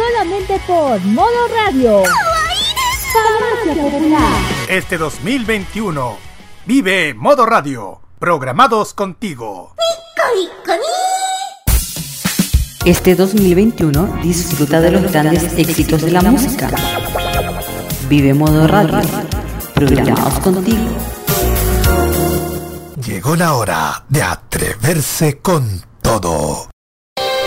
Solamente por Modo Radio. Este 2021, vive Modo Radio, programados contigo. Este 2021 disfruta de los grandes éxitos de la música. Vive Modo Radio, programados contigo. Llegó la hora de atreverse con todo.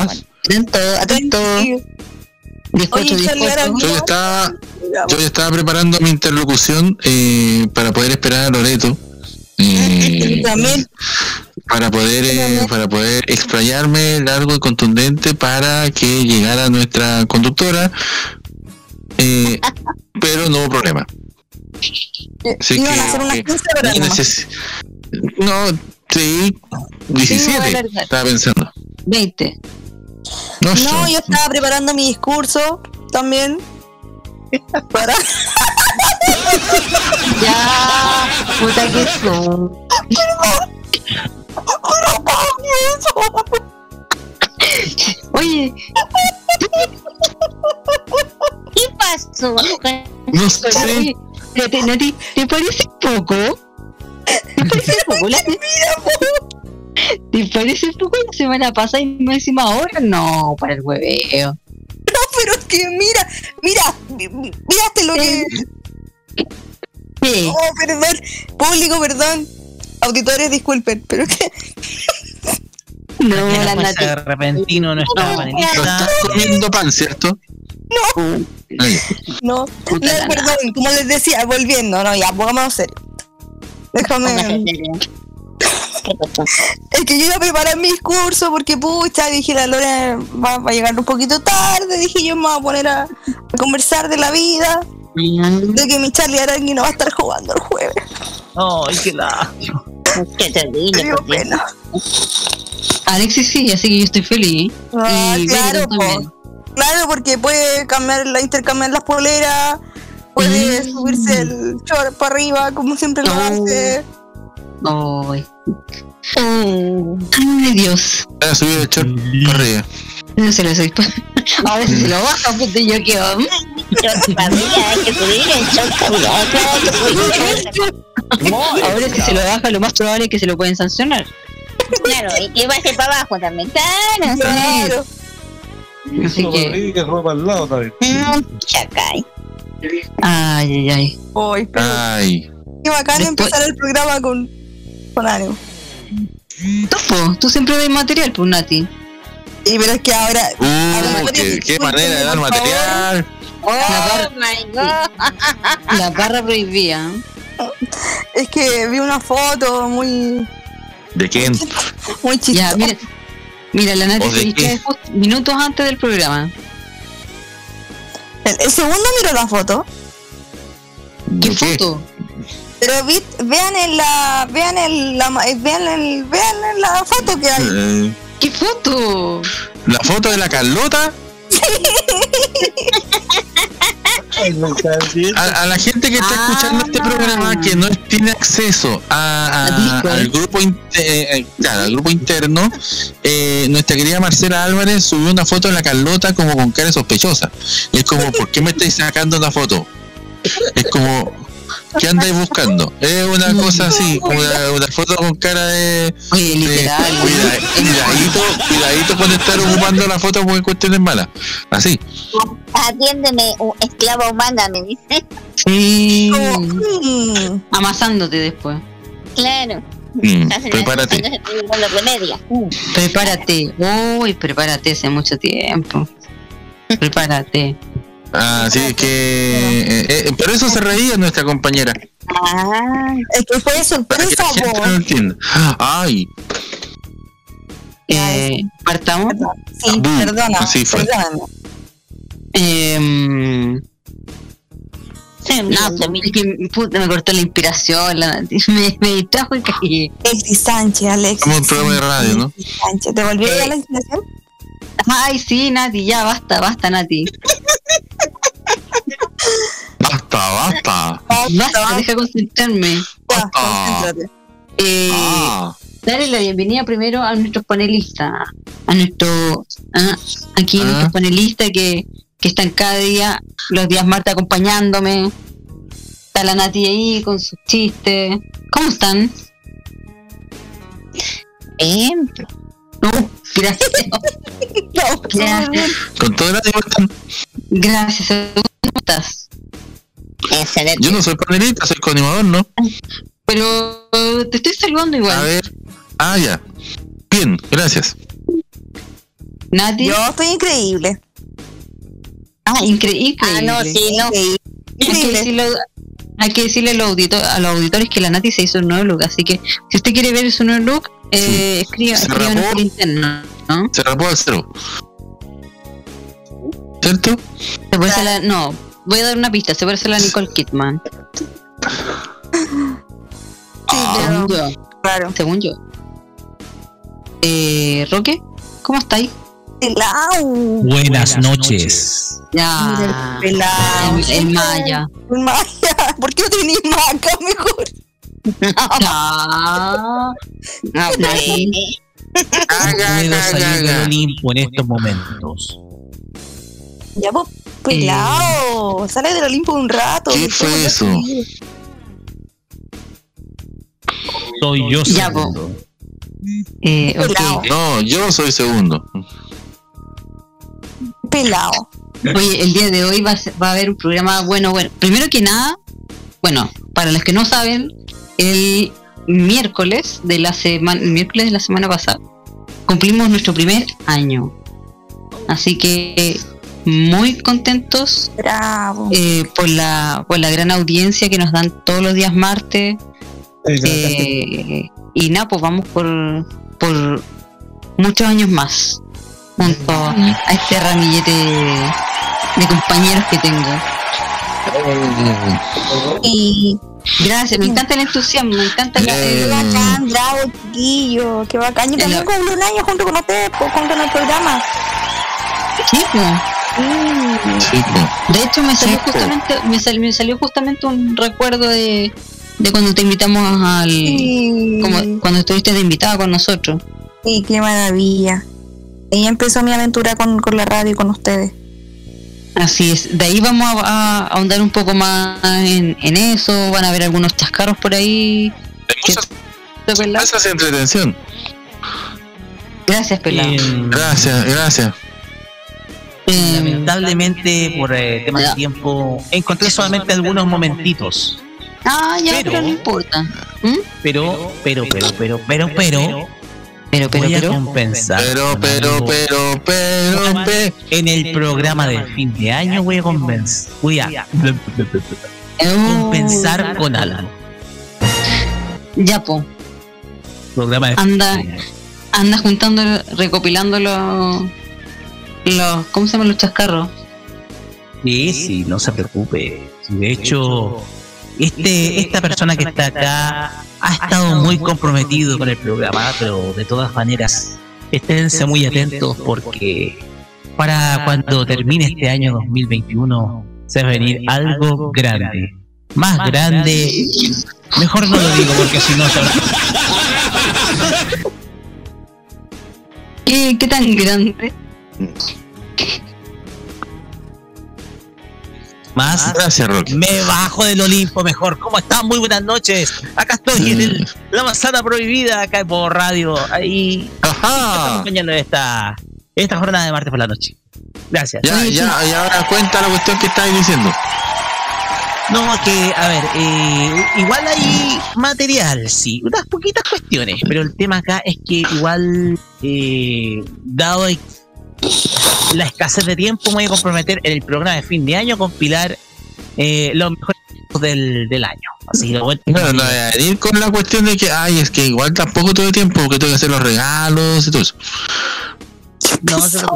Atento, atento. Bizcocho, Oye, Charlie, ahora bizcocho. Yo ya estaba, yo ya estaba preparando mi interlocución eh, para poder esperar a Loreto. eh, para poder eh, para poder explayarme largo y contundente para que llegara nuestra conductora eh, pero no hubo problema Así Iban que, a hacer unas que 15 horas yo nomás. neces- no sí 17 alargar. estaba pensando 20. no, No, yo- yo estaba preparando mi discurso también. Para... Ya, puta que son. Oye, ¿Qué pasó? no sé Nati, ¿te parece poco? ¿Te parece poco la ¿Te parece poco la semana pasada y me encima ahora? No, para el hueveo. No, pero es que mira, mira, mi- mi- miraste lo que. Sí. Oh, perdón. Público, perdón. Auditores, disculpen, pero es que. No, la no fuese Nati. repentino no panelista. estás comiendo pan ¿cierto? No, Puta no, la perdón, como les decía, volviendo, no, ya, pongámonos serio. Déjame. Es que yo iba a preparar mi discurso porque, pucha, dije, la Lore va, va a llegar un poquito tarde. Dije, yo me voy a poner a, a conversar de la vida, de que mi Charlie Arangui no va a estar jugando el jueves. Ay, qué la. Qué terrible. Pena. Alexis sí, así que yo estoy feliz. Ah, y claro, po. claro, porque puede cambiar, la, intercambiar las poleras, puede Mm. subirse el short para arriba, como siempre lo Oh. hace. Ay. Ay, Dios. voy a subir el short para arriba No se lo soy. Ahora si se lo baja, puta, yo quedo. mm. Short para arriba, hay que subir el short para. Ahora si se lo baja, lo más probable es que se lo pueden sancionar. Claro, y que baje para abajo también. Claro. Claro. Así que. que ropa al lado también. Mm, Chacay. Ay, ay, ay. Ay, pero ay qué bacán Después- empezar el programa con, con ánimo. Tú, siempre das material, pues, Nati. Y pero es que ahora. uh, qué, qué manera de dar material Oh La my god. La barra prohibida. Es que vi una foto muy, de quién muy chistosa. Mira. Mira, la Nati ¿O de se justo minutos antes del programa. El, el segundo miró la foto. ¿Qué ¿De qué? foto? Pero vi- vean en la. Vean en la. Vean, el, vean en la foto que hay. Eh, ¿Qué foto? la foto de la Carlota a, a la gente que está escuchando este Ah. programa que no tiene acceso a, a- A Discord. al grupo inte- eh, claro, al grupo interno eh, nuestra querida Marcela Álvarez subió una foto de la Carlota como con cara sospechosa y es como ¿por qué me estáis sacando una foto? es como ¿Qué andáis buscando? Es una cosa así, una, una foto con cara de. Oye, de- literal. cuida- cuidadito, cuidadito con estar ocupando la foto por cuestiones malas. Así. Atiéndeme, uh, esclava humana, me dice. Sí. Mm, Amasándote después. Claro. Mm, prepárate. remedia. Prepárate. Uy, prepárate hace mucho tiempo. Prepárate. Ah, sí, es que. eh, eh, por eso se reía nuestra compañera. Ah, Es que fue que sorpresa, la gente po. no. Ay, Eh, partamos. Sí, Boom, perdona. así fue. Perdóname. Eh, sí, no, no, se me- me cortó la inspiración, la- me, me distrajo y caí. Alexis Sánchez, Alexis. Estamos en un programa de radio, ¿no? Sánchez. ¿Te volvió a dar la inspiración? Ay, sí, Nati, ya basta, basta, Nati. basta, basta. Basta, deja concentrarme. Basta. concéntrate. Eh, Ah, Dale la bienvenida primero a nuestros panelistas, a nuestro, ah, aquí Ah. nuestros panelistas que, que están cada día, los días martes acompañándome. Está la Nati ahí con sus chistes. ¿Cómo están? Bien. No, gracias. No, Gracias. con todo el ánimo están. Gracias. ¿Cómo estás? Excelente. Yo no soy panelista, soy coanimador, ¿no? Pero eh, te estoy saludando A igual. ver. Ah, ya. Bien, gracias. Nati. Yo estoy increíble. Ah, increíble. Ah, no, sí, no. Increíble. Hay que Increíble. decirlo, hay que decirle a los, audito- a los auditores que la Nati se hizo un nuevo look, así que si usted quiere ver su nuevo look, eh, escriba, Se escríbanos rapó. por interno, ¿no? Se rapó al cero. ¿Cierto? Se parece a la, no, voy a dar una pista, se parece a la Nicole Kidman. Sí, Según pero, yo, claro. según yo. Eh, Roque, ¿cómo estáis? Pelao. Buenas noches. Ya. Mira el pelao. El, el Maya. El Maya. ¿Por qué no tenés maca mejor? Ya. Nati. Puedo salir del Olimpo en estos momentos. Ya, pues, pelao. Sale del Olimpo un rato. ¿Qué fue eso? Soy yo Ya, segundo. Eh. No, yo soy segundo. Pelao. Oye, el día de hoy va a, ser- va a haber un programa bueno, bueno. Primero que nada, bueno, para los que no saben, el miércoles de la semana, el miércoles de la semana pasada, cumplimos nuestro primer año. Así que muy contentos Bravo. eh, por la por la gran audiencia que nos dan todos los días martes. Eh, y nada, pues vamos por, por muchos años más junto a este ramillete de, compañeros que tengo. Y Gracias, me encanta el entusiasmo, me encanta qué Eh, bacán, bravo, chiquillo. Qué bacán. Yo también cumplo un año junto con ustedes, pues, junto en el programa. Sí, pues. Mm. Sí. De hecho me salió Sí, justamente, me, sal- me salió justamente un recuerdo de, de cuando te invitamos al Sí. como cuando estuviste de invitada con nosotros. Sí, qué maravilla. Ahí empezó mi aventura con, con la radio y con ustedes. Así es, de ahí vamos a, a ahondar un poco más en, en eso, van a haber algunos chascarros por ahí. De entretención. Gracias, pelado. Gracias, gracias. Eh, lamentablemente, por eh, temas Ya. de tiempo, encontré solamente algunos momentitos. ah, ya, pero, pero- no importa. ¿Mm? Pero, pero, pero, pero, pero, pero, Pero, pero, voy a pero. compensar. Pero, pero, pero, pero, pe- En el programa del fin de año voy a compensar. Voy a Oh, compensar con algo. Ya, po. Programa de Anda. fin de año. Anda juntando, recopilando los. ¿Cómo se llaman los chascarros? Sí, sí, no se preocupe. De hecho, este, esta persona que está acá ha estado muy comprometido con el programa, pero de todas maneras, esténse muy atentos porque para cuando termine este año 2021 se va a venir algo grande. Más grande. Mejor no lo digo porque si no se habrá- ¿Qué, qué tan grande? Más. Gracias, Rocky. Me bajo del Olimpo mejor. ¿Cómo están? Muy buenas noches. Acá estoy en el- la manzana prohibida, acá por radio. Ahí Ajá. acompañando esta, esta jornada de martes por la noche. Gracias. Ya, ya, y ahora cuenta la cuestión que estabas diciendo. No, que, a ver, eh, igual hay material, sí, unas poquitas cuestiones, pero el tema acá es que igual, eh, dado la escasez de tiempo, me voy a comprometer en el programa de fin de año a compilar eh, los mejores del, del año. Así lo voy a- No, no venir con la cuestión de que, ay, es que igual tampoco tuve tiempo porque tengo que hacer los regalos y todo eso. no se.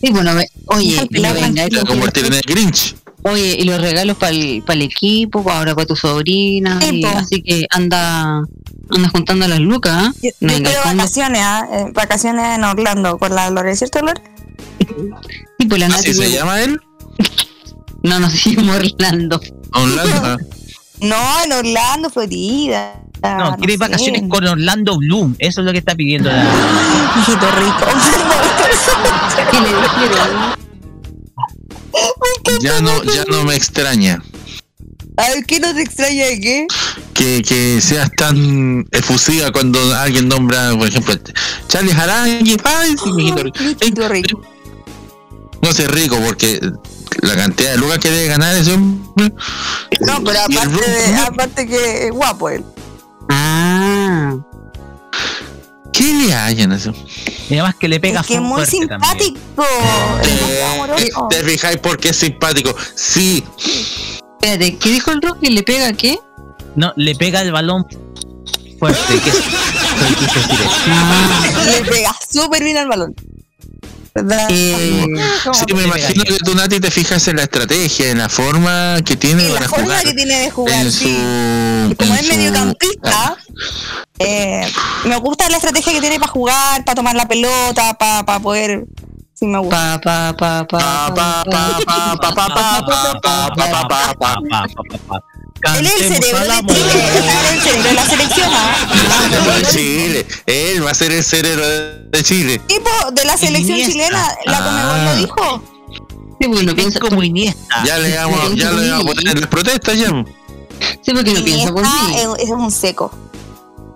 Sí, bueno, oye, pelado venga, convertir en el Grinch. Oye, y los regalos para el, equipo, pa' ahora para tu sobrina, Sí, y así que anda, anda juntando las lucas, ¿ah? Yo, yo quiero ¿cómo? vacaciones, ¿ah? Eh, vacaciones en Orlando con la Lore, ¿cierto, Lore? Sí, pues la ¿Así Nati se llama él? No, nos seguimos Orlando. Orlando. ah. No, en Orlando, Florida. No, quiere vacaciones con Orlando Bloom, eso es lo que está pidiendo la... Hijito rico. Ya no, ya no me extraña A ver, ¿qué no te extraña de qué? que, que seas tan efusiva cuando alguien nombra, por ejemplo, Charlie Harangui. No sé rico porque la cantidad de lucas que debe ganar ese hombre. No, pero aparte, de, aparte que es guapo él. Ah, ¿Qué le hayan eso? Y además que le pega Es que es muy simpático. Es muy ¿Te, amoroso. te fijáis porque es simpático? Sí, espérate, ¿qué dijo el Rocky? ¿Le pega qué? No, le pega el balón fuerte, es... Ah, Le pega súper bien al balón. ¿Verdad? eh, sí, me imagino que tú, Nati, te fijas en la estrategia, en la forma que tiene Sí, para la forma jugar. que tiene de jugar, en sí. su, como en es su- mediocampista, eh, me gusta la estrategia que tiene para jugar, para tomar la pelota, para, para poder. Sí, me gusta. pa, pa, pa, él es el cerebro de Chile, el cerebro de la selección. ¿ah? Chile, él va a ser el cerebro de Chile. Tipo de la selección chilena, la Comebol lo ah. dijo. Sí, porque lo piensa como Iniesta. Ya le vamos, ya le vamos a poner las protestas ya. Sí, porque lo piensa por mí. Es un seco.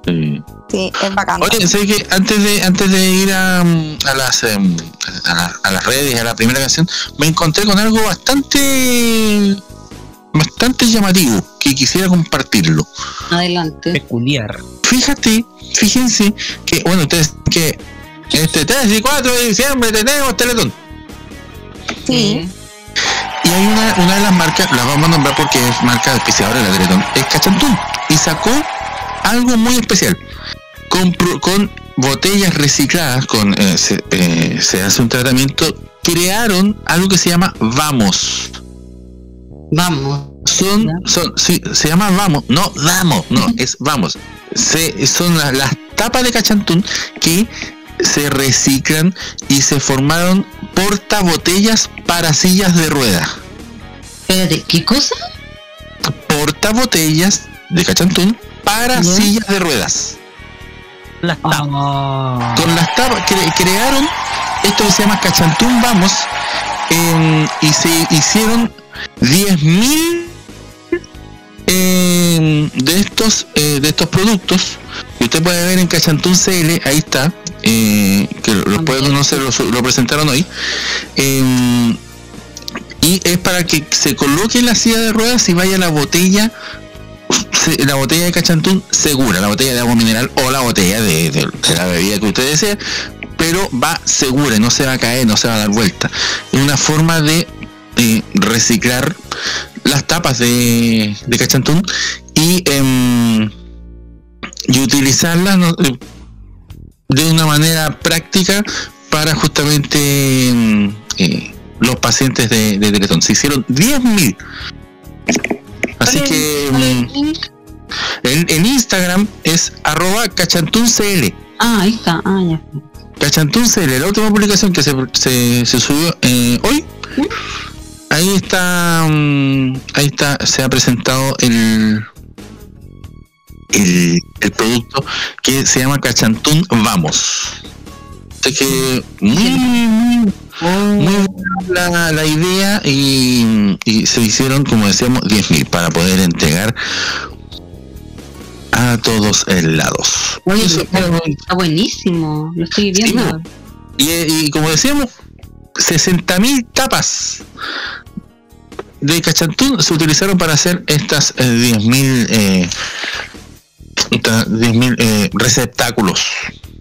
Sí. sí, es bacán. Oye, sé que antes de, antes de ir a, mm, a las, em, a, la, a, las redes, a la primera canción, me encontré con algo bastante bastante llamativo que quisiera compartirlo. Adelante. Peculiar. Fíjate, fíjense que bueno, ustedes que este 3 y 4 de diciembre tenemos Teletón. Sí. Y hay una, una de las marcas, la vamos a nombrar porque es marca auspiciadora de la Teletón, es Cachantún. Y sacó algo muy especial. Con, con botellas recicladas, con eh, se, eh, se hace un tratamiento, crearon algo que se llama Vamos. Vamos. Son, son, sí, se llama Vamos, no Vamos, no, es Vamos. Se, son las, las tapas de Cachantún que se reciclan y se formaron portabotellas para sillas de ruedas. Espérate, ¿qué cosa? portabotellas de cachantún para sillas de ruedas. Las tapas. Ah, Con las tapas cre- crearon esto que se llama cachantún vamos y se hicieron 10.000 em, de estos eh, de estos productos. Que usted puede ver en cachantún CL, ahí está, eh, que lo, lo puede conocer, lo, lo presentaron hoy. Em, y es para que se coloque en la silla de ruedas y vaya la botella la botella de cachantún segura, la botella de agua mineral o la botella de, de- de la bebida que usted desee, pero va segura, no se va a caer, no se va a dar vuelta. Es una forma de eh, reciclar las tapas de, de cachantún y, em, y utilizarlas. Eh, de una manera práctica para justamente em, eh, los pacientes de, de Teletón. Se hicieron 10.000. Así que em, el, el Instagram es arroba cachantuncl. Ah, ahí está. Ah, ya. Cachantuncl, la última publicación que se, se, se subió eh, hoy. Ahí está, mm, ahí está, se ha presentado el, el, producto que se llama Cachantún Vamos. Así que muy, muy, Muy buena la, la idea y, y se hicieron, como decíamos, 10.000 para poder entregar a todos lados. Oye, Eso- está, está buenísimo, lo estoy viendo. y, y como decíamos, 60.000 tapas de Cachantún se utilizaron para hacer estas eh, 10.000 eh, esta- 10.000 eh, receptáculos.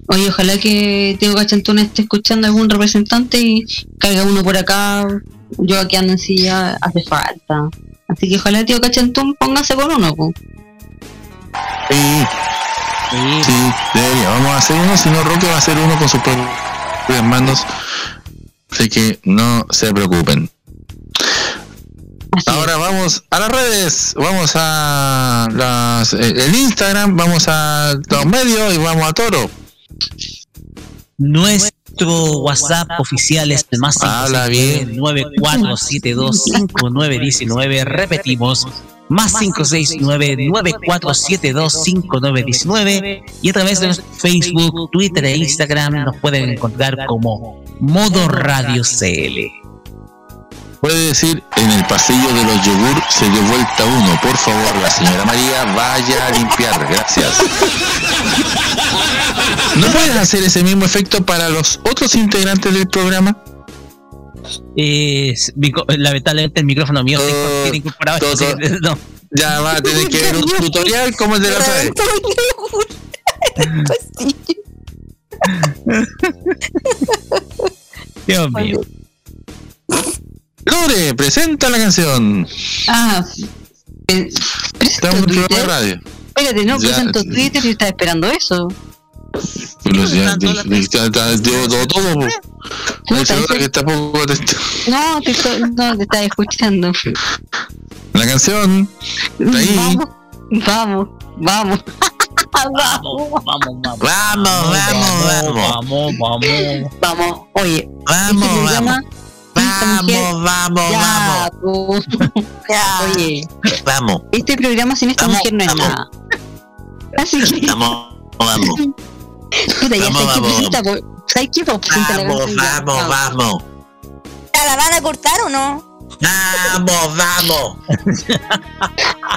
Oye, ojalá que Tío Cachantún esté escuchando algún representante y caiga uno por acá. Yo aquí ando en silla, hace falta. Así que ojalá Tío Cachantún póngase con uno. po. Sí, sí, debería. Vamos a hacer uno, si no Roque va a hacer uno con sus propias manos. Así que no se preocupen. Así Ahora vamos a las redes, vamos a las, eh, el Instagram, vamos a los medios y vamos a Toro. Nuestro WhatsApp oficial es el más Habla bien. 94725919. Repetimos, más 569-9472-5919. Y a través de nuestro Facebook, Twitter e Instagram nos pueden encontrar como Modo Radio CL. Puede decir, en el pasillo de los yogur se dio vuelta uno. Por favor, la señora María vaya a limpiar. Gracias. ¿No puedes hacer ese mismo efecto para los otros integrantes del programa? Es- mico- lamentablemente el micrófono mío Todo- tiene incorporado esto, todo- que no. Ya va a tener que ver un tutorial como el de la otra vez. Dios mío. Lore, presenta la canción. Ah, eh, Estamos en radio. Espérate, no, Ya. presento Twitter y estaba esperando eso. Pero ya, ya, ya, ya, ya, todo, todo. po. No, está te, estoy- no, te estaba escuchando. La canción. Está ahí. Vamos, vamos, vamos. Vamos, vamos, vamos. Vamos, vamos, Vamos, vamos. Vamos, oye, Vamos, este vamos, ya, po. Ya. Oye, Vamos, este programa sin esta Vamos, mujer no es vamos. nada. Así que, vamos, vamos. Puta, ya vamos, qué vamos. ¿sabes qué? Canción ya. vamos. ¿Ya ¿La van a cortar o no? Vamos, vamos.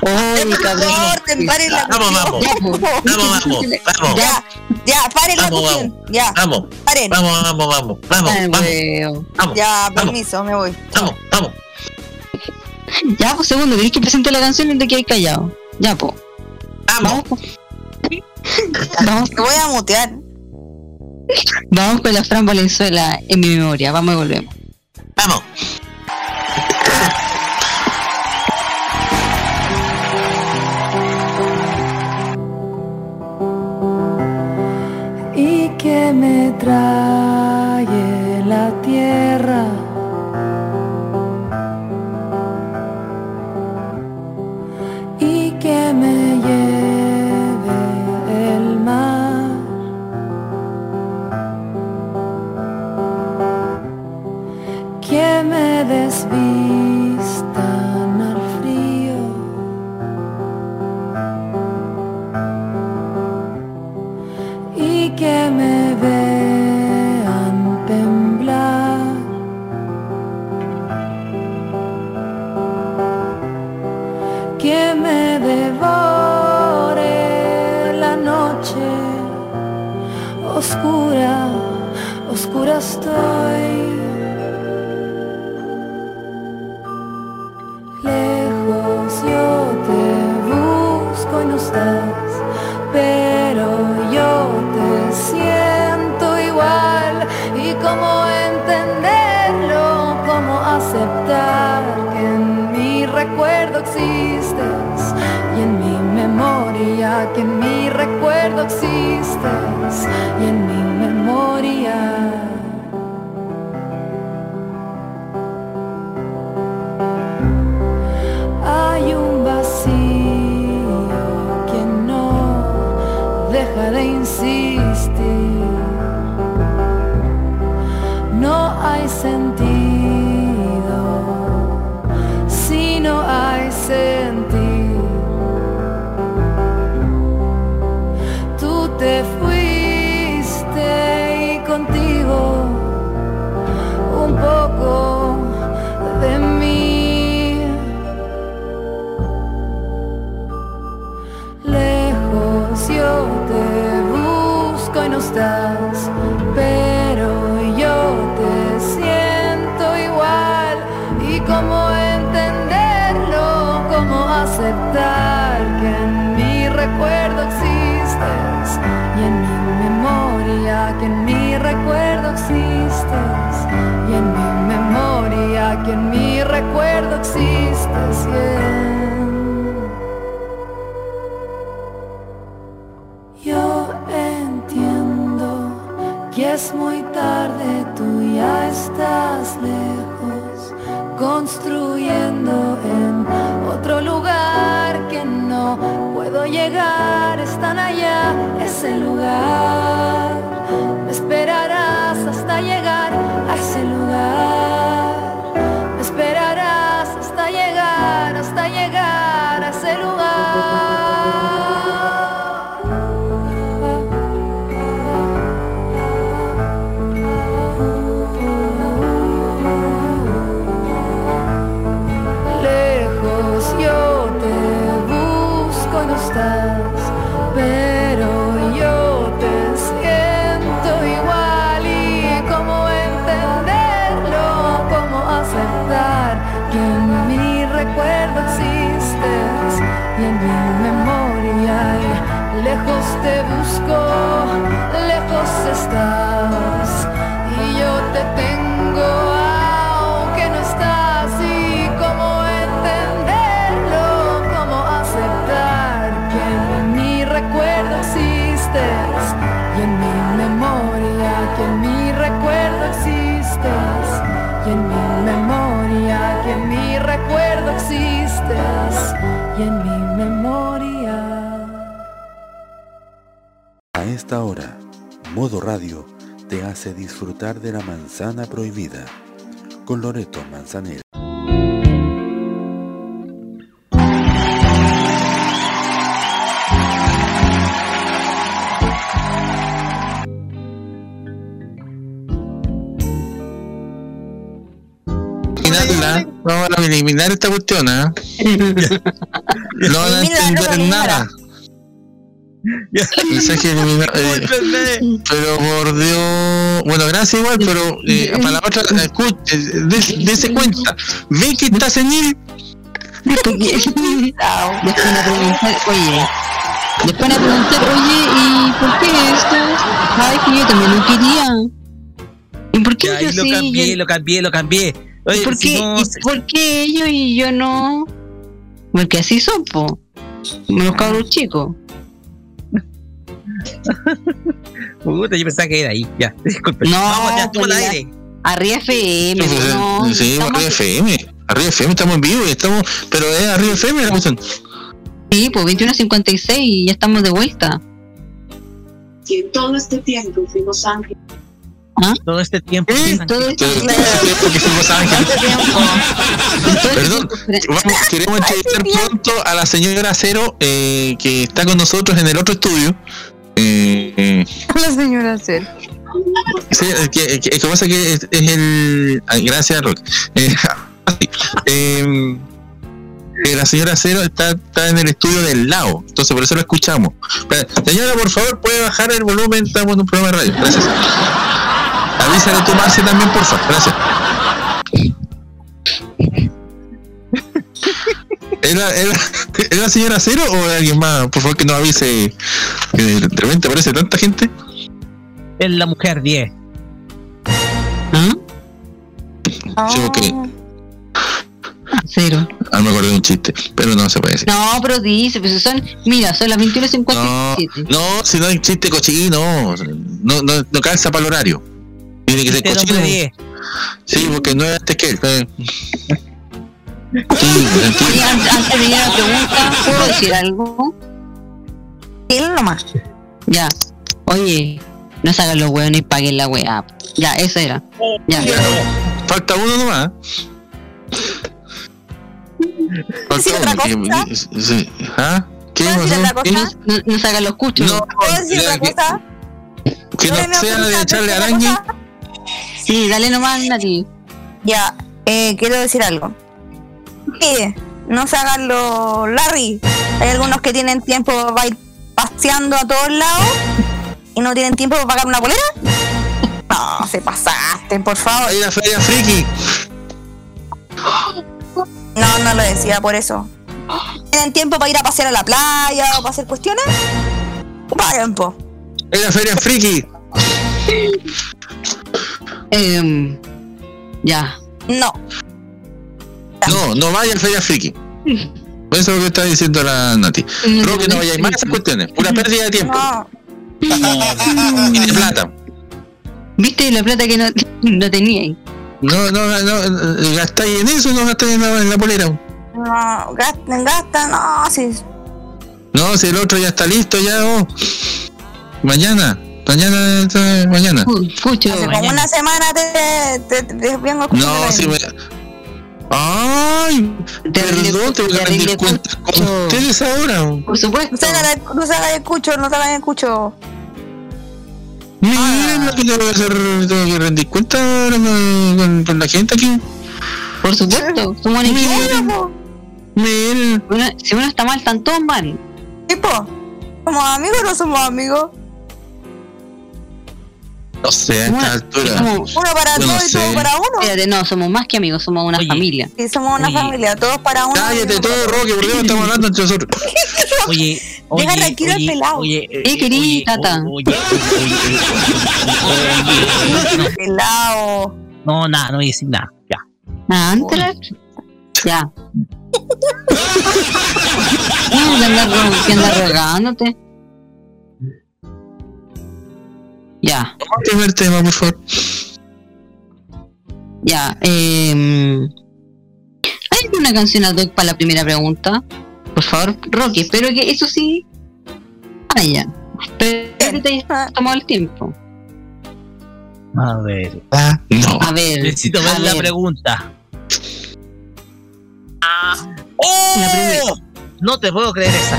Oye, cabrón. Corten, paren la Vamos, vamos. Vamos, vamos, vamos. Ya, ya, paren la Vamos, cuestión. Ya, Vamos, paren. vamos, vamos, vamos. Vamos, Ay, vamos, vamos. Ya, Vamos. permiso, me voy. Vamos, vamos. Ya, pues segundo, tenés que presentar la canción y te quedas callado. Ya, po. Vamos. Vamos, po. Vamos, Me voy a mutear. vamos con la Fran Valenzuela en mi memoria. Vamos y volvemos. Vamos. y que me trae me desvistan manzana prohibida con Loreto Manzanera. Eliminarla, vamos a eliminar esta cuestión, ¿ah? No van a entender nada. Eliminar- eh, pero por Dios, bueno, gracias igual, pero eh, para la otra, escuche, des- dese cuenta, ve que está senil, Después a preguntar, oye, después a preguntar, oye, ¿y por qué esto? Ay, que yo también lo quería. ¿Y por qué yo lo sí? cambié, yo- lo cambié, lo cambié. Oye, ¿Y por, si qué, no- y por qué ellos y yo no? Porque así son, po. Los cabros chicos. Puta, yo pensaba que era ahí. Ya, disculpe. No, Vamos, ya estuvo al pues, aire. Arriba FM, Pues, no. sí, estamos- arriba FM, arriba FM estamos en vivo y estamos, pero es arriba FM la cuestión. Sí, pues 21.56 y ya estamos de vuelta. que en todo este tiempo fuimos ángeles. Todo este tiempo. Todo este Porque fuimos ángeles. Perdón, vamos, queremos entrevistar pronto a la señora Cero eh, que está con nosotros en el otro estudio. Eh, eh, La señora Cel. sí, es que, que, que pasa que es, es el. gracias, Rock. Eh, eh, eh, la señora Cero está, está en el estudio del lado, entonces por eso lo escuchamos. Pero, Señora, por favor, puede bajar el volumen, estamos en un programa de radio. Gracias. Avísale a tu Marce también, por favor. Gracias. ¿Era, era, ¿Era la señora Cero o alguien más? Por favor, que nos avise. Que de repente aparece tanta gente. Es la mujer 10. Sí, ok. Cero. Ah, me acordé de un chiste, pero no se puede decir. No, pero dice, pues son, mira, son las 21.57. No, no, si no hay chiste cochino, no, no, no calza para el horario. Tiene que ser cochino. número 10. Sí, porque no es antes que él. Oye, an- antes de ir a la pregunta, ¿puedo decir algo? Él nomás. Ya. Oye, no se hagan los hueones y paguen la weá. Ya, eso era. Ya. Falta uno nomás. Falta ¿Decir otra uno. sí. ¿Ah? ¿Qué ¿Puedo decir pasó? otra cosa? No, no se hagan los cuchos. No, ¿Puedo decir otra cosa? que ¿Puedo no sea de echarle cosa? Sí, dale nomás, Nati. Ya, eh, quiero decir algo. No se hagan los Larry. Hay algunos que tienen tiempo para ir paseando a todos lados y no tienen tiempo para pagar una bolera. No, se pasaste, por favor. Ahí la feria friki. No, no lo decía por eso. ¿Tienen tiempo para ir a pasear a la playa o para hacer cuestiones? Paguen, po. Ahí la feria friki. Em, ya. No. No, no vaya al Feria Friki. Eso es lo que está diciendo la Nati. Roque, no vayáis más a esas cuestiones. Pura pérdida de tiempo. No. Y de plata. ¿Viste la plata que no, no tenía? No, no, no, eh, gastáis en eso, no gastáis en la, en la polera. No, gastan, gastan, no, sí. No, si el otro ya está listo, ya, oh. Mañana, mañana, eh, mañana. Pucho, Hace como una semana te, te, te, te vengo No, si me. ¡Ay! Perdón, tengo que rendir cuentas con ustedes ahora. Por supuesto. No se haga, haga escucho, no se haga escucho. Miren lo que tengo que hacer, tengo que rendir cuentas ahora con, la gente aquí. Por supuesto. Somos un equipo. Miren. Uno- si uno está mal, están todos mal. Tipo, ¿somos amigos o no somos amigos? No sé, a esta altura. Uno para no todos y todo para uno. Espérate, no, somos más que amigos, somos una familia. Sí, somos una Oye. familia, todos para uno. Cállate todo, Roque, ¿por qué no estamos hablando entre nosotros? Oye, oye, Deja tranquilo al oye, pelado. Oye, eh, ¿Qué querís, oye, tata? Oye, oye, oye, oye, Pelado. no, nada, no voy a decir nada. Ya. Ah, antes. Ya. No, que andas Ya, Primer tema, por favor. ya. Eh, ¿Hay alguna canción ad hoc para la primera pregunta? Por favor, Rocky, espero que eso sí haya. Espero que te hayas tomado el tiempo. A ver. Ah, no. A ver, Necesito ver la ver. pregunta. La primera. ¡Oh! No te puedo creer esa.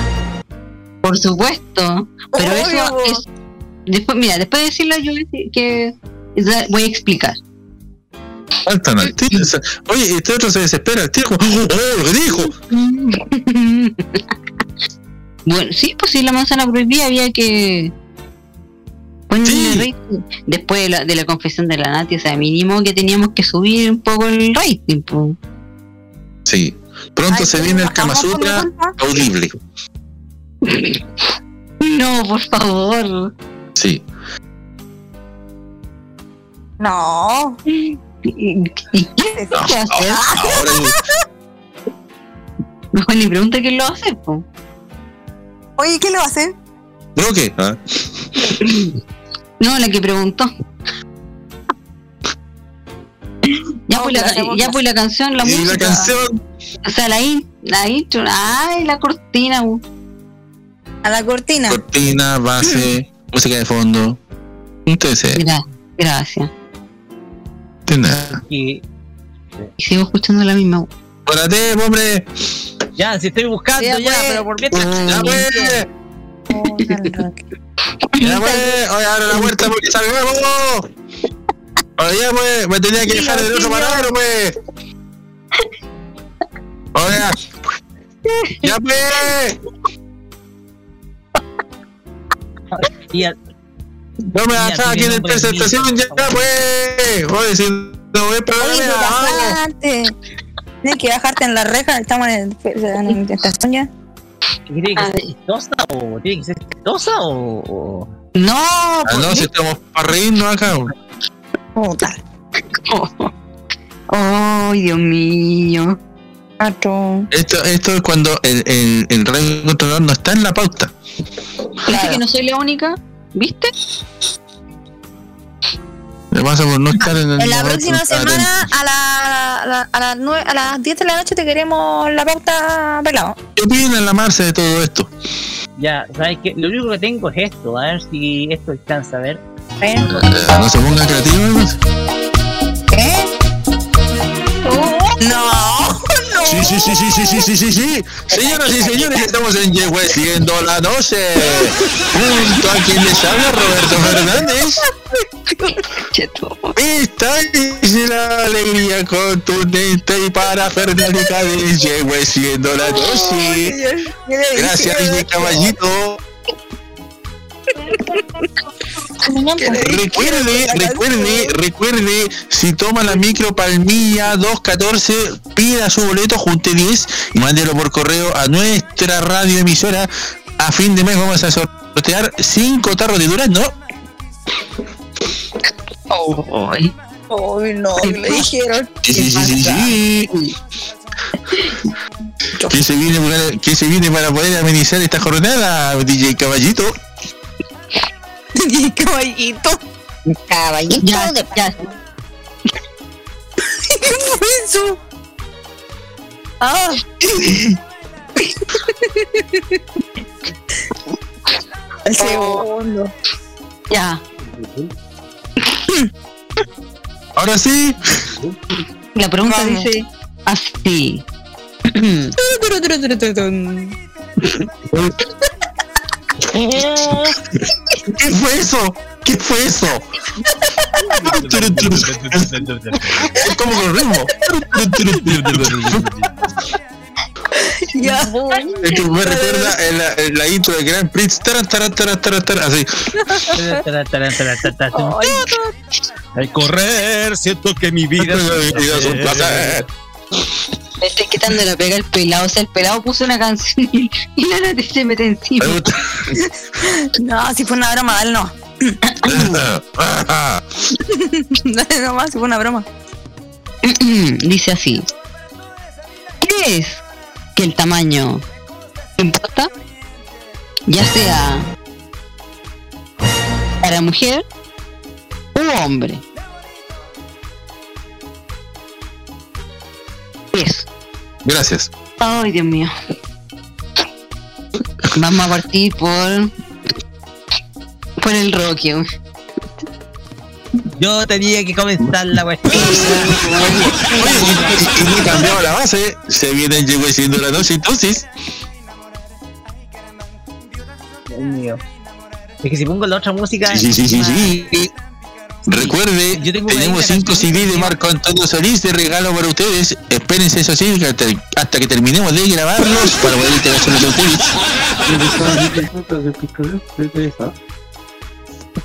Por supuesto. Pero Obvio, eso es. Después, mira, después de decirlo, yo que voy a explicar. Faltan al tiro. Oye, este otro se desespera. El tío, como, ¡oh, lo que dijo! bueno, sí, pues si la manzana prohibida había que. Sí. Después de la, de la confesión de la Nati, o sea, mínimo que teníamos que subir un poco el rating. Sí. Pronto Ay, se sí, viene el Kama Sutra audible. No, por favor. Sí. No. ¿Y, y qué No, se hace? ahora Mejor ni pregunta quién lo hace. pues. Oye, ¿qué le va a hacer? Roque. ¿ah? No, la que preguntó. Ya No, pues la, ya pues la canción, la Y música. la canción. O sea, la, in, la intro, ay, la cortina. bu. A la cortina. Cortina, base, música de fondo. Gra- gracias. nada. Y Y sigo escuchando la misma. ¡Párate, hombre! ya, si estoy buscando Ya, ya, pues. pero por mientras. ¡Ya, pues! ¡Ya, pues! ¡Oye, abre la puerta porque salgamos! ¡Oye, ya, pues! ¡Me tenía que dejar el otro parámetro, pues! ¡Oye! ¡Ya, pues! Y al- ¡No me Ya, bajaba aquí en presentación, ya, pues! ¡Oye, si no voy la bajarte. Tienes que bajarte en la reja, estamos en, el, en la estación ya. ¿Tiene que A ser ver. chistosa o tiene que ser o, No, Ah, pues, no, si estamos para reírnos acá. Puta. Ay, Dios mío. Esto, esto es cuando el, el, el radio controlador no está en la pauta. ¿Viste que no soy la única? ¿Viste? Le pasa por no estar en el. En la próxima semana a, la, a, la- a las nueve- a las 10 de la noche te queremos la pauta pelado. ¿Qué opina la Marce de todo esto? Ya, ¿sabes qué? Lo único que tengo es esto, a ver si esto alcanza a ver. ¿Eh? Eh, no se ponga creativo, Sí, sí, sí, sí, sí, sí, sí, sí, sí. Señoras y señores, estamos en Yehuesiendo la noche. Junto a quien les habla Roberto Fernández. Esta es la alegría contundente y parafernalica de Yehuesiendo la noche. Gracias, mi caballito. Recuerde, recuerde, recuerde, si toma la micro Palmilla 214, pida su boleto, junte 10 y mándelo por correo a nuestra radio emisora. A fin de mes vamos a sortear 5 tarros de durazno. Ay, Uy, no, ¿qué le dijeron? Sí, sí, sí, sí, sí. ¿Qué se, viene para, ¿Qué se viene para poder amenizar esta jornada, DJ Caballito? DJ caballito. Caballito ya, de ya. ¿Qué fue eso? Ah. El segundo. Ya. Ahora sí. La pregunta Vamos. dice así. ¿Qué fue eso? ¿Qué fue eso? Es como con ritmo. Ya. Es que me recuerda en la, en la intro de Grand Prix. Taran, taran, taran, taran, taran, así. Al correr, siento que mi vida Mi vida es un placer. Me estoy quitando la pega el pelado. O sea, el pelado puso una canción y, y la Nati se mete encima. No, si fue una broma, dale no. Dale nomás, si fue una broma. Dice así. ¿Crees que el tamaño importa? Ya sea para mujer u hombre. Eso. Gracias. Ay, Dios mío. Vamos a partir por por el Rocky. Yo tenía que comenzar la cuestión. He cambiado la base. Se viene llegó siendo la noche entonces. Dios mío. Es que si pongo la otra música. Sí, sí, sí, sí, sí. Recuerde, Yo tengo tenemos lista 5 CD de Marco Antonio Solís de regalo para ustedes. Espérense eso sí, hasta, que terminemos de grabarlos para poder interaccionar con ustedes.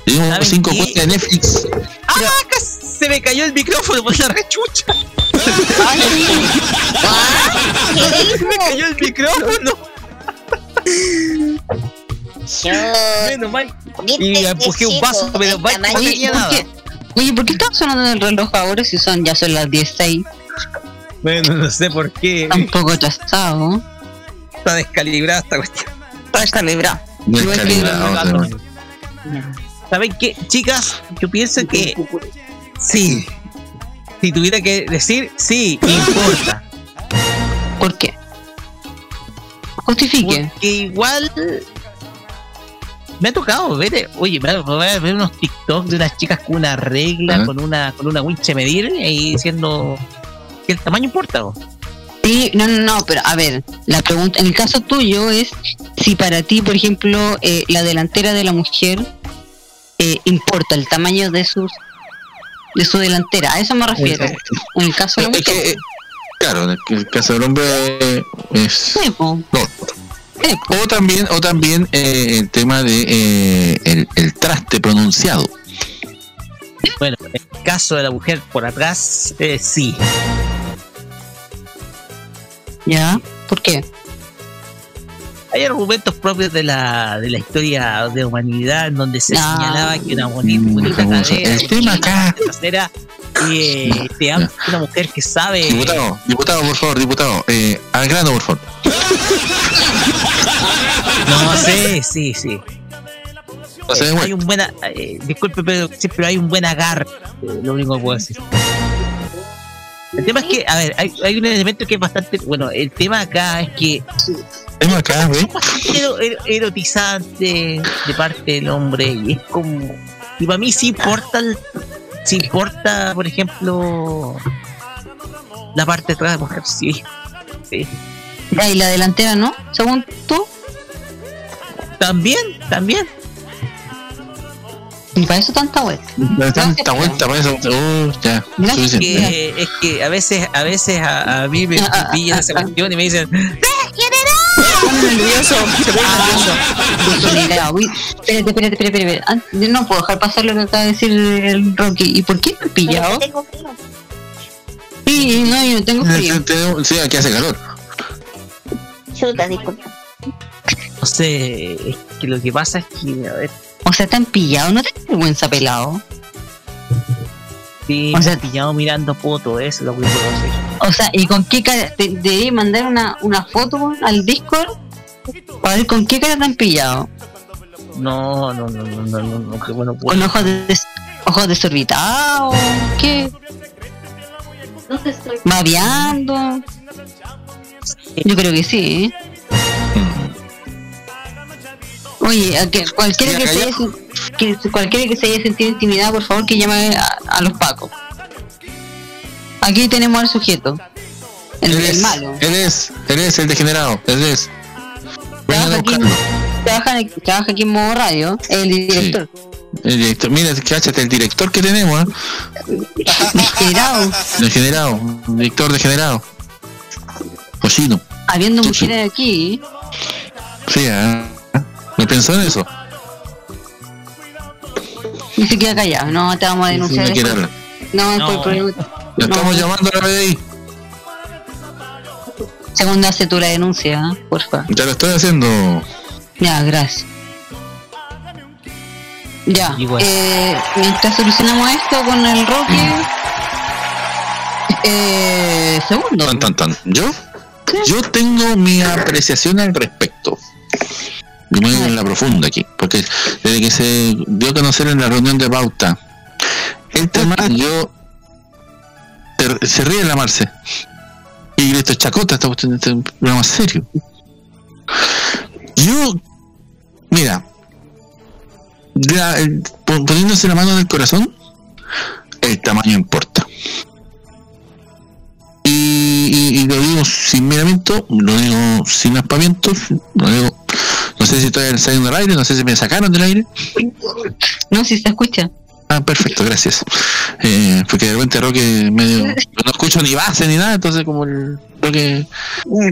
Tenemos ¿Saben 5 qué? cuentas de Netflix. ¡Ah! Se me cayó el micrófono por la rechucha. Se me cayó el micrófono. Yo. Menos mal. ¿viste Y empujé un vaso, Oye, ¿por qué? Oye, ¿por qué está sonando el reloj ahora si son ya son las 16? Bueno, no sé por qué. Está un poco atrasado. Está descalibrada esta cuestión. Está. Descalibrado, pero- ¿Saben qué? Chicas, yo pienso que sí. Si tuviera que decir, sí, importa. ¿Por qué? Justifique. Porque igual me ha tocado ver, oye, me tocado ver unos TikTok de unas chicas con una regla, Ajá. con una con una winche medir y diciendo que el tamaño importa. ¿o? Sí, no, no, no, pero a ver, la pregunta, en el caso tuyo es si para ti, por ejemplo, eh, la delantera de la mujer eh, importa el tamaño de sus de su delantera, a eso me refiero. En el caso de la Es que, mujer. eh, claro, en el- caso del hombre es. Sí. No. Po. O también, o también eh, el tema de eh, el, el traste pronunciado. Bueno, en el caso de la mujer por atrás, eh, sí. ¿Ya? ¿Por qué? Hay argumentos propios de la, de la historia de humanidad en donde se señalaba que una bonita, bonita Vamos, cadera, el tema acá. trasera, eh, te ama una mujer que sabe. Diputado, diputado, por favor, diputado. Eh, al grano, por favor. No, sí, sí, sí. No Eh, hay un buena, eh, disculpe, pero siempre hay un buen agarre, eh, lo único que puedo decir. El tema es que, a ver, hay, hay un elemento que es bastante, bueno, el tema acá es que Tema acá, ¿ves? ero- ero- erotizante de parte del hombre y es como, y para mí sí importa, el- sí importa, por ejemplo, la parte de atrás de la mujer, sí, sí. Ya, y la delantera, ¿no? Según tú, También, también. y para eso tanta vuelta. Tanta vuelta para eso. Oh, ya. Que, es que a veces, a veces a, a mí me pillan esa cuestión y me dicen, pone nervioso. Se pone nervioso. Ah. Uy, Espérate, espérate, espérate, espérate. Ah, yo No puedo dejar pasar lo que acaba de decir el Rocky. ¿Y por qué me he pillado? Tengo frío. Sí, no, yo tengo frío. Tenemos- Sí, aquí hace calor. Chuta, disculpa. no sé, es que lo que pasa es que, a ver, O sea, te han pillado, no te da vergüenza pelado. Sí, O sea- pillado mirando fotos, eso es lo que puedo hacer. O sea, ¿y con qué cara? Te, debería mandar una, una foto al Discord para ver con qué cara te han pillado. No, no, no, no, no, no, no, que bueno, pues. Con ojos, des- ojos desorbitados, ¿qué? Babeando. Yo creo que sí, ¿eh? Oye, a que cualquiera que, se haya, que cualquiera que se haya sentido intimidado, por favor, que llame a, a los pacos. Aquí tenemos al sujeto. El, Él el es, malo. Él es, él es el degenerado, él es. Trabaja aquí, trabaja, en- trabaja aquí en modo radio, el director. El director, mira, cáchate, el director que tenemos, ¿eh? Degenerado. Degenerado, director degenerado. Cochino. Habiendo Sí, mujeres aquí, Sí, ¿eh? ¿Me pensó en eso? y se queda callado. No, te vamos a Sí, denunciar. no. No, No. por problema. La No. estamos llamando a la BDI. Segunda hace tú la denuncia, ¿eh? porfa. Ya lo estoy haciendo. Ya, gracias. Ya, eh, mientras solucionamos esto con el Roque, eh, segundo. Tan, tan, tan. Yo, yo tengo mi apreciación al respecto. Yo me voy en la profunda aquí, porque desde que se dio a conocer en la reunión de pauta el tema, yo se, ríe la Marce. Y esto es chacota, esta cuestión es un programa serio. Yo, mira, pon- poniéndose la mano en el corazón, el tamaño importa. Y, y- y lo digo sin miramiento, lo digo sin aspamientos, lo digo, no sé si estoy saliendo del aire, no sé si me sacaron del aire. No, si se escucha. Ah, perfecto, gracias. Eh, porque de repente Roque medio, no escucho ni base ni nada, entonces como el Roque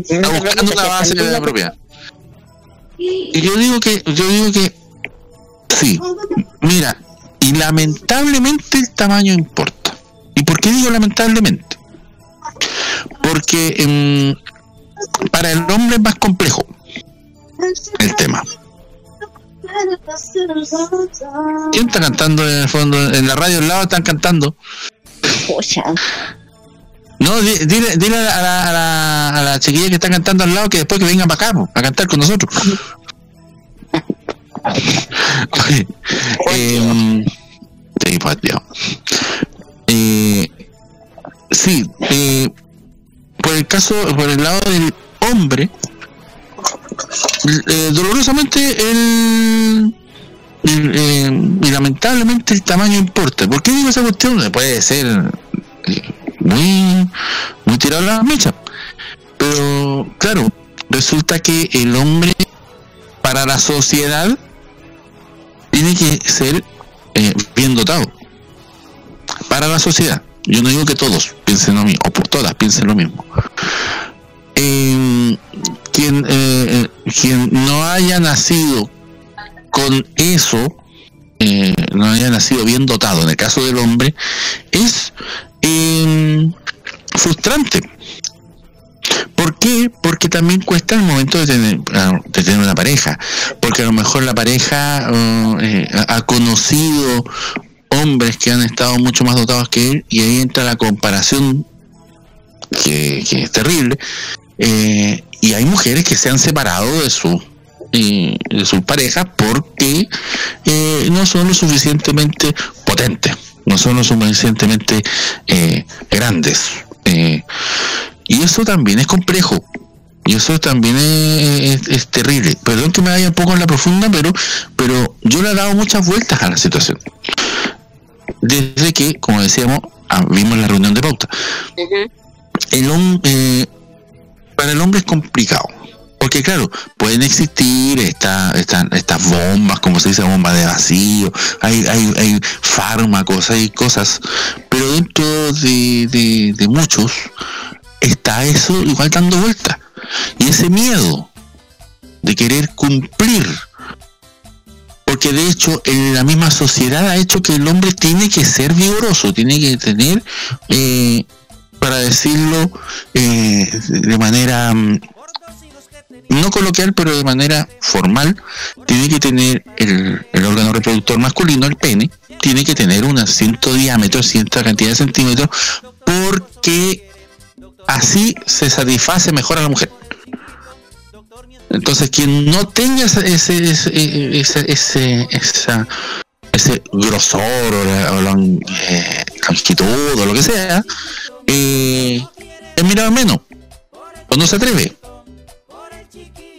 está buscando una base propia. Y yo digo que, yo digo que sí, mira, y lamentablemente el tamaño importa. ¿Y por qué digo lamentablemente? Porque em, para el hombre es más complejo el tema. ¿Quién está cantando en el fondo? En la radio al lado están cantando. No, di- dile, dile a, la, a, la, a, la, chiquilla que está cantando al lado que después que venga para acá a cantar con nosotros. Oye, em, sí, pues. Eh, sí, eh, por el caso, por el lado del hombre, eh, dolorosamente el, eh, y lamentablemente el tamaño importa. ¿Por qué digo esa cuestión? Puede ser eh, muy, muy tirado a la mecha. Pero claro, resulta que el hombre para la sociedad tiene que ser bien dotado. Para la sociedad. Yo no digo que todos piensen lo mismo, o por todas piensen lo mismo. Eh, quien, eh, quien no haya nacido con eso, eh, no haya nacido bien dotado, en el caso del hombre, es eh, frustrante. ¿Por qué? Porque también cuesta el momento de tener, ah, de tener una pareja. Porque a lo mejor la pareja oh, eh, ha conocido hombres que han estado mucho más dotados que él y ahí entra la comparación que es terrible. Eh, y hay mujeres que se han separado de su eh, de sus parejas porque eh, no son lo suficientemente potentes, no son lo suficientemente grandes. Y eso también es complejo. Y eso también es, es- es terrible. Perdón que me vaya un poco en la profunda, pero, pero yo le he dado muchas vueltas a la situación. Desde que, como decíamos, ah, vimos la reunión de pauta. El eh, para el hombre es complicado. Porque claro, pueden existir esta, esta- estas bombas, como se dice, bombas de vacío, hay, hay, hay fármacos, hay cosas, pero dentro de, de- muchos está eso igual dando vueltas. Y ese miedo de querer cumplir, porque de hecho en la misma sociedad ha hecho que el hombre tiene que ser vigoroso, tiene que tener, eh, para decirlo eh, de manera mm, no coloquial, pero de manera formal, tiene que tener el, el órgano reproductor masculino, el pene, tiene que tener un cierto diámetro, cierta cantidad de centímetros, porque así se satisface mejor a la mujer. Entonces, quien no tenga ese, ese, ese, ese, esa, ese grosor o, la, o la, eh, longitud o lo que sea, es mirado menos. O no se atreve.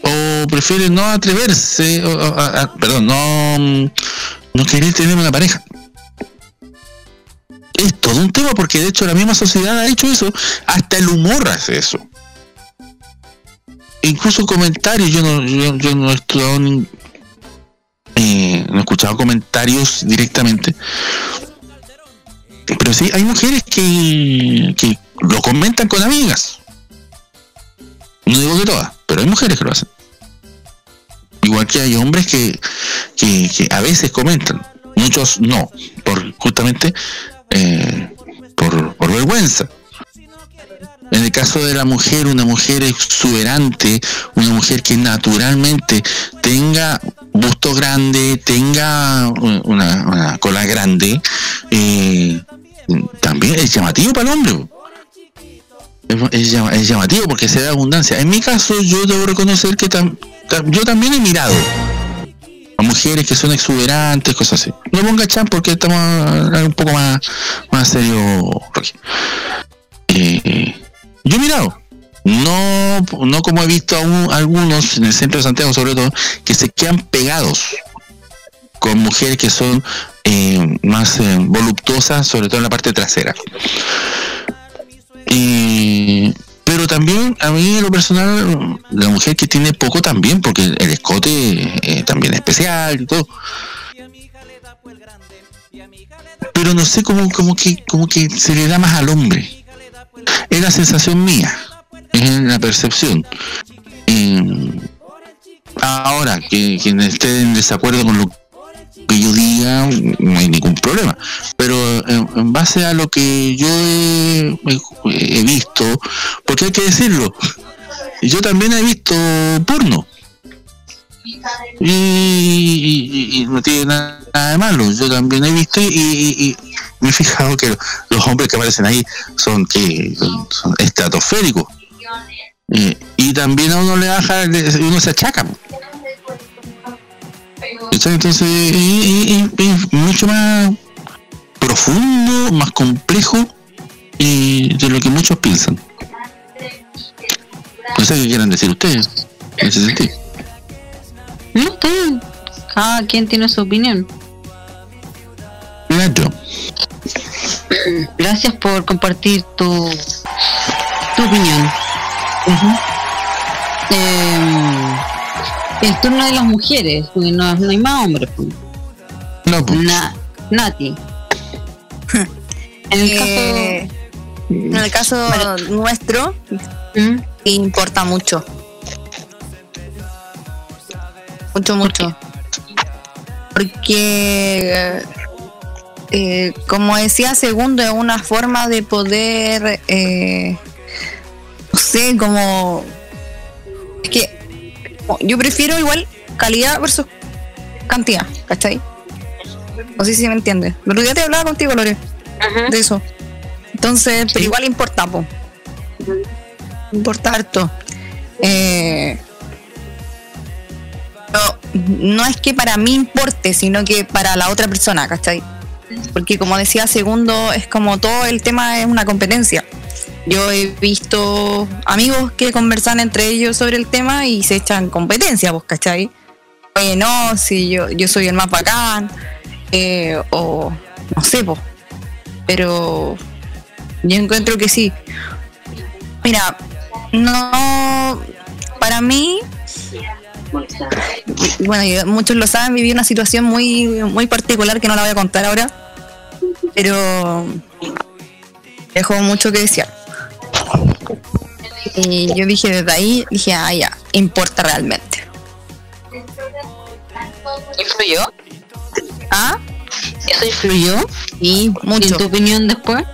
O prefiere no atreverse, o, perdón, no, no querer tener una pareja. Es todo un tema porque de hecho la misma sociedad ha hecho eso. Hasta el humor hace eso incluso comentarios, yo no, yo, yo no he eh, no he escuchado comentarios directamente. Pero sí, hay mujeres que, que lo comentan con amigas. No digo que todas, pero hay mujeres que lo hacen. Igual que hay hombres que, que, que a veces comentan, muchos no, por justamente eh, por, por vergüenza. En el caso de la mujer, una mujer exuberante, una mujer que naturalmente tenga busto grande, tenga una, cola grande, eh, también es llamativo para el hombre. Es, es llama- es llamativo porque se da abundancia. En mi caso, yo debo reconocer que yo también he mirado a mujeres que son exuberantes, cosas así. No ponga chan porque estamos un poco más, más serio. Eh, yo he mirado, no, no como he visto aún algunos en el centro de Santiago sobre todo, que se quedan pegados con mujeres que son eh, más eh, voluptuosas, sobre todo en la parte trasera. Eh, pero también a mí en lo personal, la mujer que tiene poco también, porque el escote eh, también es especial y todo. Pero no sé cómo, cómo que, como que se le da más al hombre. Es la sensación mía, es la percepción. Ahora, que quien esté en desacuerdo con lo que yo diga, no hay ningún problema. Pero en, en base a lo que yo he, he visto, porque hay que decirlo, yo también he visto porno. Y, y- no tiene nada de malo, yo también he visto y, y- me he fijado que los hombres que aparecen ahí son que son estratosféricos. Eh, y también a uno le baja, uno se achaca. Entonces es, es- es mucho más profundo, más complejo y de lo que muchos piensan. No sé qué quieran decir ustedes en ese sentido. No, está bien. Cada quien tiene su opinión. Claro. Gracias por compartir tu, tu opinión. El turno de las mujeres, porque no, no hay más hombres. pues. No, pues. Na- Nati. En el Eh, en el caso nuestro, importa mucho. Mucho, mucho. Porque, eh, como decía Segundo, es una forma de poder, eh, no sé, como... Es que yo prefiero igual calidad versus cantidad, ¿cachai? No sé si me entiendes. El otro día te hablaba contigo, Lore, de eso. Entonces, pero igual importa, po. Importa harto. Eh, no, no es que para mí importe, sino que para la otra persona, ¿cachai? Porque como decía Segundo, es como todo el tema es una competencia. Yo he visto amigos que conversan entre ellos sobre el tema y se echan competencia, pues, ¿cachai? Oye, no, si yo, yo soy el más bacán, eh, o no sé, pues. Pero yo encuentro que sí. Mira, no, para mí, bueno, muchos lo saben, viví una situación muy, muy particular que no la voy a contar ahora, pero dejó mucho que desear. Y yo dije desde ahí, dije, ah, ya, importa realmente. ¿Influyó? ¿Ah? ¿Eso influyó? Y mucho. ¿Y en tu opinión después?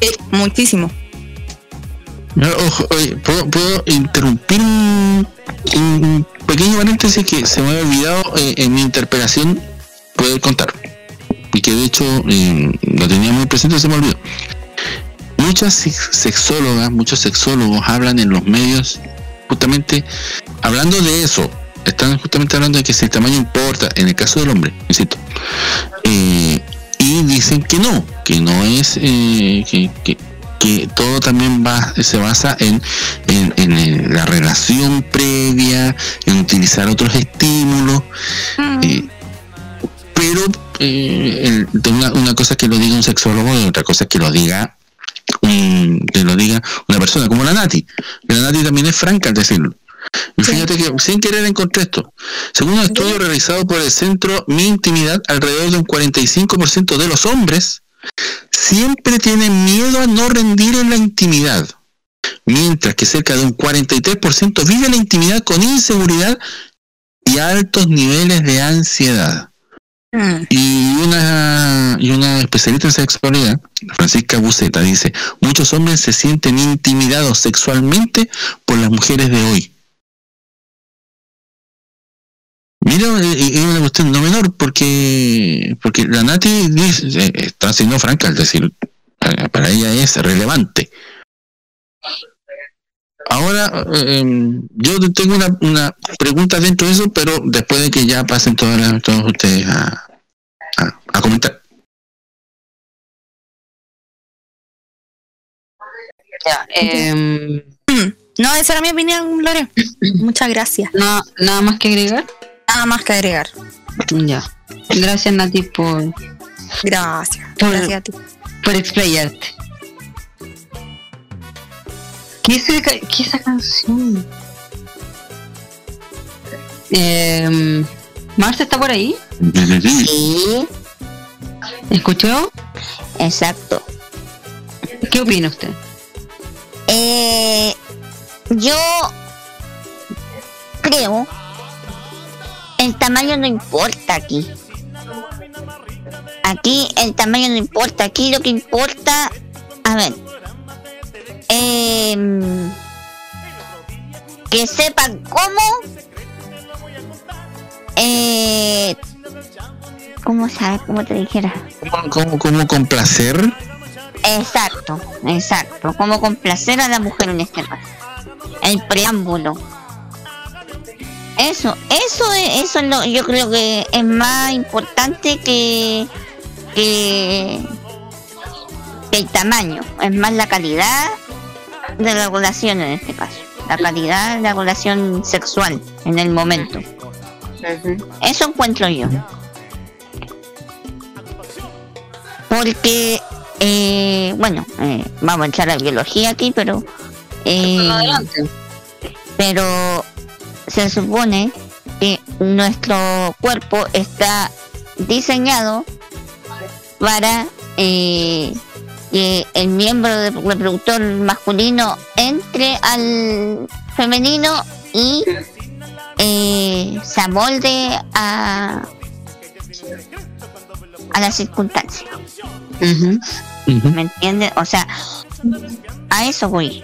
Sí, muchísimo. No, ojo, oye, ¿puedo, puedo interrumpir un, un pequeño paréntesis que se me había olvidado eh, en mi interpelación poder contar? y que de hecho eh, lo tenía muy presente, se me olvidó. Muchas sex- sexólogas, muchos sexólogos hablan en los medios justamente hablando de eso. Están justamente hablando de que si el tamaño importa, en el caso del hombre, insisto. Eh, y dicen que no, que no es, eh, que, que- que todo también va, se basa en, en, en, la relación previa, en utilizar otros estímulos. eh, pero eh, el- de una, una cosa que lo diga un sexólogo y otra cosa que lo diga un- que lo diga una persona como la Nati. La Nati también es franca al decirlo. Y fíjate que sin querer encontré esto. Según un estudio realizado por el centro Mi Intimidad, alrededor de un 45% de los hombres siempre tienen miedo a no rendir en la intimidad. Mientras que cerca de un 43% vive la intimidad con inseguridad y altos niveles de ansiedad. Y una, y una especialista en sexualidad, Francisca Buceta, dice, muchos hombres se sienten intimidados sexualmente por las mujeres de hoy. Mira, eh, es una cuestión no menor, porque porque la Nati dice, eh, está siendo franca al decir, eh, para ella es relevante. Ahora, eh, em, yo tengo una, una pregunta dentro de eso, pero después de que ya pasen todas las- todos ustedes a, a, a comentar. Ya, em, No, esa era mi opinión, Lore. Muchas gracias. no, nada más que agregar. Nada más que agregar. Ya. Gracias Nati por, Gracias. por, Gracias a ti. por explayarte. ¿Qué es, esa, qué es esa canción? Eh, ¿Marta está por ahí? Sí, ¿Escuchó? exacto. ¿Qué opina usted? Eh, yo creo el tamaño no importa aquí. Aquí el tamaño no importa. Aquí lo que importa, a ver, em, que sepan cómo, eh, cómo sabe, cómo te dijera. ¿Cómo, cómo, cómo complacer? Exacto, exacto. Como complacer a la mujer en este caso. El preámbulo. Eso, eso es, eso es lo, yo creo que es más importante que, que, que el tamaño. Es más la calidad de la relación en este caso. La calidad de la relación sexual en el momento. Eso encuentro yo. Porque, eh, bueno, eh, vamos a echar la biología aquí, pero... eh, pero se supone que nuestro cuerpo está diseñado para eh, que el miembro de- reproductor masculino entre al femenino y eh, se amolde a, a las circunstancias. ¿Me entiendes? O sea, a eso voy.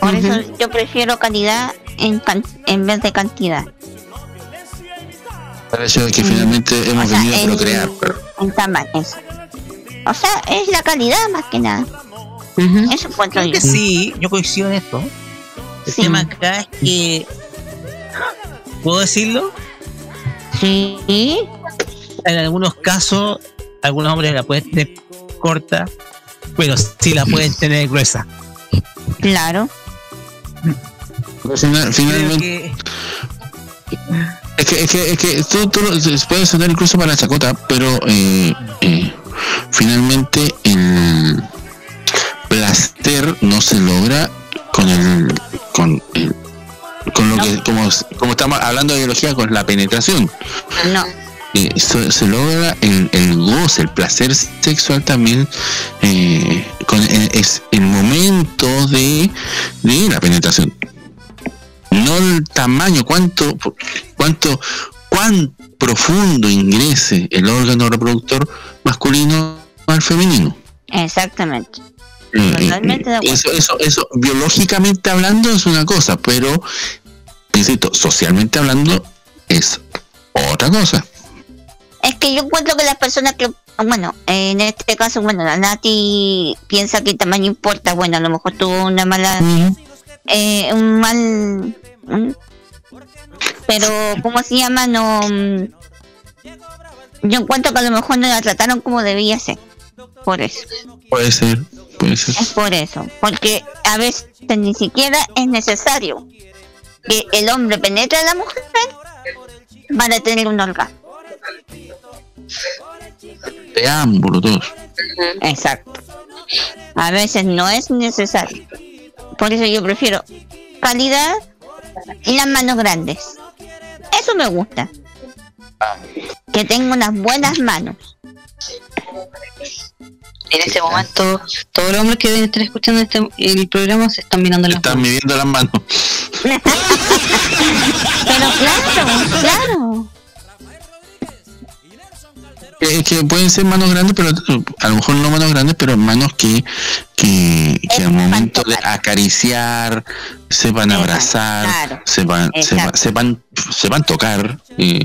Por eso yo prefiero calidad en, can- en vez de cantidad. Es que finalmente hemos O sea, venido a procrear. pero- En tamaño, eso. O sea, es la calidad más que nada. Eso encuentro Creo yo. que sí, yo coincido en esto. El tema acá es que. ¿Puedo decirlo? Sí. En algunos casos, algunos hombres la pueden tener corta, pero sí la pueden tener gruesa. Claro. Final- finalmente, es que, es que, es que tú, tú lo- se puede sonar incluso para la chacota, pero eh, eh, finalmente el placer no se logra con el con el con lo que como, como estamos hablando de biología con la penetración No. Eh, so- se logra el, el goce, el placer sexual también eh, con eh, es el momento de, de la penetración. No el tamaño, cuánto, cuánto, cuán profundo ingrese el órgano reproductor masculino al femenino. Exactamente. Eh, eh, Totalmente de acuerdo. eso, eso, eso, biológicamente hablando es una cosa, pero, insisto, socialmente hablando es otra cosa. Es que yo encuentro que las personas que bueno, en este caso, bueno, la Nati piensa que el tamaño importa. Bueno, a lo mejor tuvo una mala, eh, un mal, un- pero ¿cómo se llama? No, mm, yo encuentro que a lo mejor no la trataron como debía ser. Por eso, Puede ser, puede ser. es por eso, porque a veces ni siquiera es necesario que el hombre penetre a la mujer para tener un orgasmo. Preámbulo, todos. Exacto. A veces no es necesario. Por eso yo prefiero calidad y las manos grandes. Eso me gusta. Que tenga unas buenas manos. En ese momento, todos los hombres que deben estar escuchando este, el programa se están mirando las Están midiendo las manos. Pero claro, claro. Es que pueden ser manos grandes, pero eh, a lo mejor no manos grandes, pero manos que, que, que al momento de acariciar, sepan abrazar, claro. sepan, sepan, Exacto. sepan, sepan tocar, eh,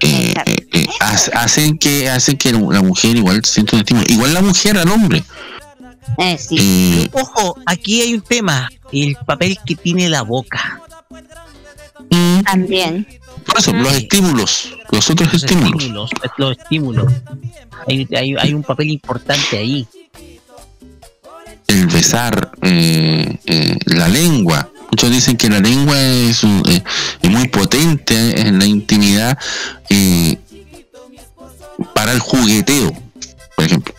eh, eh, eh, hace- hacen que hacen que la mujer igual sienta un estímulo. Igual la mujer al hombre. Eh, Ojo, aquí hay un tema, el papel que tiene la boca. También. Por eso, los estímulos, los otros Los estímulos. estímulos, los estímulos. Hay, hay, hay un papel importante ahí. el besar, eh, eh, la lengua. Muchos dicen que la lengua es, un- eh, es muy potente en la intimidad eh, para el jugueteo, por ejemplo.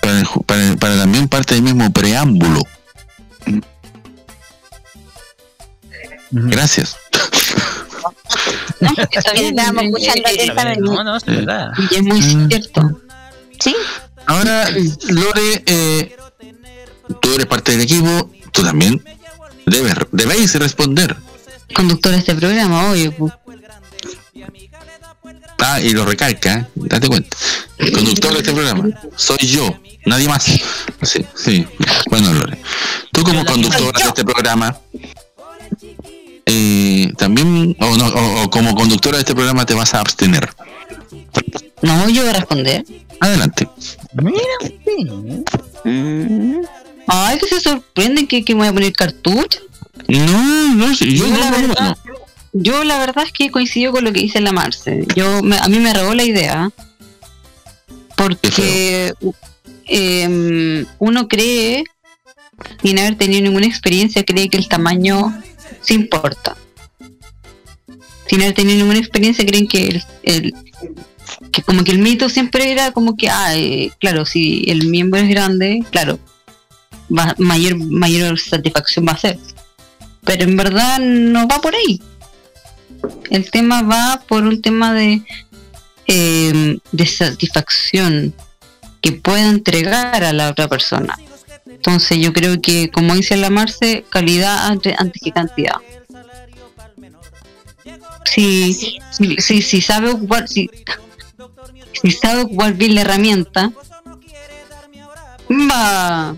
Para, el para, para también parte del mismo preámbulo. Gracias. Estábamos escuchando atentamente. No, no, es verdad. Y es muy cierto. Sí. Ahora, Lore, eh, tú eres parte del equipo, tú también debes, debéis responder. Conductor de este programa, obvio. pu. Ah, y lo recalca, ¿eh? date cuenta. El conductor de este programa soy yo, nadie más. Sí, sí. Bueno, Lore, tú como conductora de este programa, eh, también, o, no, o, o como conductora de este programa, te vas a abstener. No, yo voy a responder. Adelante. Ay, que se sorprenden que, que me voy a poner cartucho. No, no, sí, yo no, la no, no, verdad, yo la verdad es que coincido con lo que dice la Marce. Yo me- a mí me robó la idea porque em, uno cree sin haber tenido ninguna experiencia cree que el tamaño sí importa. Sin haber tenido ninguna experiencia creen que el, el- que como que el mito siempre era como que ah, eh, claro, si el miembro es grande, claro, va- mayor mayor satisfacción va a ser. Pero en verdad no va por ahí. El tema va por un tema de, eh, de satisfacción que pueda entregar a la otra persona. Entonces yo creo que, como dice la Marce, calidad antes, que cantidad. Si, si, si, sabe ocupar, si, sabe ocupar bien la herramienta, va,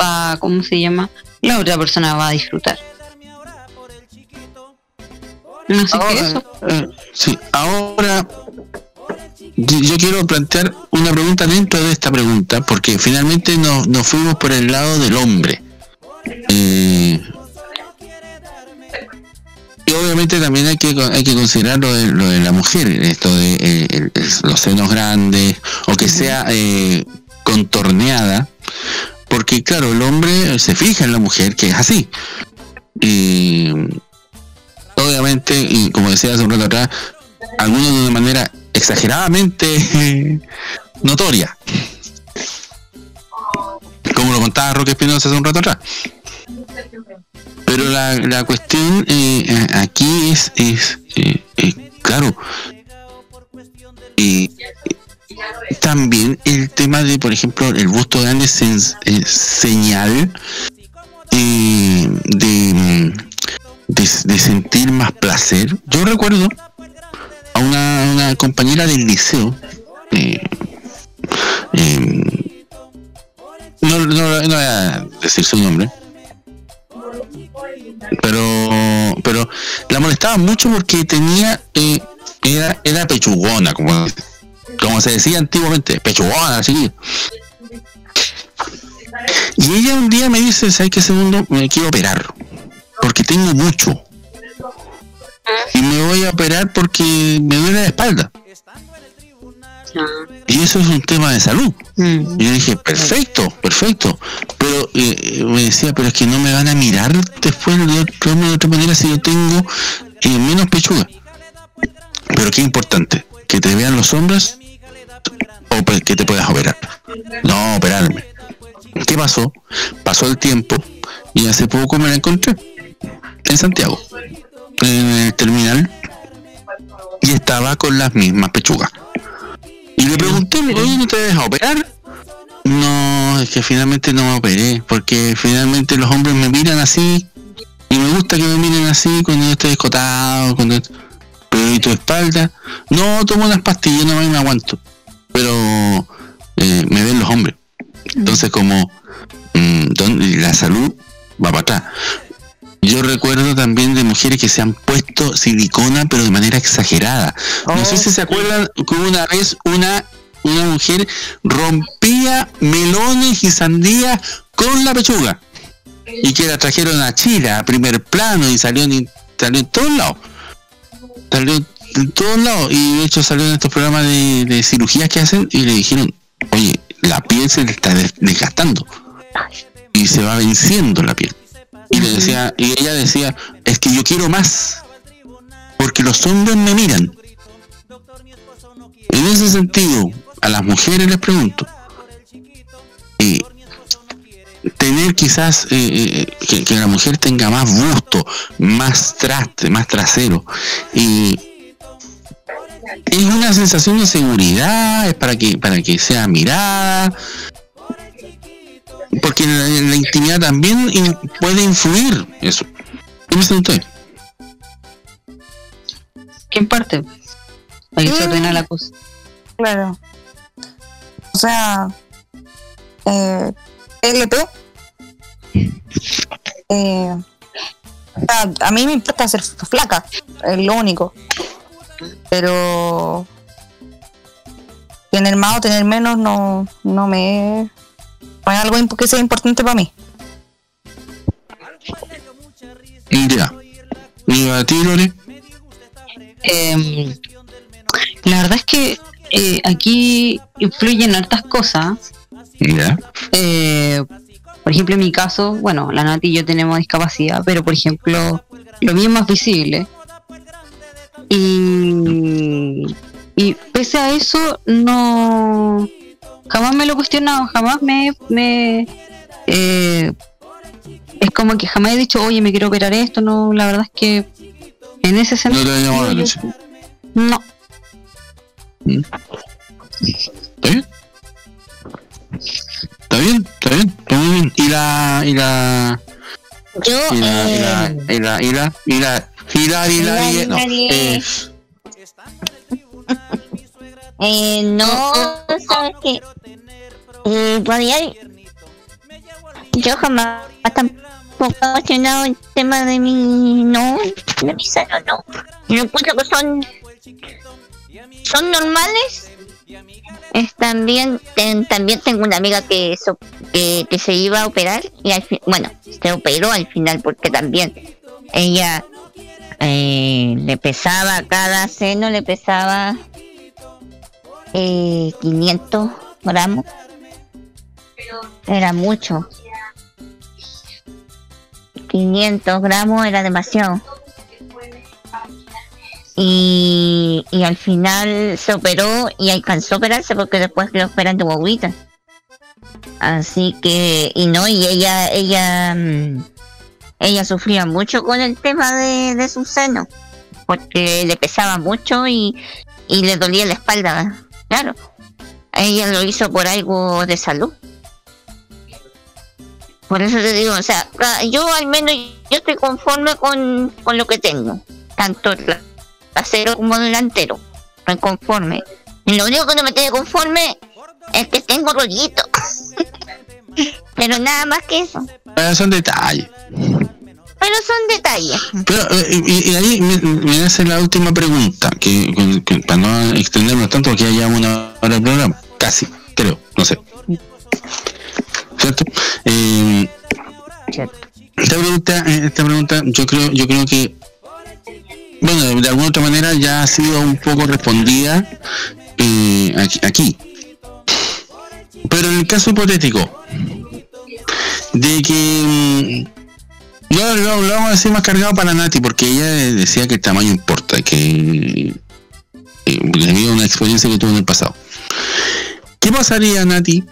va, ¿cómo se llama? La otra persona va a disfrutar. Así que eso. Sí, ahora yo quiero plantear una pregunta dentro de esta pregunta, porque finalmente nos, nos fuimos por el lado del hombre. Eh, y obviamente también hay que hay que considerar lo de, lo de la mujer, esto de eh, los senos grandes, o que sea eh, contorneada, porque claro, el hombre se fija en la mujer, que es así. Y obviamente, y como decía hace un rato atrás, algunos de una manera exageradamente eh, notoria. Como lo contaba Roque Espinosa hace un rato atrás. Pero la, la cuestión eh, eh, aquí es, es eh, eh, claro, y también el tema de, por ejemplo, el busto grande es eh, señal eh, de, de, de sentir más placer. Yo recuerdo una, una compañera del liceo, eh, eh, no, no, no voy a decir su nombre, pero pero la molestaba mucho porque tenía eh, era era pechugona como como se decía antiguamente, pechugona, así. Y ella un día me dice, ¿sabes qué segundo? Me quiero operar, porque tengo mucho. Y me voy a operar porque me duele la espalda. Y eso es un tema de salud. Y yo dije, perfecto, perfecto. Pero eh, me decía, pero es que no me van a mirar después de otra, de otra manera si yo tengo eh, menos pechuga. Pero qué importante, que te vean los hombres o que te puedas operar. No, operarme. ¿Qué pasó? Pasó el tiempo y hace poco me la encontré en Santiago, en el terminal, y estaba con las mismas pechugas. Y le pregunté, oye, ¿no te dejas operar? No, es que finalmente no me operé, porque finalmente los hombres me miran así, y me gusta que me miren así cuando yo estoy escotado, cuando... Pero ¿y tu espalda? No, tomo unas pastillas, no me aguanto. Pero eh, me ven los hombres. Entonces como mm, don- la salud va para atrás. Yo recuerdo también de mujeres que se han puesto silicona pero de manera exagerada. No sé si se acuerdan que una vez una, una mujer rompía melones y sandías con la pechuga. Y que la trajeron a Chile a primer plano y salió en, salió en todos lados. Salió en todos lados. Y de hecho salió en estos programas de, de cirugías que hacen y le dijeron, oye, la piel se le está des- desgastando. Y se va venciendo la piel. Y le decía, y ella decía, es que yo quiero más. Porque los hombres me miran. En ese sentido, a las mujeres les pregunto, eh, tener quizás eh, eh, que, que la mujer tenga más busto, más traste, más trasero, y es una sensación de seguridad, es para que para que sea mirada, porque en la, en la intimidad también in- puede influir eso. ¿Qué me usted? ¿Qué parte? Ahí se ordena la cosa. Claro. O sea, eh, LP. Eh, o sea, a mí me importa ser flaca, es lo único. Pero tener más o tener menos no, no me no es algo que sea importante para mí. Ya. ¿Y a ti, Lore? Em, la verdad es que eh, aquí influyen hartas cosas. Ya. Eh, por ejemplo, en mi caso, bueno, la Nati y yo tenemos discapacidad, pero por ejemplo, lo mío es más visible. Y, y pese a eso, no. Jamás me lo he cuestionado, jamás me. me eh, es como que jamás he dicho, oye, me quiero operar esto. No, la verdad es que en ese No sentido. te ha llamado la atención. No. ¿Está bien? ¿Está bien? ¿Está bien? Está muy bien. ¿Y la... y la... Yo, y la... y la... y la... y la... y la... y la... y la... y la- no, eh, no, sabes que eh, yo jamás tampoco he cuestionado el tema de mi no, de mi seno, no. Yo encuentro que son son normales. Es también también tengo una amiga que, so- que se iba a operar y al fin, bueno, se operó al final porque también ella eh, le pesaba cada seno le pesaba eh, 500 gramos. Era mucho. 500 gramos era demasiado. Y, y al final se operó y alcanzó a operarse porque después le operan de bobita. Así que, y no, y ella, ella, mm, ella sufría mucho con el tema de, de su seno, porque le pesaba mucho y, y le dolía la espalda, claro. Ella lo hizo por algo de salud. Por eso te digo, o sea, ca- yo al menos yo estoy conforme con, con lo que tengo, tanto tra- trasero como delantero, estoy conforme. Y lo único que no me tiene conforme es que tengo rollito. Pero nada más que eso. eh, son detalles. Pero son detalles. Pero, eh, y, y ahí me, me hace la última pregunta, que, que- que para no extendernos tanto, porque ya llevamos una hora de programa, casi, creo, no sé. ¿Cierto? Eh, esta pregunta, eh, esta pregunta, yo creo, yo creo que, bueno, de alguna otra manera ya ha sido un poco respondida eh, aquí, aquí. Pero en el caso hipotético de que no, lo, lo vamos a decir más cargado para Nati, porque ella decía que el tamaño importa, que debido a una experiencia que tuvo en el pasado. ¿Qué pasaría, Nati?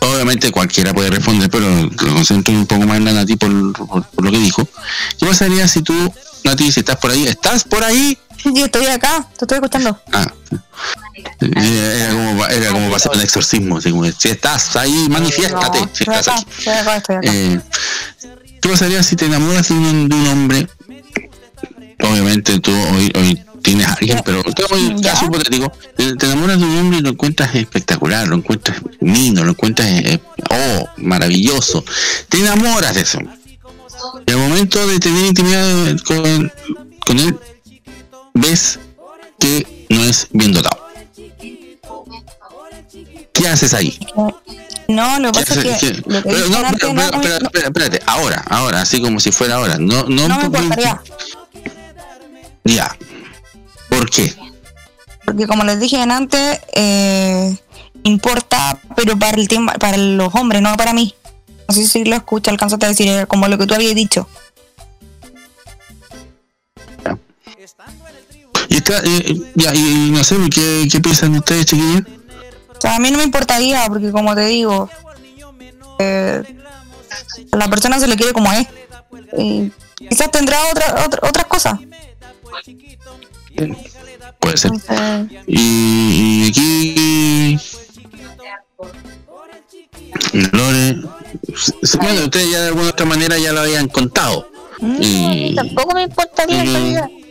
Obviamente cualquiera puede responder, pero lo concentro un poco más en la Nati por, por- por lo que dijo. ¿Qué pasaría si tú, Nati, si estás por ahí, estás por ahí? Yo estoy acá, te estoy escuchando. Ah, eh, era como, era como pasar un exorcismo, así como, si estás ahí, manifiéstate. No, si estás acá, aquí. acá, acá. Eh, ¿Qué pasaría si te enamoras de un, de un hombre? Obviamente tú hoy, hoy tienes a alguien, pero caso hipotético, te, te enamoras de un hombre y lo encuentras espectacular, lo encuentras lindo, lo encuentras, eh, oh, maravilloso. Te enamoras de eso. Y al momento de tener intimidad con, con él, ves que no es bien dotado. ¿Qué haces ahí? No, lo que ¿Qué pasa es que. ¿Qué? lo que Pero dije no, pero- no- pero- espérate, ahora, ahora, así como si fuera ahora. No, no, no me por- importaría. Ya. ¿Por qué? Porque como les dije antes, eh, importa, pero para el tema, para los hombres, no para mí. No sé si lo escucho, alcanzaste a decir, eh, como lo que tú habías dicho. Y está, eh, ya, y, y no sé, ¿qué, qué piensan ustedes, chiquillos? O sea, a mí no me importaría, porque como te digo, eh, a la persona se le quiere como es. Y quizás tendrá otra, otra- otras cosas. Puede ser. Y, y aquí. Lore. Bueno, ustedes ya de alguna otra manera ya lo habían contado. Y Tampoco me importaría en Mm.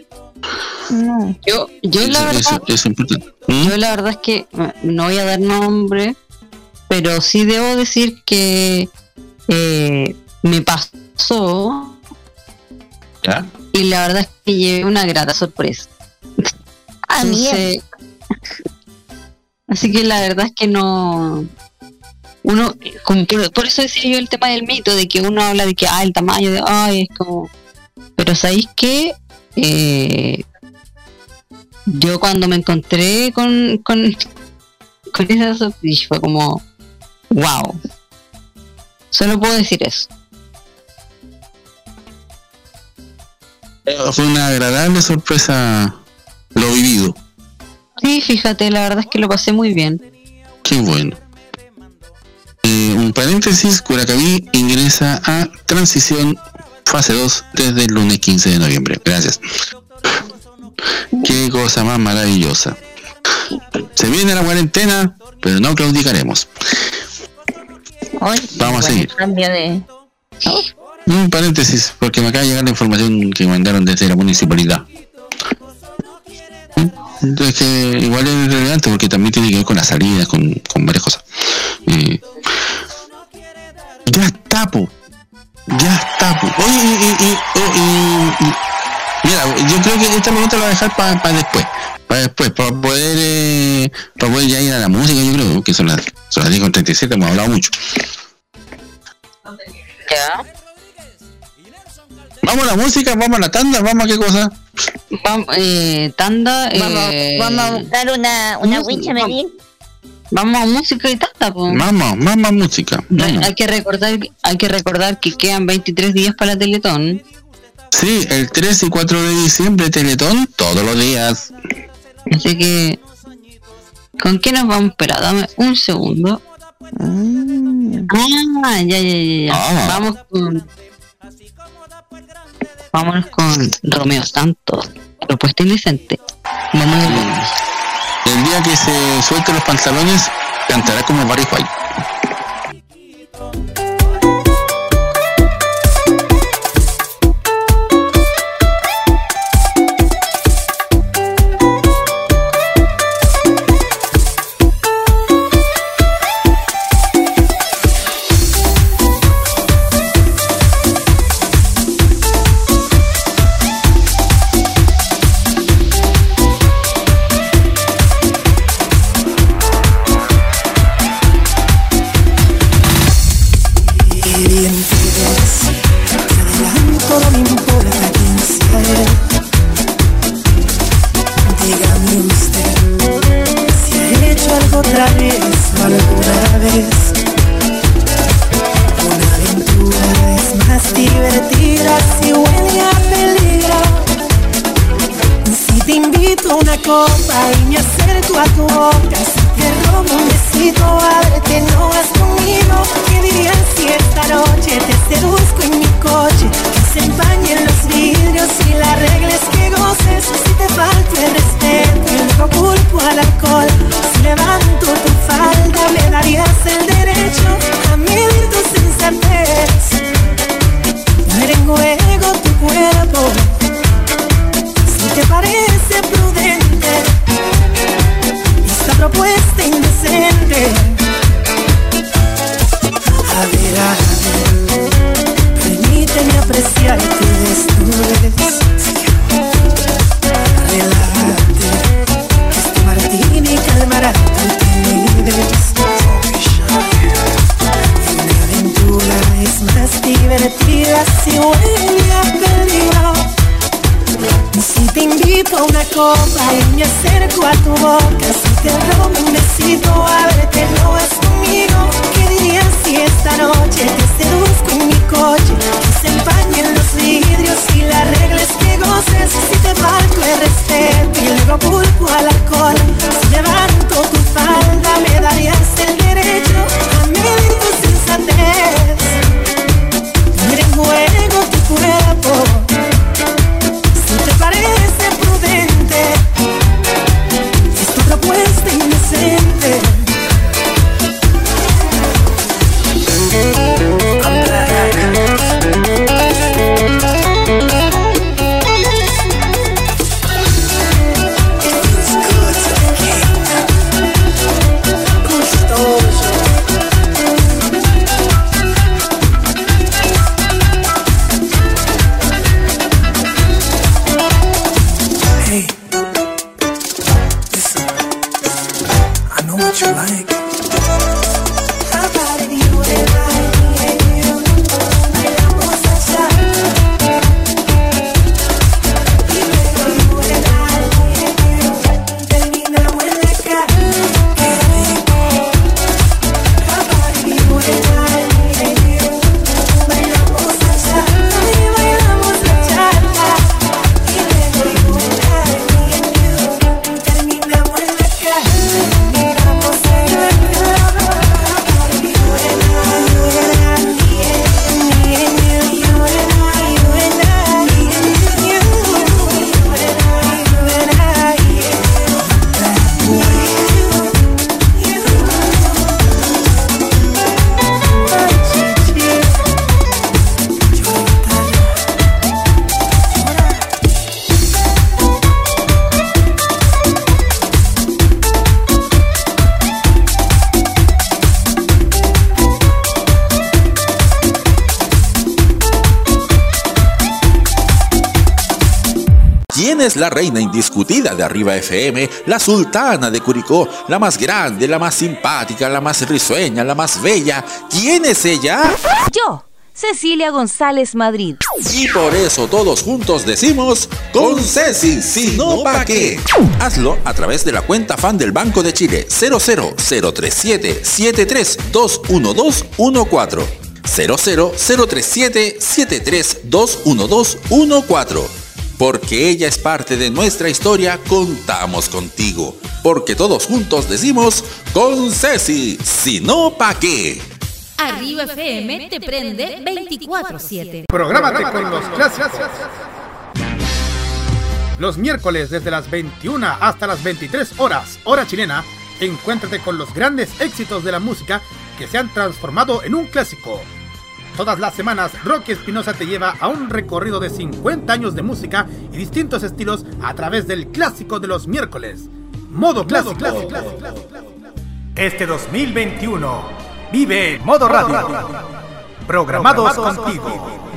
Yo, yo la verdad, eso- eso es importante. ¿Mm? yo la verdad es que no voy a dar nombre, pero sí debo decir que eh, me pasó ¿Ya? y la verdad es que llevé una grata sorpresa. Ah, Entonces, así que la verdad es que no uno como por eso decía yo el tema del mito de que uno habla de que ah el tamaño de ay es como pero sabéis que Eh, yo cuando me encontré con con, con esa sorpresa fue como wow solo puedo decir eso Fue una agradable sorpresa lo vivido. sí fíjate la verdad es que lo pasé muy bien Qué bueno. Eh, un paréntesis, Curacaví ingresa a transición fase 2 desde el lunes 15 de noviembre. Gracias. Qué cosa más maravillosa. Se viene la cuarentena, pero no claudicaremos. Hoy, Vamos a seguir. Cambio de. Un paréntesis, porque me acaba de llegar la información que mandaron desde la municipalidad. Entonces que igual es relevante porque también tiene que ver con las salidas, con, con varias cosas. Eh, ya está, po. Ya está, po. Oye, y, y- y- y- y- mira, yo creo que esta pregunta la voy a dejar para después. Para después, para poder, eh, para poder ya ir a la música, yo creo que son las, son las 10 con 37, hemos hablado mucho. ya Vamos a la música, vamos a la tanda, vamos a qué cosa. vamos eh, tanda Vamos, eh, vamos a buscar una, una wincha. Vamos a música y tanda pues. Vamos, más música. Hay, hay que recordar hay que recordar que quedan 23 días para la Teletón Sí, el 3 y 4 de diciembre, Teletón, todos los días. así que ¿con qué nos vamos a esperar? Dame un segundo ah ya ya ya, ya. Ah. vamos con vámonos con Romeo Santos propuesta indecente vamos a. El día que se suelte los pantalones, cantará como Barry White. Reina indiscutida de Arriba FM, la sultana de Curicó, la más grande, la más simpática, la más risueña, la más bella. ¿Quién es ella? Yo. Cecilia González Madrid. Y por eso todos juntos decimos con Ceci, si no pa' qué. Hazlo a través de la cuenta fan del Banco de Chile 00037 7321214 00037 7321214 porque ella es parte de nuestra historia, contamos contigo. Porque todos juntos decimos, con Ceci, si no, ¿pa' qué? Arriba FM te prende 24-7. Prográmate con los clásicos. Los miércoles desde las 21 hasta las 23 horas, hora chilena, encuéntrate con los grandes éxitos de la música que se han transformado en un clásico Todas las semanas, Rocky Espinosa te lleva a un recorrido de 50 años de música y distintos estilos a través del clásico de los miércoles. Modo clásico. Este 2021, vive Modo Radio. Programados contigo.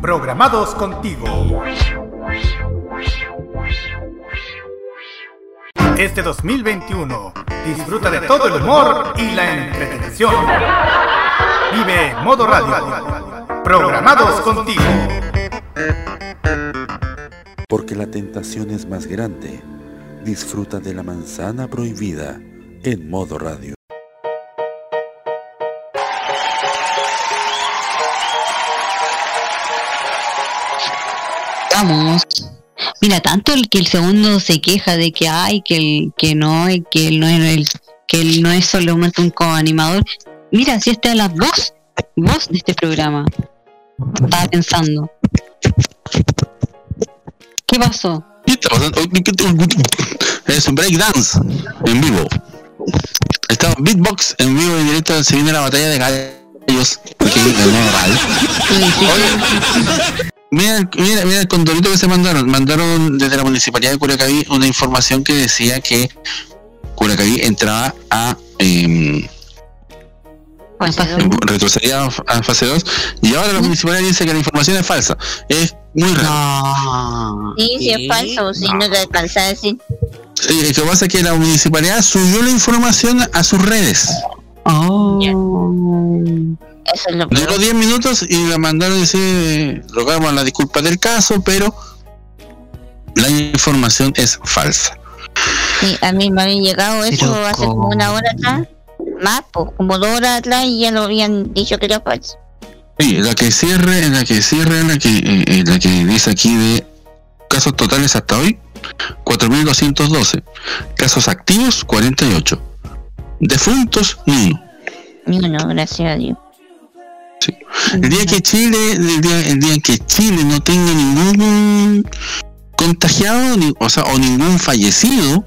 programados contigo. Este 2021 disfruta de todo el humor y la entretención. Vive Modo Radio, programados contigo. Porque la tentación es más grande. Disfruta de la manzana prohibida en modo radio. Vamos. Mira, tanto el que el segundo se queja de que hay, que el que no, que él no es el, que él no es solamente un coanimador. Mira, si esta es la voz, voz de este programa. Estaba pensando. ¿Qué pasó? Es un breakdance en vivo. Estamos beatbox en vivo y directo. Se viene la batalla de gallos. Que. Mira, mira, mira el condorito que se mandaron. Mandaron desde la municipalidad de Curacaví una información que decía que Curacaví entraba a. em, retrocedía a fase 2 y ahora la municipalidad dice que la información es falsa. Es muy raro. Sí, sí, es falso, si no te alcanza a decir. Sí, lo que pasa es que la municipalidad subió la información a sus redes. Eso es lo Duró 10 minutos y la mandaron y decir, rogamos la disculpa del caso, pero la información es falsa. Sí, a mí me había llegado eso Pero hace como una hora atrás. Más, po, como dos horas atrás y ya lo habían dicho que era falso. Sí, la que cierre, la que cierre, la que, eh, eh, la que dice aquí de casos totales hasta hoy, 4.212. Casos activos, 48. Defuntos, ni uno. Ni uno, gracias a Dios. El día que Chile, el día, el día que Chile no tenga ningún contagiado, ni- o sea, o ningún fallecido,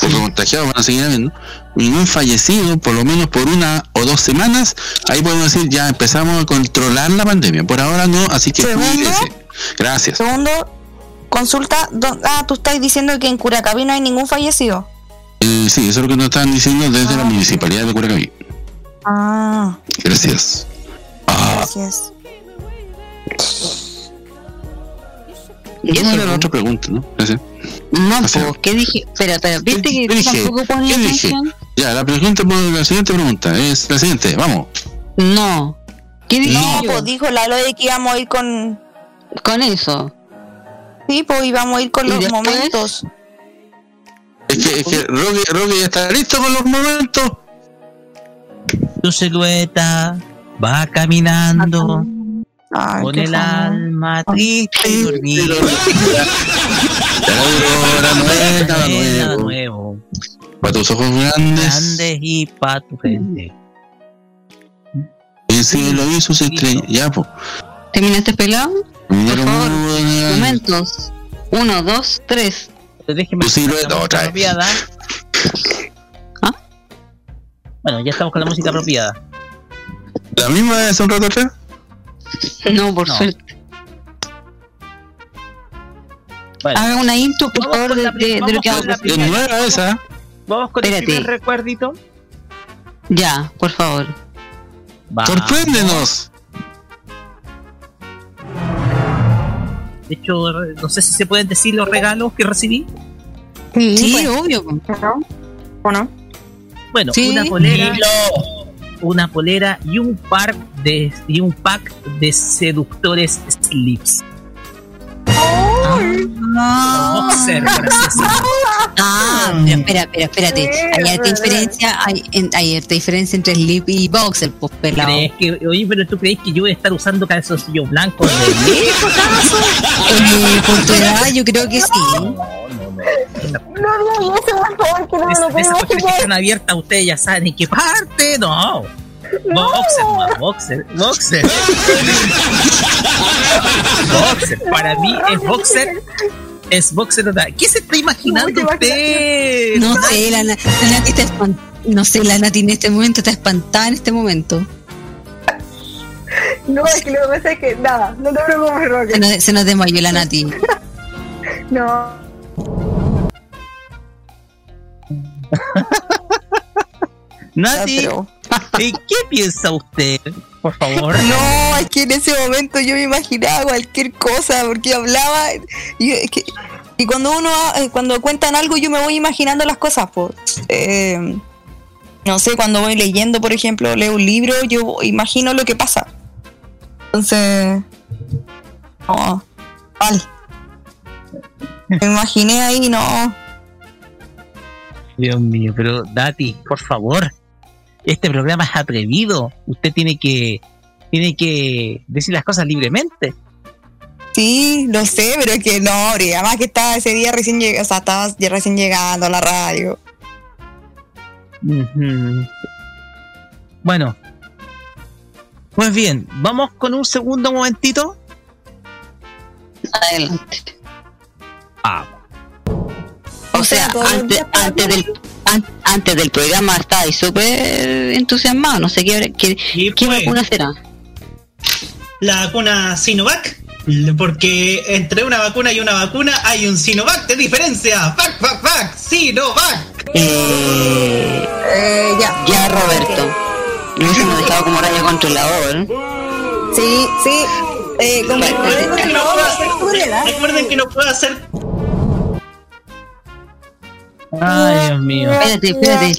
porque contagiados van a seguir habiendo, ningún fallecido, por lo menos por una o dos semanas, ahí podemos decir ya empezamos a controlar la pandemia. Por ahora no, así que Segundo. Gracias. Segundo, consulta. Ah, tú estás diciendo que en Curacaví no hay ningún fallecido. Eh, sí, eso es lo que nos están diciendo desde la municipalidad de Curacaví. Ah, Gracias. Gracias. y eso era la otra pregunta, ¿no? Gracias. No, O sea, po, ¿qué dije? Espera, espera, ¿viste que ¿Qué tú dije? tampoco pones ¿Qué dije? atención? Ya, la pregunta, la siguiente pregunta es la siguiente, vamos. No. ¿Qué dije No, yo? pues dijo la de que íbamos a ir con. Con eso. Sí, pues íbamos a ir con ¿Y los después? momentos. Es que, es que Roque ya está listo con los momentos. Tu silueta va caminando con qué el fama. alma triste y dormida. Nada nuevo. Para tus ojos grandes, Grandes y para tu gente. el cielo y sus estrellas. Ya, pues. ¿Terminaste pelado? Por favor, Momentos. Uno, dos, tres. Déjeme silueta otra vez. apropiada. Bueno, ya estamos con la música apropiada. ¿La misma de hace un rato atrás? No, por No. suerte. Bueno, Haga una intro, por favor, de, de- de lo que vamos a nueva esa. vamos con el primer recuerdito. Ya, por favor. Vamos. Sorpréndenos. De hecho, no sé si se pueden decir los regalos que recibí. Sí, obvio. ¿O no? Bueno, Sí. una polera, una polera y un par de y un pack de seductores slips. Boxer, gracias. Ah, pero espera, espera, espérate. Hay harta diferencia, hay, en- hay harta diferencia entre slip y boxer, pues pelado. ¿Crees que, oye, pero tú crees que yo voy a estar usando calzoncillos blancos de viejo, acaso? Eh, por tu edad, yo creo que sí. No digas eso, por favor, que no me lo esas cuestiones que imaginar. están abiertas, ustedes ya saben en qué parte, no. Boxer, ma, boxer, boxer. Boxer, para mí es boxer. Es boxer total. ¿Qué se está imaginando usted? No sé, la, Na- la Nati está No sé, la Nati en este momento está espantada en este momento. No, es que lo que pasa es que, nada, no te preocupes, Se Roque. nos, se nos desmayó la Nati. No. Nati, pero- ¿y ¿qué piensa usted? Por favor. No, es que en ese momento yo me imaginaba cualquier cosa, porque hablaba y, es que- y cuando uno eh, cuando cuentan algo yo me voy imaginando las cosas, pues. Eh, no sé, cuando voy leyendo, por ejemplo, leo un libro, yo imagino lo que pasa. Entonces, no, mal. Me imaginé ahí, no. Dios mío, pero Dati, por favor. Este programa es atrevido. Usted tiene que tiene que decir las cosas libremente. Sí, lo sé, pero es que no, hombre, además que estaba ese día recién llegando, o sea, estaba ya recién llegando a la radio. Ujú. Bueno. Pues bien, vamos con un segundo momentito. Adelante. Ah, O sea, antes, antes, del, an- antes del programa estaba ahí súper entusiasmado. No sé qué, qué, qué vacuna será. La vacuna Sinovac. Porque entre una vacuna y una vacuna hay un Sinovac de diferencia. ¡Vac, vac, vac! ¡Sinovac! Eh, ya. Ya, Roberto. Lo hubiésemos dejado como radio controlador. Sí, sí. Eh, como Recuerden que no puedo hacer- Recuerden que no puedo hacer. Ay, Dios mío. Espérate, espérate.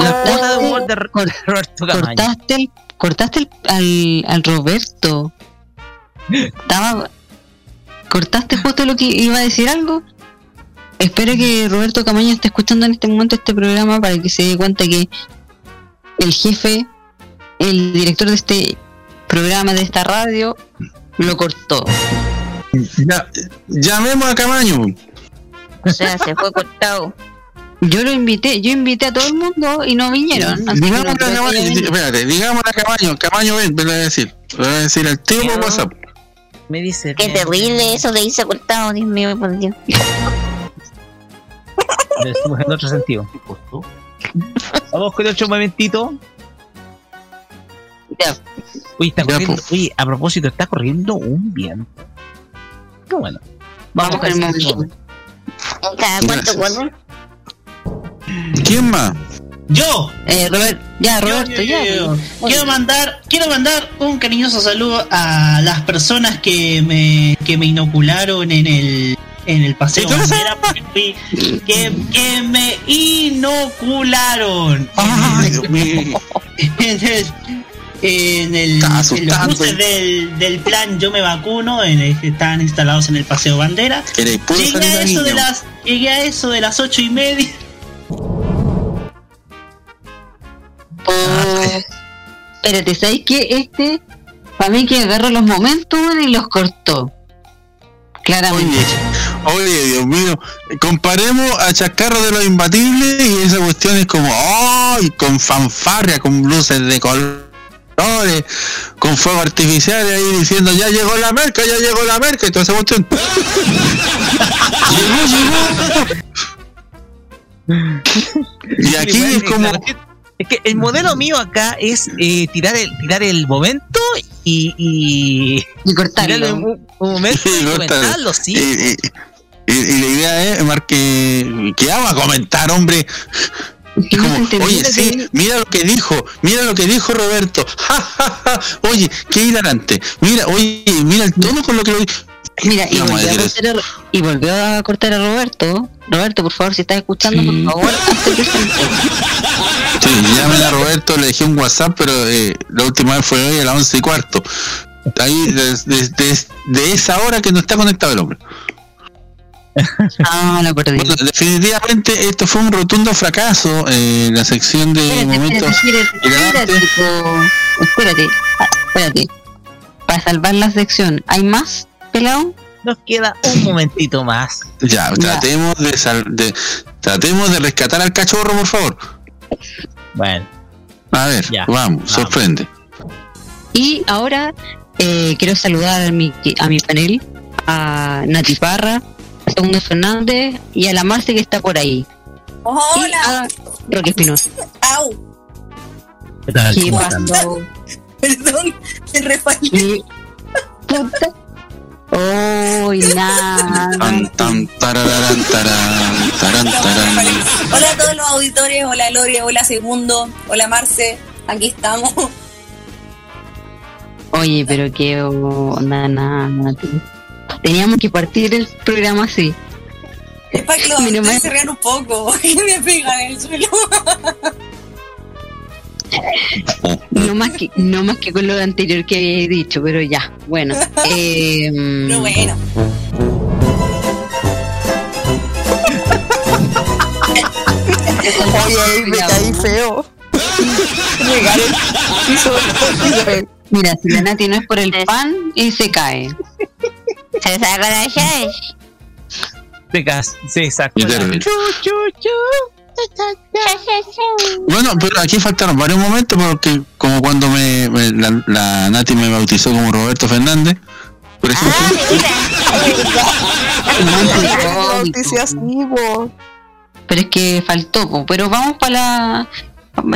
La cuota de humor de Ro- Cor- Roberto Camaño. cortaste el, cortaste el- al, al Roberto. Estaba. Cortaste justo lo que iba a decir algo. Espero que Roberto Camaño esté escuchando en este momento este programa para que se dé cuenta que el jefe, el director de este programa, de esta radio, lo cortó. Ya, llamemos a Camaño. O sea, se fue cortado. Yo lo invité, yo invité a todo el mundo y no vinieron. Digamos a Camaño, espérate, digamos a Camaño, Camaño ven, ven a decir, le voy a decir al tío por WhatsApp. Me dice. Qué terrible eso de irse cortado, Dios mío, por Dios. Lo decimos en otro sentido. Vamos con otro momentito. Uy, está corriendo. Uy, a propósito, está corriendo un viento. Qué bueno. Vamos con el momento. ¿Cada cuánto corre? ¿Quién más? Yo. Eh, Robert, ya, Roberto, ya. Yo. Quiero mandar, quiero mandar un cariñoso saludo a las personas que me, que me inocularon en el en el paseo bandera porque fui- que, que me inocularon en el, en, el- en los buses del, del plan yo me vacuno en el que están instalados en el paseo bandera llegué a eso de las llegué a eso de las ocho y media espérate, ¿sabes qué? Este, para mí que agarró los momentos y los cortó. Claramente. Oye, Dios mío, comparemos a Chascarro de los Imbatibles y esa cuestión es como, ¡ay! Con fanfarria, con luces de colores, con fuego artificial ahí diciendo, ya llegó la merca, ya llegó la merca y toda esa cuestión. y aquí es como, Es que el modelo mío acá es eh, tirar el tirar el momento y y, y cortarlo. un, un momento y comentarlo, sí. Y, y- y- y la idea es, Mar, que, que vamos a comentar, hombre. Es como, oye, sí, mira lo que dijo, mira lo que dijo Roberto. Ja, ja, ja. Oye, qué hilarante. Mira, oye, mira el tono con lo que lo dijo. Mira, y volvió, a cortar a, y volvió a cortar a Roberto. Roberto, por favor, si estás escuchando, por favor. Sí, llamen a Roberto, le dejé un WhatsApp, pero eh, la última vez fue hoy a las once y cuarto. Ahí, desde de, esa hora que no está conectado el hombre. Ah, lo perdí. Bueno, definitivamente esto fue un rotundo fracaso en la sección de Espérate, momentos. espérate, espérate. Para salvar la sección, ¿hay más, pelado? Nos queda un momentito más. Ya, tratemos de, sal- de tratemos de rescatar al cachorro, por favor. Bueno. A ver, Ya, vamos, vamos. sorprende. Y ahora Eh, quiero saludar a mi, a mi panel, a Nati Parra, a Segundo Fernández y a la Marce que está por ahí. Hola. Y a Roque Espinosa. Au. ¿Qué tal? ¿Qué. Perdón, se refalé. Uy, nada. Tan. Hola a todos los auditores, hola Lore, hola Segundo, hola Marce, aquí estamos. Oye, pero qué onda, Nati. Teníamos que partir el programa así. Es para que los se rían un poco y me pegan en el suelo. No más que, no más que con lo anterior que había dicho, pero ya, bueno. Eh, Pero bueno. Oye, me caí feo. Mira, si la Nati no es por el pan, y se cae. Se saca la Sí, exacto. Chu, chu, chu. Bueno, pero aquí faltaron varios momentos porque como cuando me, me- la, la Nati me bautizó como Roberto Fernández, por ejemplo. Pero es que faltó, pero vamos para la.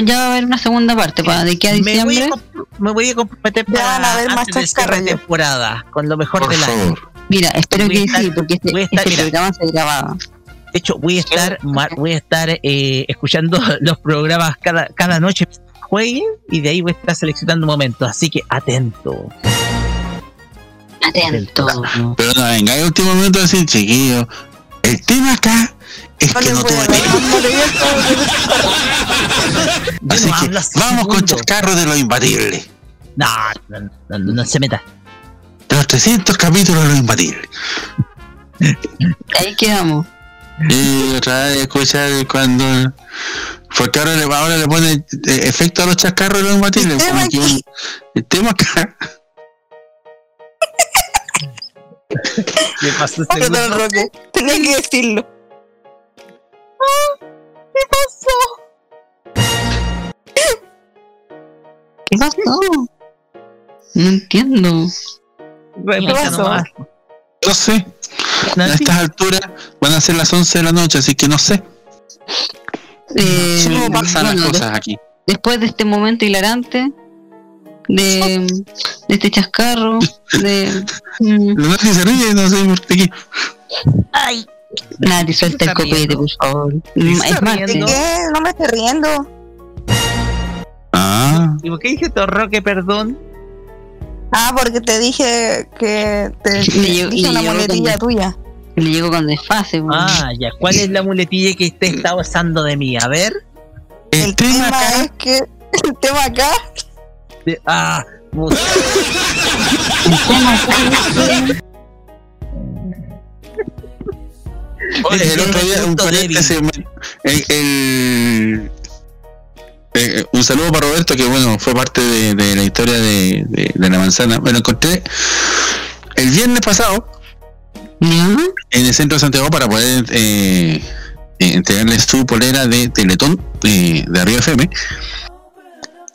Ya va a haber una segunda parte, para de aquí a Me voy a, diciembre. me voy a comprometer Ya van a para haber más de temporada con lo mejor del año. Mira, espero que estar- sí, porque este, estar- este mira. programa se grababa. De hecho, voy a estar, mar- voy a estar eh, escuchando los programas cada, cada noche juegue y de ahí voy a estar seleccionando momentos. Así que atento. Atento. Pero no venga, hay último momento de decir, chiquillo, el tema acá es que no tuve Así que vamos con. Chascarro de los imbatibles. No, no, no, se meta. De los 300 capítulos de los imbatibles. Ahí quedamos. Y otra vez escuchar cuando. Porque ahora le, ahora le pone eh, efecto a los chascarros los imbatibles. como que un- el tema acá. ¿Qué pasó, Perdón? Roque, tenía que decirlo. ¿Qué pasó? ¿Qué pasó? No entiendo. Repita pasó? No sé. A estas alturas van a ser las 11 de la noche, así que no sé. Eh, ¿Cómo pasan bueno, las cosas aquí? después de este momento hilarante, de, de este chascarro, de. mm, Los Nati se ríe, no sé por qué. Ay, Nati, suelta el copete, riendo? por favor. ¿Se está Es más, qué? No me estoy riendo. Ah, ¿Y por qué dije todo Roque, perdón? Ah, porque te dije que te te dije una muletilla con- tuya. le llego con desfase. weón. Ah, ya. ¿Cuál es la muletilla que usted está usando de mí? A ver. el, El tema tema acá. es que el tema acá De- ah, puta. Oye, el otro día, un paréntesis, me- el, el- eh, un saludo para Roberto, que bueno, fue parte de, de la historia de, de- de la manzana. Me lo encontré el viernes pasado en el centro de Santiago para poder eh, eh, entregarle su polera de Teletón eh, de Arriba FM.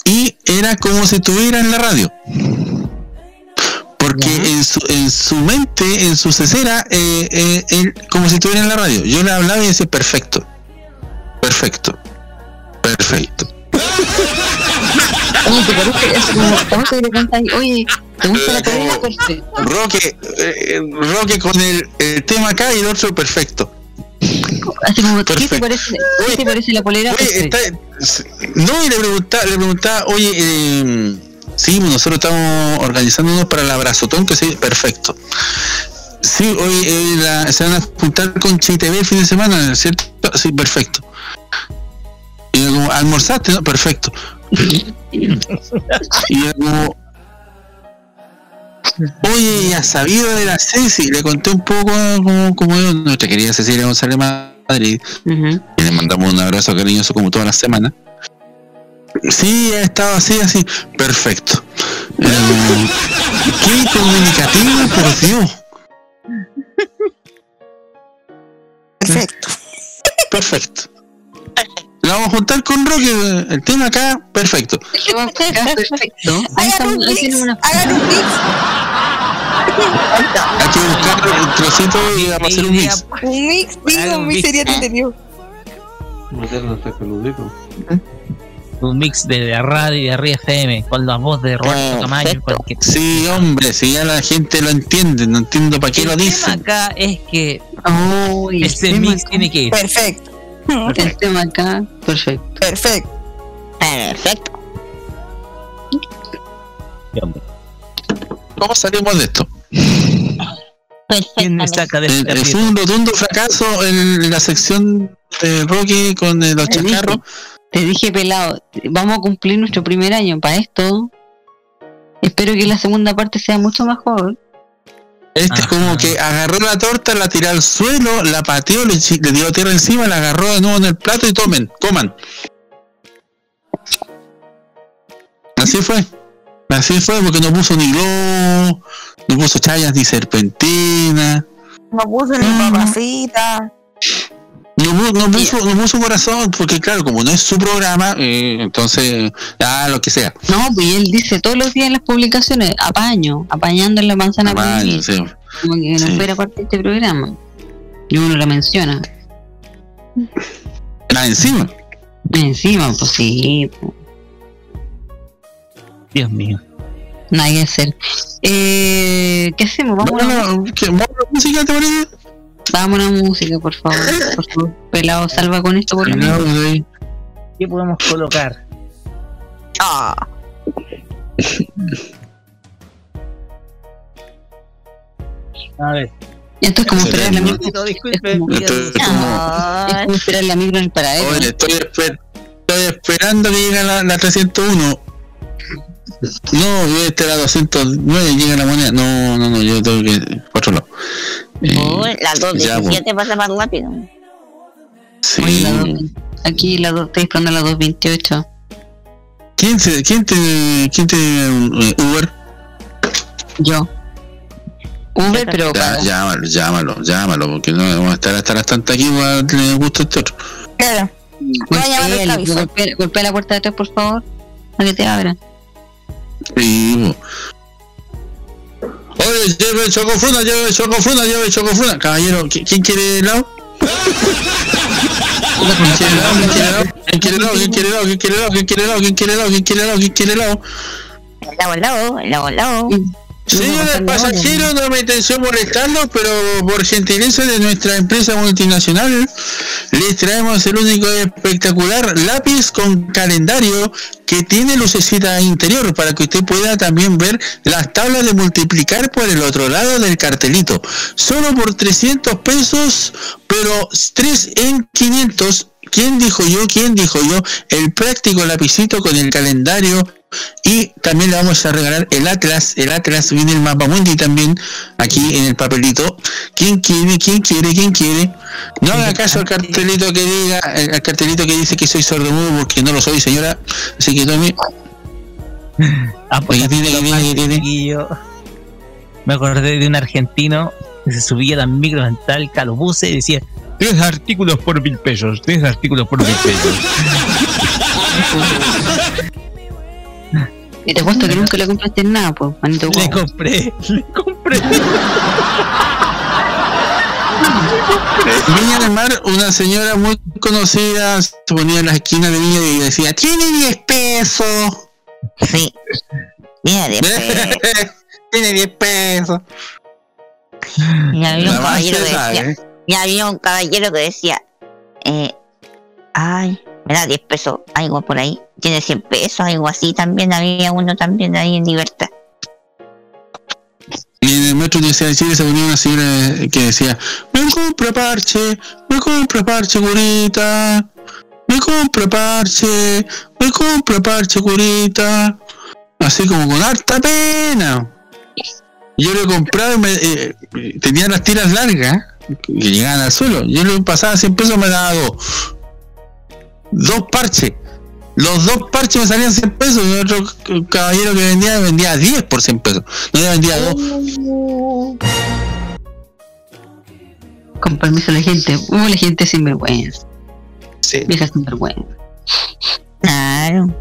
Y era como si estuviera en la radio. Porque en su, en su mente, en su cesera, eh, eh, él, como si estuviera en la radio. Yo le hablaba y decía, perfecto. Perfecto. Perfecto. Oye, ¿te parece que le cantas? Oye, ¿te gusta la polera? Perfecto. Roque, eh, Roque con el, el tema acá y el otro perfecto. Así como, ¿qué te parece, ¿qué te parece la polera? Oye, Perfecto. está, no, y le preguntaba, le preguntaba, oye, eh, sí, nosotros estamos organizándonos para el abrazotón, que sí, perfecto. Sí, hoy eh, la- se van a juntar con ChTV el fin de semana, ¿cierto? Sí, perfecto. Y yo como, ¿almorzaste? No, perfecto. y yo como, oye, ya sabido de la Ceci, le conté un poco como, como yo, nuestra querida Cecilia González Madrid, Ujú. y le mandamos un abrazo cariñoso como todas las semanas. Sí, ha estado así, así. Perfecto. Eh, qué comunicativo, por Dios. perfecto. Perfecto. La vamos a juntar con Roque. El tema acá, perfecto. Hagan un mix, tenemos una hagan un mix, Hay que buscar un trocito y vamos a hacer un mix. un mix, digo, un mix sería entretenido. Un mix de la radio y de Ría FM con la voz de Roberto Camayo. porque Sí, hombre, si ya la gente lo entiende, no entiendo para qué el lo tema dicen. acá es que Uy, el este tema mix tiene que ir. Perfecto. El tema acá, perfecto. Perfecto. Perfecto. ¿Cómo salimos de esto? ¿Quién me saca de Eh, este eh, fue un rotundo fracaso en la sección de Rocky con los Te dije, chacarros. te dije, pelado, vamos a cumplir nuestro primer año. Para esto, espero que la segunda parte sea mucho mejor. Este es como que agarró la torta, la tiró al suelo, la pateó, le, dio tierra encima, la agarró de nuevo en el plato y tomen, coman. Así fue. Así fue porque no puso ni globo, no puso chayas ni serpentina, No puse ni papacita. No, no puso, no puso corazón, porque claro, como no es su programa, eh, entonces, ah, lo que sea. No, pues él dice todos los días en las publicaciones, apaño, apañando en la manzana Apaño, sí. Como que no Sí. fuera parte de este programa. Y uno la menciona. Ah, encima. Encima, pues sí. pues, Dios mío. nada que hacer. Eh, ¿Qué hacemos? Vamos a Bueno, ¿qué- vamos a la música, te parece? Vamos a la música, por favor. Por favor. Pelado, salva con esto por menos. ¿Qué podemos colocar? Ah, A ver. Esto es como esperar la micro. Disculpe, disculpe. Es como- esperar la micro en el paradero. Oye, estoy, esper- estoy esperando que llegue la, la 301. No, yo este la 209 llega la moneda. No, no, no, yo tengo que por otro lado. Eh, uy, las ya, 2.17 pasa más rápido. sí. Oye, la dos- aquí la dos, estoy esperando la 228. ¿Quién, se, quién tiene, quién tiene eh, Uber? Yo. Uber, pero Ya, llámalo, llámalo, llámalo, porque no vamos a estar hasta las tantas aquí para tener gusto este otro. Claro. Voy a llamar golpea, golpea la puerta de atrás, por favor. Para que te abran. Sí. Oye, lleve chocofruna, lleve chocofruna, lleve chocofruna. Caballero, ¿qui- ¿quién quiere helado? ¿Quién quiere helado? ¿Quién quiere helado? ¿Quién quiere helado? ¿Quién quiere helado? ¿Quién quiere helado? ¿Quién quiere helado? ¿Quién quiere helado? ¿Quién quiere helado? ¿Quién quiere helado? El Señores pasajeros, no me intención molestarlos, pero por gentileza de nuestra empresa multinacional, les traemos el único espectacular lápiz con calendario que tiene lucecita interior para que usted pueda también ver las tablas de multiplicar por el otro lado del cartelito. Solo por 300 pesos, pero 3 en 500. ¿Quién dijo yo? ¿Quién dijo yo? El práctico lapicito con el calendario y también le vamos a regalar el Atlas, el Atlas viene el mapa mundi también aquí en el papelito. ¿Quién quiere? ¿Quién quiere? ¿Quién quiere? No haga caso al cartelito que diga, al cartelito que dice que soy sordomudo porque no lo soy, señora. Así que tome. Ah, pues, tiene, tiene, tiene. Me acordé de un argentino que se subía al micro mental calobuse y decía 10 artículos por mil pesos, 10 artículos por mil pesos. Y te apuesto que nunca le compraste nada, pues, manito Le compré, le compré. Viña del Mar, una señora muy conocida, se ponía en las esquinas de Viña y decía, tiene 10 pesos. Sí. Mira, después. tiene 10 pesos. Y había un La caballero que decía, ¿eh? y había un caballero que decía, eh, ay, da 10 pesos, algo por ahí, tiene 100 pesos, algo así también, había uno también ahí en libertad. Y en el metro de se ponía una señora que decía, me compra parche, me compra parche curita, me compra parche, me compra parche curita. Así como con harta pena. Yo le compraba y me, eh, eh, tenía las tiras largas que llegaban al suelo. Yo le pasaba 100 pesos me daba dos. Dos parches. Los dos parches me salían 100 pesos y otro caballero que vendía vendía 10 por 100 pesos. No yo vendía dos. Con permiso de la gente. Hubo la gente sin vergüenza. Sí. Vieja sinvergüenza. Claro.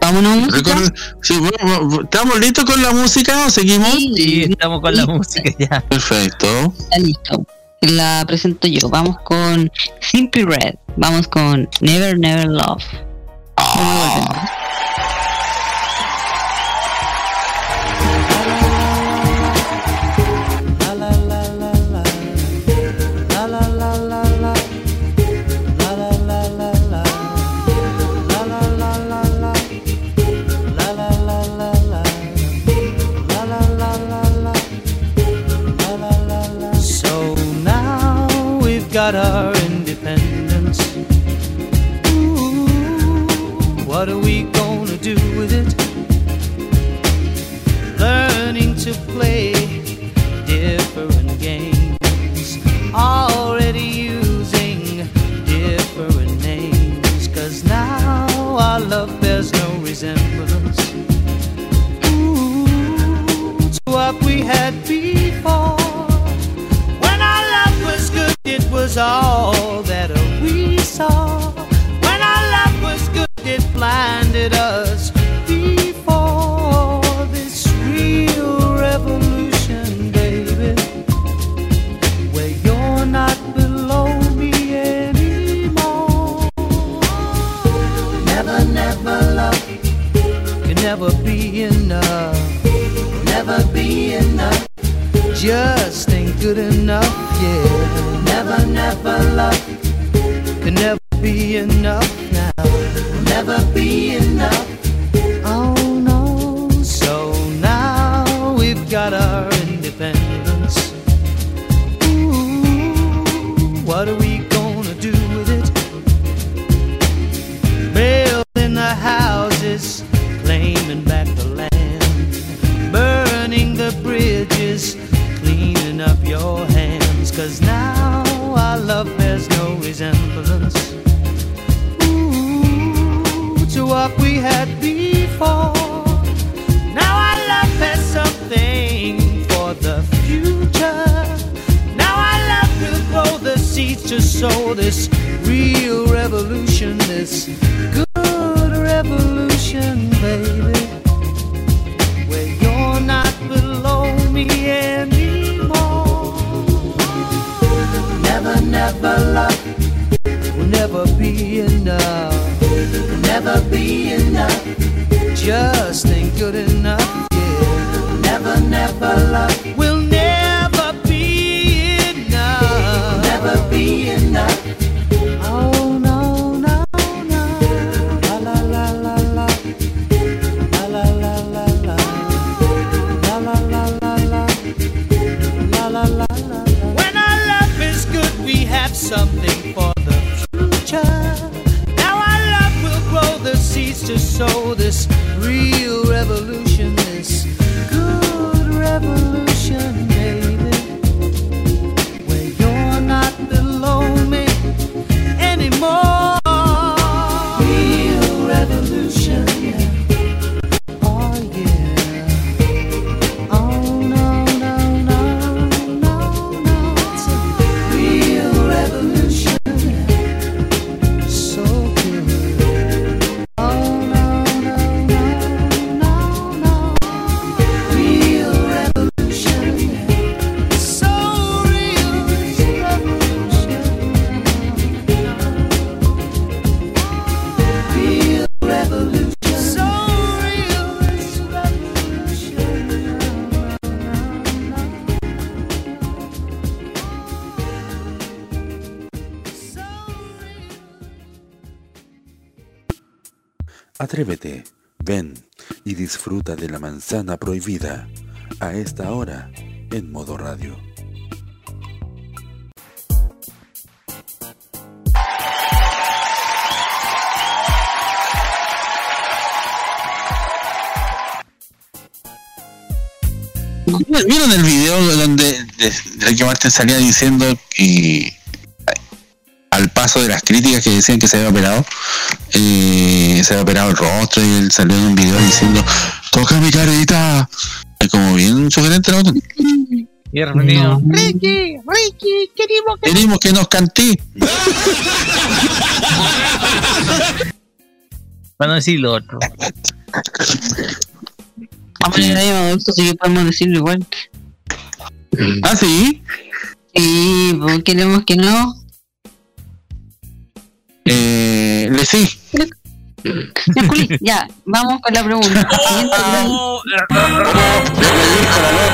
Vámonos. música. Recuerda- sí, bueno, bueno, ¿Estamos listos con la música o seguimos? Sí, estamos con la música ya. Perfecto. Está listo. La presento yo. Vamos con Simply Red. Vamos con Never Never Love. Luego volvemos. So now we've got our play different games. Already using different names. Cause now our love bears no resemblance. Ooh, to what we had before. When our love was good, it was all that we saw. When our love was good, it blinded us never be enough. Never be enough just ain't good enough, yeah. Never, never love can never be enough now. Never be enough. Oh no. So now we've got our independence. Ooh, what are we gonna do with it? Building the houses, claiming back the land, burning the bridges, cleaning up your hands. Cause now our love bears no resemblance Ooh, to what we had before. Now our love has something for the future. Now our love will grow the seeds to sow this real revolution, this never be enough. Just ain't good enough, yeah. Never, never love so this Atrévete, ven y disfruta de la manzana prohibida a esta hora en modo radio. ¿Vieron el video donde de- Ricky Martin salía diciendo que al paso de las críticas que decían que se había operado, eh, se había operado el rostro y él salió en un video diciendo, toca mi carita. Es como bien sugerente la. Y. Ricky, Ricky, queremos que... Queremos que nos cantí. Para no decir lo otro. A poner ahí adulto, así que podemos decirlo igual. ¿Ah, sí? Sí, pues queremos que no. Eh, le sí. Ya, Juli, ya, vamos con la pregunta. Siguiente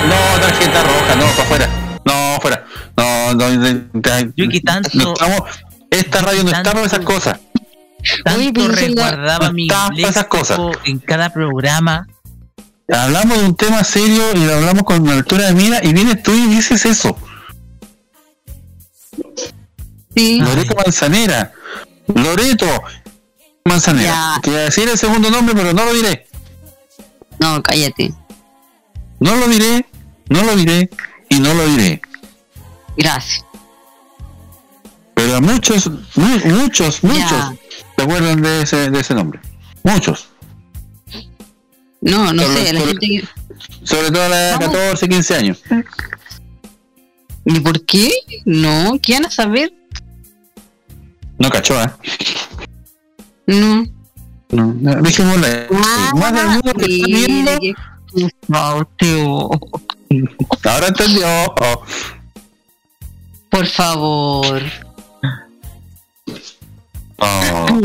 No, tarjeta roja, no, para afuera. No, fuera. No, no, no estamos- esta radio no está para esas cosas. Tanto resguardaba mi esas cosas. en cada programa. Hablamos de un tema serio y lo hablamos con altura de mira y vienes tú y dices eso. Sí. Loreto Manzanera. Loreto Manzanera. Ya. Te iba a decir el segundo nombre, pero no lo diré. No, cállate. No lo diré, no lo diré y no lo diré. Gracias. Pero muchos, mu- muchos, muchos se acuerdan de ese, de ese nombre. Muchos. No, no Sobre- sé, la sobre- gente que... Sobre todo a la de 14, 15 años. ¿Y por qué? No, ¿qué van a saber? No cachó, ¿eh? No. No, dejémosla. Más del mundo que está viendo. No, tío. Ahora entendió. Por favor. Oh.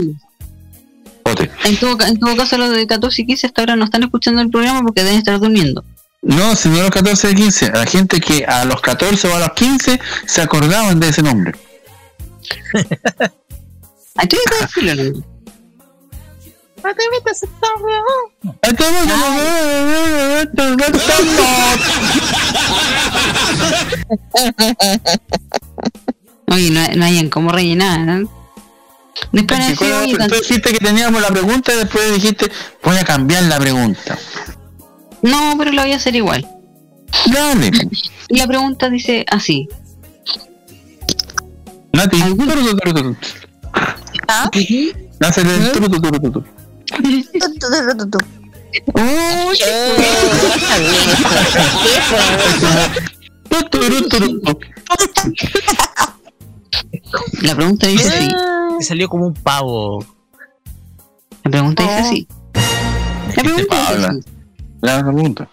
En todo, en todo caso, los de 14 y 15 hasta ahora no están escuchando el programa porque deben estar durmiendo. No, si no a los 14 y 15. A la gente que a los 14 o a los 15 se acordaban de ese nombre. ¿A ti te? Oye, no, no hayan cómo rellenar. ¿no? Después Tú dijiste que teníamos la pregunta y después dijiste, voy a cambiar la pregunta. No, pero lo voy a hacer igual. Dale. Y la pregunta dice así. Nati. Turu, La pregunta dice así. Me salió como un pavo. La pregunta dice así. La pregunta dice así. La pregunta.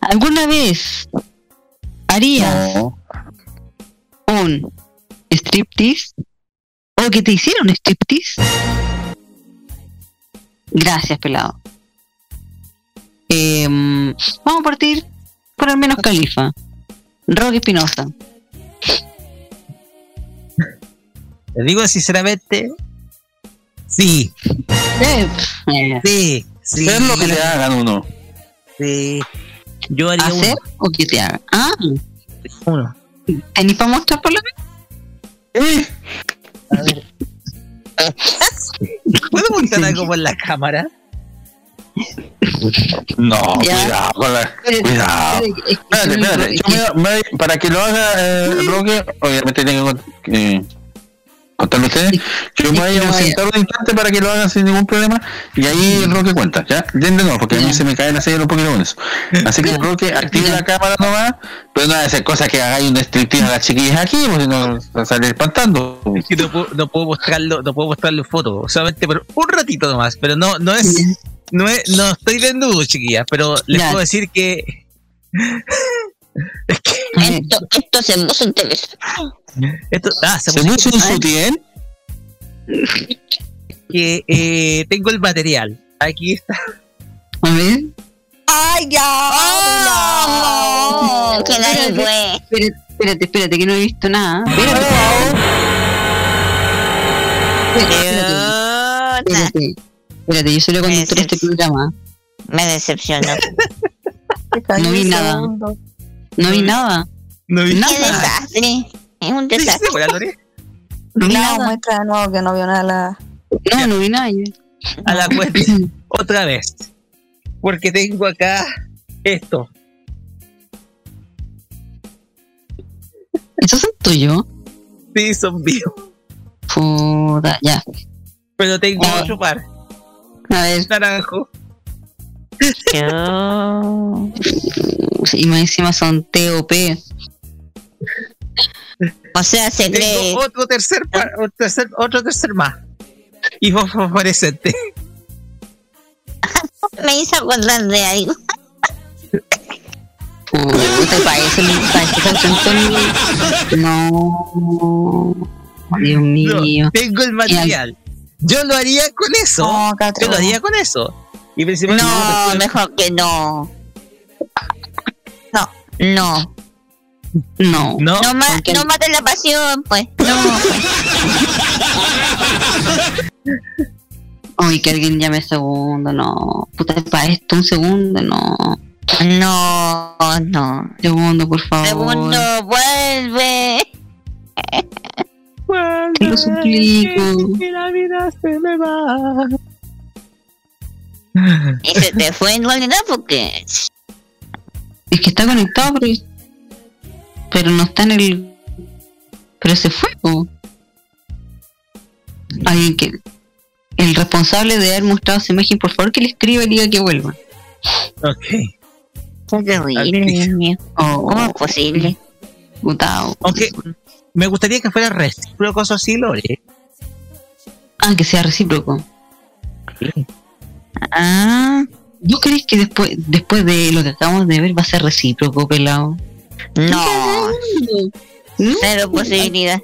¿Alguna vez harías No. un striptease? ¿O que te hicieron striptease? Gracias, pelado. Em, vamos a partir por al menos Califa. Rocky Espinosa. Te digo sinceramente. Sí. Eh, eh, Sí. Sí. Es lo que le hagan uno. Sí. Yo haría ¿Hacer o que te haga? Ah, uno. ¿tenís para mostrar por lo menos? ¿Puedo mostrar algo por la cámara? No, Ya. cuidado con la. Cuidado. espérate, Espérate. Yo me- me- para que lo haga eh, Roque, obviamente tiene que eh, contarlo ustedes. Yo me voy a sentar un instante para que lo hagan sin ningún problema y ahí el Roque cuenta, ¿ya? Den de nuevo, porque a mí se me cae la serie un poquito con eso. Así que Roque, active la cámara nomás, pero no va a hacer cosas que hagáis un striptease a las chiquillas aquí, porque si no va a salir espantando. No puedo, no puedo mostrarlo, no puedo mostrarle foto, solamente por un ratito nomás, pero no, no es, no es, no estoy desnudo, chiquillas, pero les Ya. puedo decir que Esto, esto se puso interesante. esto, ah, se, ¿Se puso un sutién? que eh, tengo el material. Aquí está. A ver. ¡Ay, ya! Oh, que nadie fue. Espérate, espérate, espérate, que no he visto nada. Espérate. Espérate, espérate. Espérate, yo soy la conductora de este programa. Me decepcionó. No vi nada. No vi nada. No vi Qué nada. desastre. Es un ¿Sí, desastre. No vi nada. muestra de nuevo que no vio nada. La... No, no vi nada. A la cuenta. Otra vez. Porque tengo acá esto. ¿Esos son tuyos? Sí, son vivos. Puta, ya. Pero tengo Ah. otro par. A ver. Naranjo. Y más encima son TOP. O sea, se cree. Otro tercer, otro tercer, otro tercer más. Y fosforescente. Me hizo acordar de algo. Para eso se ausentó el- No. Dios mío. No, tengo el material. Yo lo haría con eso. Yo lo haría con eso. Y principalmente No, mejor que no. No. No. No. No. No, ma- no mates la pasión, pues. No. Ay, que alguien llame segundo, no. Puta, para esto, un segundo, no. No, no. Segundo, por favor. Segundo, vuelve. Te lo suplico. Que la vida se me va. Y se te fue en realidad porque. Es que está conectado, pero, pero no está en el. Pero se fue, po. Alguien que. El responsable de haber mostrado esa imagen, por favor, que le escriba y diga que vuelva. Ok. Qué terrible, Dios mío. ¿Cómo es posible? Aunque me gustaría que fuera recíproco eso sí, Lore. Ah, que sea recíproco. Ah. ¿Tú crees que después, después de lo que acabamos de ver va a ser recíproco, pelado? No. Cero posibilidad.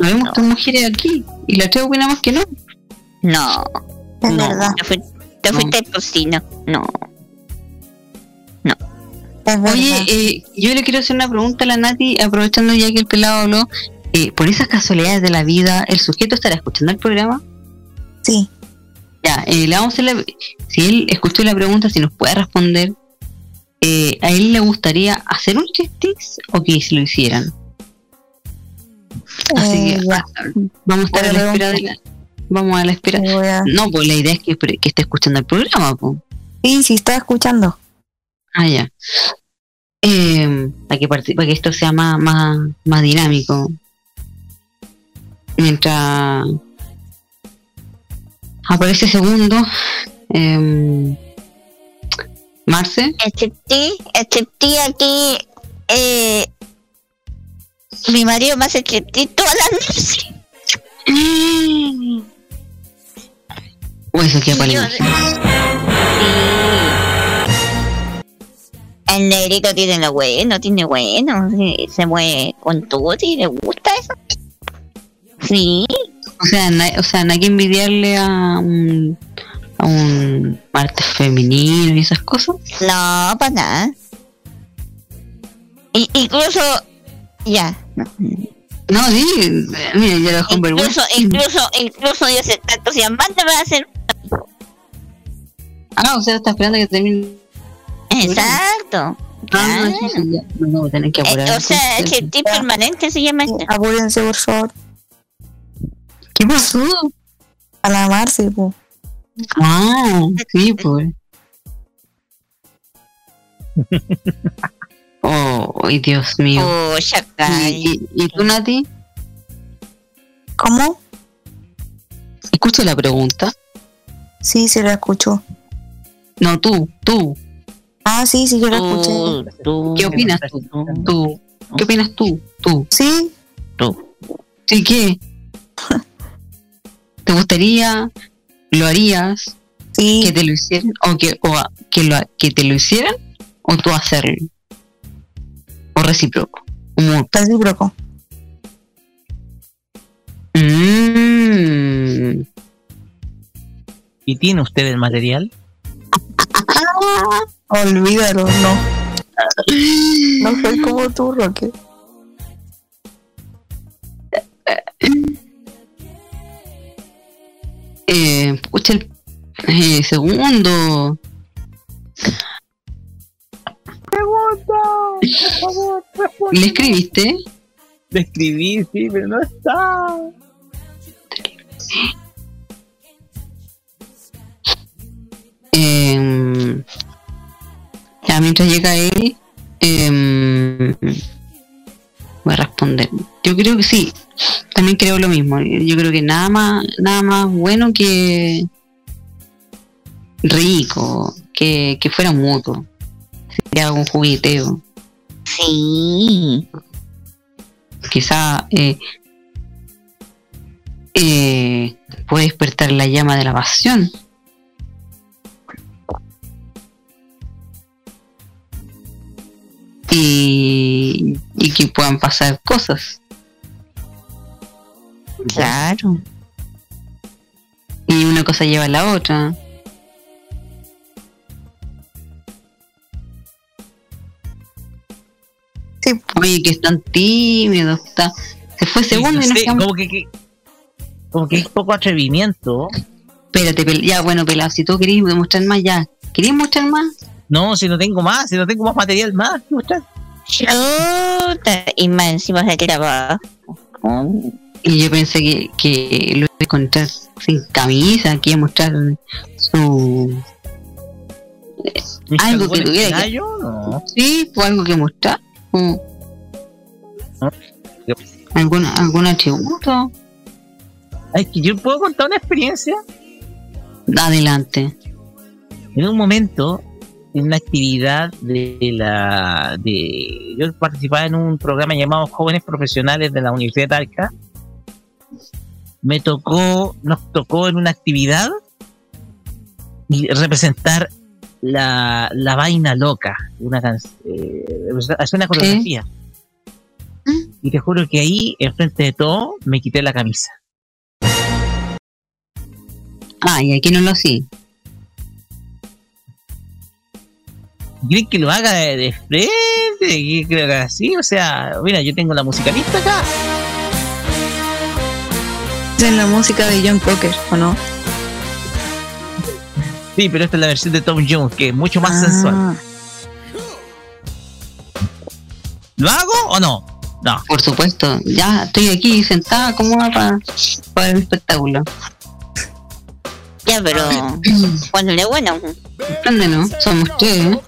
Habemos tres mujeres aquí y las tres opinamos que no. No. Es no. verdad. Te, fui- te fuiste porcino. No. Es verdad. Oye, eh, yo le quiero hacer una pregunta a la Nati, aprovechando ya que el pelado habló. Eh, por esas casualidades de la vida, ¿el sujeto estará escuchando el programa? Sí. Ya, eh, le vamos a hacer la, si él escuchó la pregunta, si nos puede responder, eh, ¿a él le gustaría hacer un striptease o que se lo hicieran? Así Eh, que ya. vamos a estar a la espera de la, vamos a la espera. A- No, pues la idea es que, que esté escuchando el programa, pues. Sí, sí, estaba escuchando. Ah, ya. Eh, para, que para que esto sea más, más, más dinámico. Mientras aparece segundo, eh, Marce. Excepté, excepté aquí. Eh, mi marido me hace excepté todas las noches. O eso que para la Yo- imagen. El negrito tiene lo bueno, tiene bueno. sí, Se mueve con todo y le gusta eso. Sí. O sea, na- o sea, no hay que envidiarle a un, a un martes femenino y esas cosas. No, para nada. Y, incluso, ya. No. No, sí, mira, ya lo dejó en vergüenza. Incluso, incluso, incluso yo sé tanto si Amanda me va a hacer. Ah, o sea, está esperando que termine. Exacto. Ah, sí, sí, ya. No, no, tener que apurar. Eh, o sea, entonces. el tipo permanente se llama esto. Apúrense, por favor. ¿Qué pasó? A la Marce, po. Ah, sí, pues. Oh, Dios mío. Oh, ¿Y, y, y tú, Nati? ¿Cómo? Escucha la pregunta. Sí, se la escuchó. No, tú, tú. Ah, sí, sí, yo la escuché. ¿Qué opinas tú? Tú. ¿Qué opinas tú? Tú. Sí. Tú. ¿Sí qué? ¿Te gustaría? ¿Lo harías? Sí. ¿Que te lo hicieran? ¿O que, o a- que, lo, que te lo hicieran? ¿O tú hacerlo? ¿O recíproco? Como, Recíproco. mm, ¿Y tiene usted el material? Olvídalo, no. No soy como tú, Roque. eh, pucha, el eh, segundo. ¿Le escribiste? Le escribí, sí, pero no está. Eh, ya mientras llega él, eh, voy a responder. Yo creo que sí, también creo lo mismo. Yo creo que nada más, nada más bueno que rico, que, que fuera mutuo. Sería un jugueteo. Sí. quizá eh, eh, puede despertar la llama de la pasión. Y, y que puedan pasar cosas. Claro. Y una cosa lleva a la otra. Oye, que es tan tímido, está. Se fue segundo no y nos sé, quedamos- como que, que- como que es poco atrevimiento. Espérate, ya, bueno, pelado, si tú querías mostrar más, ya. ¿Querías mostrar más? No, si no tengo más, si no tengo más material más que mostrar. Chuta, Y más encima se trabajo. Y yo pensé que, que lo iba a encontrar sin camisa, que iba a mostrar su. eh, ¿Mis algo que tuviera que. No. Sí, pues algo que mostrar. Mm. ¿Algún, algún atributo? Es que yo puedo contar una experiencia. Adelante. En un momento, en una actividad de la. de Yo participaba en un programa llamado Jóvenes Profesionales de la Universidad de Talca. Me tocó, nos tocó en una actividad representar la, la vaina loca, una canción, hacer una coreografía. Y te juro que ahí, enfrente de todo, me quité la camisa. Ah, y aquí no lo hacía. ¿Quieren que lo haga de, de frente? ¿Quieren que así? O sea, mira, yo tengo la musicalista acá. En la música de John Cocker, ¿o no? Sí, pero esta es la versión de Tom Jones, que es mucho más Ah. sensual. ¿Lo hago o no? No. Por supuesto, ya estoy aquí sentada cómoda para, para el espectáculo. Ya, pero. Cuando bueno. ¿Dónde no? Somos tres, ¿eh?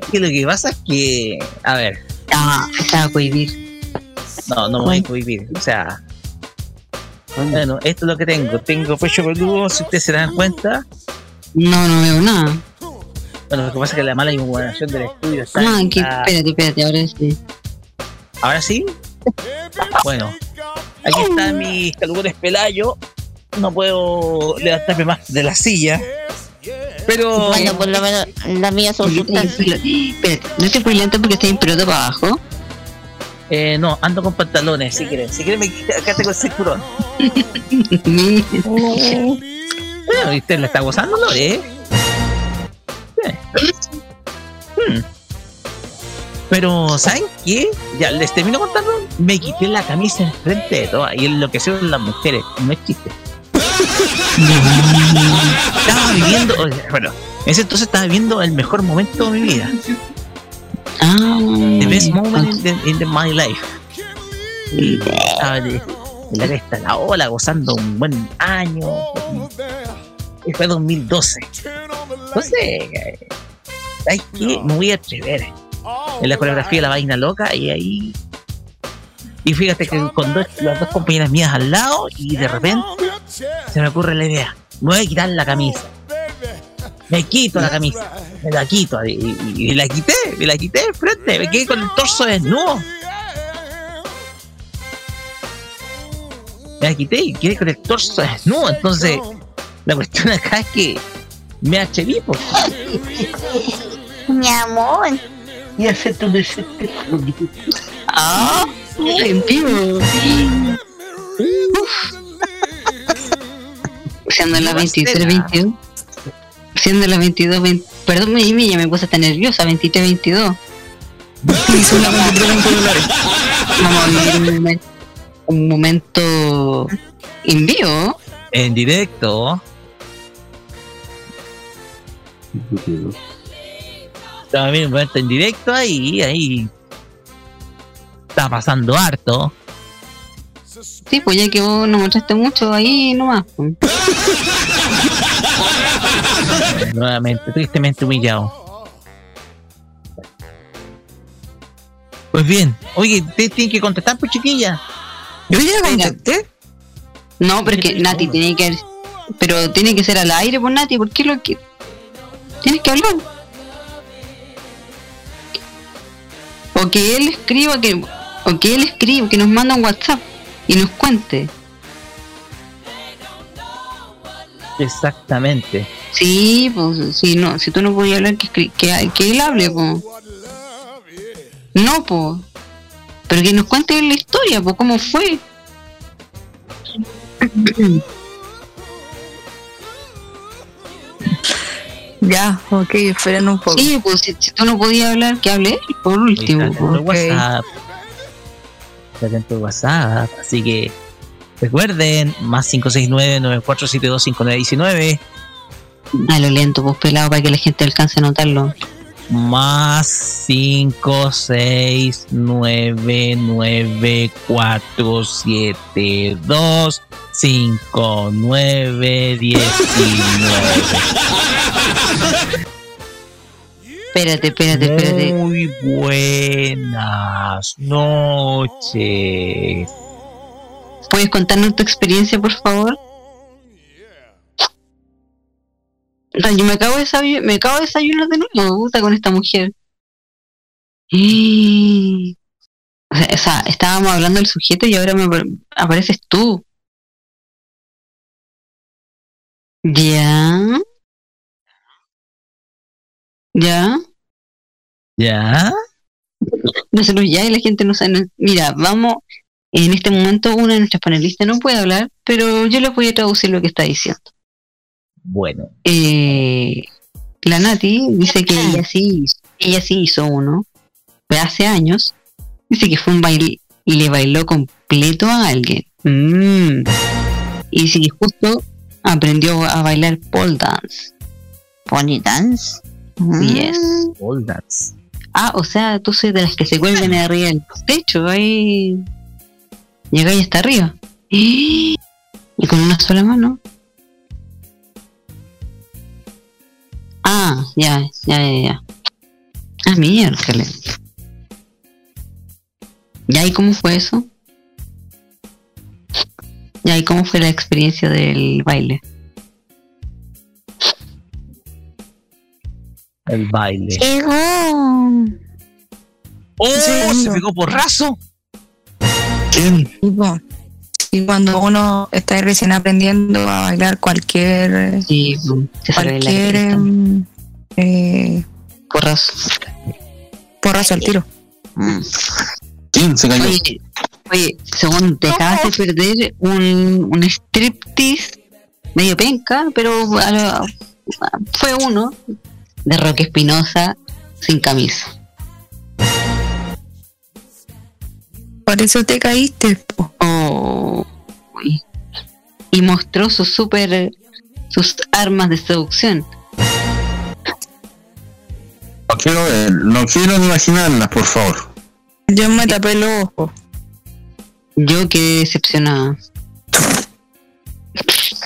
Es que lo que pasa es que. A ver. Ah, estaba cohibir. No, no me voy a prohibir. O sea. Bueno, esto es lo que tengo. Tengo pecho peludo, si ustedes se dan cuenta. No, no veo nada. Bueno, lo que pasa es que la mala iluminación del estudio está. Ah, que, está- espérate, espérate, ahora sí. ¿Ahora sí? Bueno, aquí están mis calugones pelayo. No puedo levantarme más de la silla. Pero. Bueno, por lo menos las mías son sustancias. Espérate, no te puedes levantar porque está en pelota para abajo. Eh, no, ando con pantalones, si quieren. Si quieren, me quita- acá tengo el cinturón. Bueno, y usted le está gozando, ¿no? ¿Eh? Hmm. Pero, ¿saben qué? Ya les termino contando. Me quité la camisa enfrente de todas y enloquecieron las mujeres. No es chiste. estaba viviendo, bueno, en ese entonces estaba viviendo el mejor momento de mi vida. Ah, The best moment in, the- in the- my life. Y estaba de, de la cresta la ola, gozando un buen año. Y fue 2012. Entonces, ¿sabes qué? Me voy a atrever en la coreografía de la vaina loca y ahí. Y fíjate que con dos, las dos compañeras mías al lado y de repente se me ocurre la idea. Me voy a quitar la camisa. Me quito la camisa. Me la quito. Y, y- y la quité. Me la quité de frente. Me quedé con el torso desnudo. Me la quité y quedé con el torso desnudo. Entonces, la cuestión acá es que me atreví, pues. Mi amor. Y hacer tu Ah, en vivo. Siendo las 23, 22. Siendo las 22, 20. Perdón, me, me, ya me puse tan nerviosa, 23, 22. Hizo una 23, 22 dólares. Vamos a vivir un, momen- un momento en vivo. En directo. Viendo un momento en directo ahí, ahí. Está pasando harto. Sí, pues ya que vos no mostraste mucho ahí nomás. Nuevamente, tristemente humillado. Pues bien, oye, ustedes tienen que contestar, pues chiquilla. Yo ya contesté. No, pero es que Nati tiene que. Pero tiene que ser al aire, pues Nati, ¿por qué lo que.? Tienes que hablar. O que él escriba que. O que él escriba, que nos manda un WhatsApp y nos cuente. Exactamente. Sí, pues, si, no, si tú no podías hablar, que, que, que él hable, pues. No, pues. Pero que nos cuente la historia, pues, cómo fue. Ya, ok, esperen un poco. Sí, pues si, si tú no podías hablar, que hable él, por último. Está atento pues. WhatsApp. Está atento WhatsApp. Así que recuerden, más 569-9472-5919. A lo lento, pues pelado, para que la gente alcance a notarlo. Más 5, 6, 9, 9, 4, 7, 2, 5, 9, 19. Espérate, espérate, espérate. Muy buenas noches. ¿Puedes contarnos tu experiencia, por favor? Yo me acabo de desayunar, me acabo de desayunar de nuevo, puta, con esta mujer. Y... O sea, o sea, estábamos hablando del sujeto y ahora me apar- apareces tú. Ya. Ya. ¿Ya? Nosotros ya y la gente no sabe. Mira, vamos. En este momento, una de nuestras panelistas no puede hablar, pero yo les voy a traducir lo que está diciendo. Bueno. Eh, la Nati dice que ella sí, ella sí hizo uno, hace años. Dice que fue un baile y le bailó completo a alguien. Mm. Y dice que justo aprendió a bailar pole dance. ¿Pony dance? Yes. Pole dance. Ah, o sea, tú soy de las que se cuelgan arriba del techo, ahí. Llega y hasta arriba. Y con una sola mano. Ah, ya, ya, ya, ya. Ah, miércoles. ¿Ya y cómo fue eso? ¿Ya y cómo fue la experiencia del baile? El baile. Llegó. ¡Oh! Se pegó porrazo. ¿Quién? Y, cuando uno está recién aprendiendo a bailar cualquier Sí, se sabe la cualquier. Eh, Porrazo. porrazo al tiro. ¿Quién se cayó? Oye, oye, según te acabas de perder un, un striptease medio penca, pero a lo- fue uno de Roque Espinosa sin camisa. Por eso te caíste. Oh, y mostró sus super sus armas de seducción. No quiero ver, no quiero ni imaginarlas, por favor. Yo me tapé los ojos. Yo quedé decepcionada.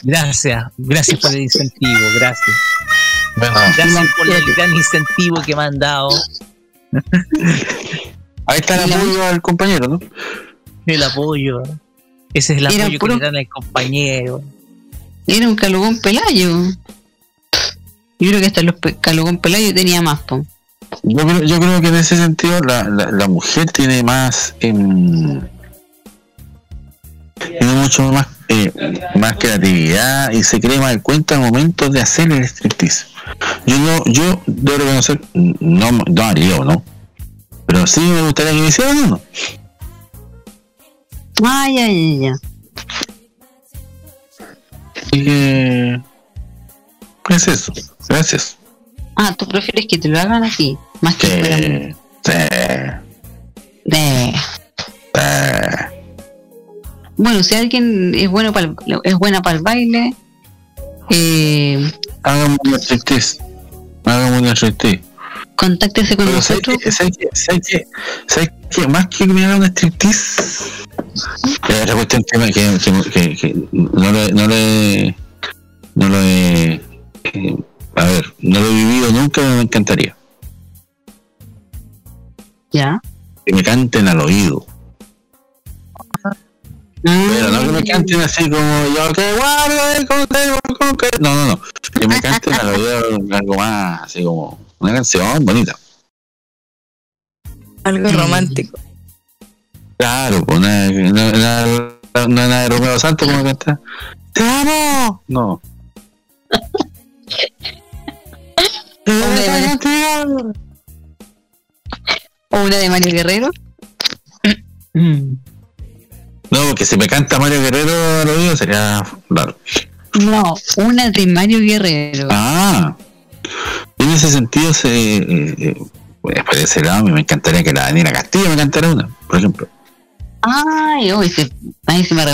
Gracias, gracias por el incentivo, gracias. Bueno, Gracias por el gran incentivo que me han dado. ahí está el apoyo al compañero, ¿no? El apoyo. Ese es el Era apoyo que le dan al compañero. Era un calugón pelayo. Yo creo que hasta los calugón pelayo tenía más, po. Yo creo, yo creo que en ese sentido la, la, la mujer tiene más em, tiene mucho más eh, más creatividad y se cree más el cuento al momento de hacer el striptease. Yo no, yo debo reconocer, no, no haría, ¿no? Pero sí me gustaría que me hicieran uno. Ay, ay, ay, Así que es eso. Gracias. Ah, tú prefieres que te lo hagan así, más que Sí, sí, de sí. Bueno, si alguien es bueno para es buena para el baile, eh, Hagamos un striptease. Hagamos un striptease. contáctese con Pero ¿sabes nosotros. ¿sabes qué? ¿sabes qué? ¿sabes qué? Más que que me haga un striptease, es otra cuestión que, que, que, que- que no lo he- no lo he- no lo he, eh, a ver, no lo he vivido nunca, pero me encantaría. Ya. Que me canten al oído. Pero no que me canten así como yo que guarde con que no no no que me canten al oído algo más así como una canción bonita Algo romántico. Claro, pues no, nada, no, nada de Romeo Santos como canta. ¡Te amo! No. O una de Mario Guerrero. No, porque si me canta Mario Guerrero al oído sería raro. No, una de Mario Guerrero. Ah, en ese sentido, se, eh, pues, por ese lado, me encantaría que la Daniela Castillo me cantara una, por ejemplo. Ay, uy, se, ay, se me.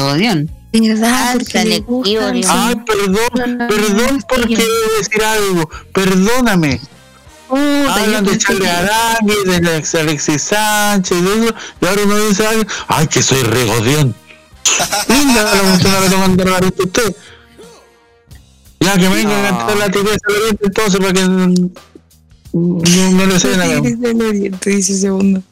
¿Verdad? Porque le selectivo, gustan- digo. Ay, perdón, perdón porque debo decir algo, perdóname. Hablan de Charlie Arangui, de Alex- Alexis Sánchez, y eso, y ahora uno dice, ay, ay, que soy regodión. Linda la cuestión ahora tomando la vista usted. Ya que me venga a cantar la tigresa del oriente entonces para que no, no le sé nada. Tigres del Oriente, dice segundo.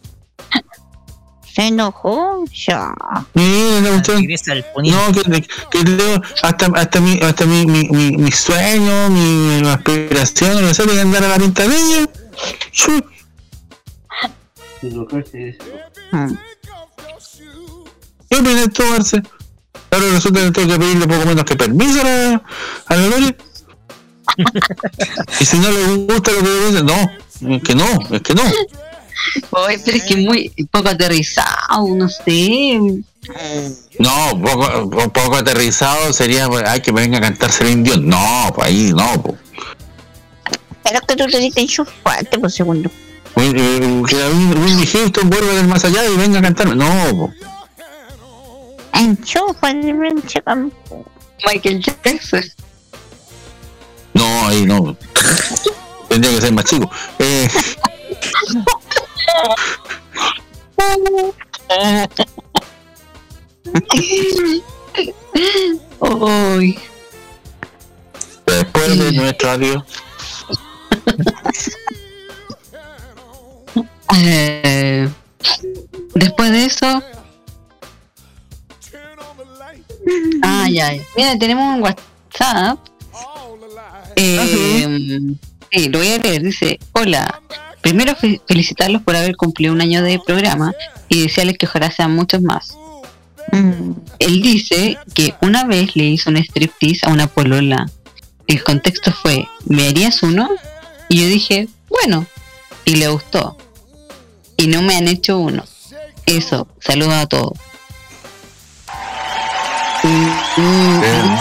Se enojó ya. Mira, la cuestión. No, que, que leo hasta, hasta, mi, hasta mi, mi, mi, mi sueño, mi, mi aspiración, no sé, de andar a la pinta de ella. Chu. ¿Qué opinas tú, Marce? Ahora resulta que tengo que pedirle poco menos que permiso a la, a la Lore. y si no le gusta lo que yo dice, no, es que no, es que no. Ay, pero es que muy poco aterrizado, no sé. No, poco, po- poco aterrizado sería, ay, que me venga a cantar Celine Dion. No, pues ahí no. Pero que tú te diste enchufarte por segundo. Uy, eh, Que Whitney Houston vuelva del más allá y venga a cantarme. No, po. Enchúfate. Michael Jackson. no, ahí no. Tendría que ser más chico. Eh, Uy. después de nuestro adiós. Eh, después de eso. Ya, ya. Mira, tenemos un WhatsApp. Eh, sí, lo voy a leer. Dice: Hola. Primero fe- felicitarlos por haber cumplido un año de programa y desearles que ojalá sean muchos más. Él dice que una vez le hizo un striptease a una polola. El contexto fue, ¿me harías uno? Y yo dije, bueno, y le gustó. Y no me han hecho uno. Eso, saludos a todos. Mm, mm,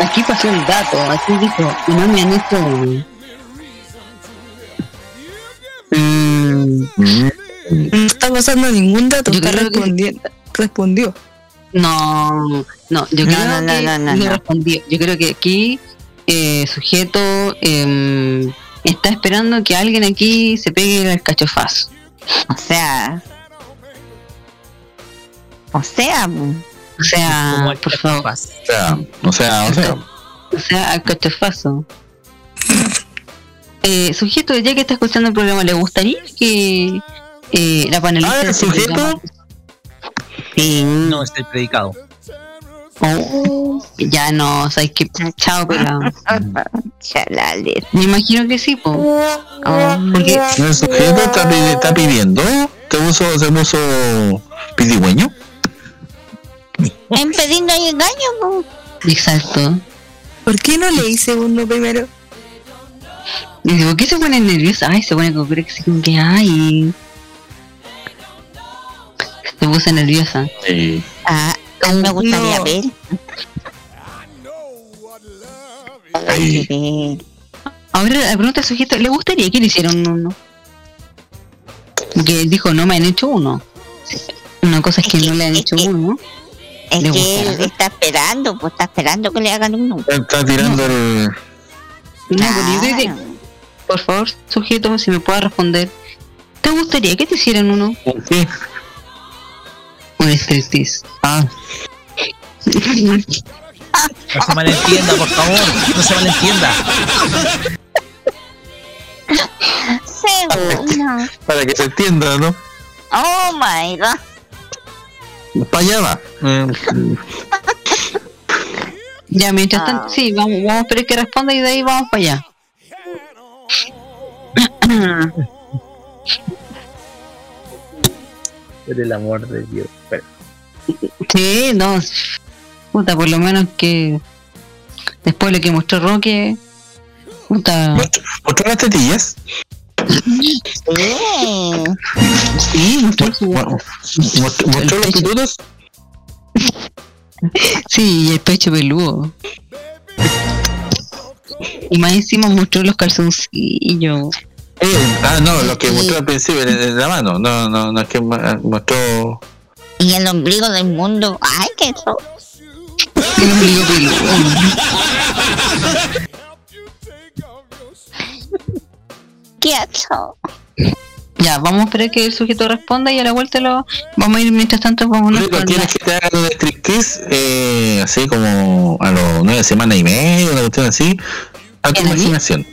Aquí pasó el dato, aquí dijo, y no me han hecho uno. Mm, No está pasando ningún dato, Yo está que-. Respondió. No, no, yo No, creo no, no, que no, no, no no. respondió. Yo creo que aquí eh, sujeto em, está esperando que alguien aquí se pegue el cachofazo. O sea. O sea, O sea, por favor, O sea, o sea, o sea. o sea, al cachofazo. Eh, sujeto, ya que está escuchando el programa, ¿le gustaría que eh, la panelista Ah, sujeto. programa- No es el predicado. Oh, ya no, sabes que chao, pero chalales. me imagino que sí, po. Oh, porque El sujeto está, pidi- está pidiendo. ¿Te puso, se puso pidigüeño? En pediendo y engaño, po. Exacto. ¿Por qué no le hice uno primero? Y digo, ¿por qué se pone nerviosa? Ay, se pone como que como que ay. Se puso nerviosa. Sí. Ah, a mí me gustaría No. ver. Hay que ver. Ahora la pregunta sujeto, ¿le gustaría que le hicieran uno? Que él dijo, no me han hecho uno. Una cosa es que no le han hecho uno. Es Le que él está esperando, pues está esperando que le hagan uno. Está tirando el. No, pero yo creo que, por favor, sujeto, si me puede responder, ¿te gustaría que te hicieran uno? ¿Qué? Un striptease. Ah, No se malentienda, por favor. No se malentienda. Segundo. para que se entienda, ¿no? Oh my god. Para allá va. Eh, Ya, mientras Ah. tanto, sí, vamos, vamos a esperar que responda y de ahí vamos para allá. Por el amor de Dios. Pero, Sí, no. Puta, por lo menos que después lo que mostró Roque. Puta. ¿Mostró las tetillas? Sí, mostró su. ¿Mostró, mostró los pitutos? Sí, y el pecho peludo. Y más encima mostró los calzoncillos. Eh, ah, no, lo que mostró al principio en, la mano. No, no, no es que ma- mostró. Y el ombligo del mundo. Ay, qué eso. El ombligo peludo. Qué asco. Ya, vamos a esperar que el sujeto responda y a la vuelta lo vamos a ir mientras tanto vamos a Rico, ¿Quieres que te hagan un striptease? Eh, así como a los nueve semanas y media, una cuestión así. A tu imaginación.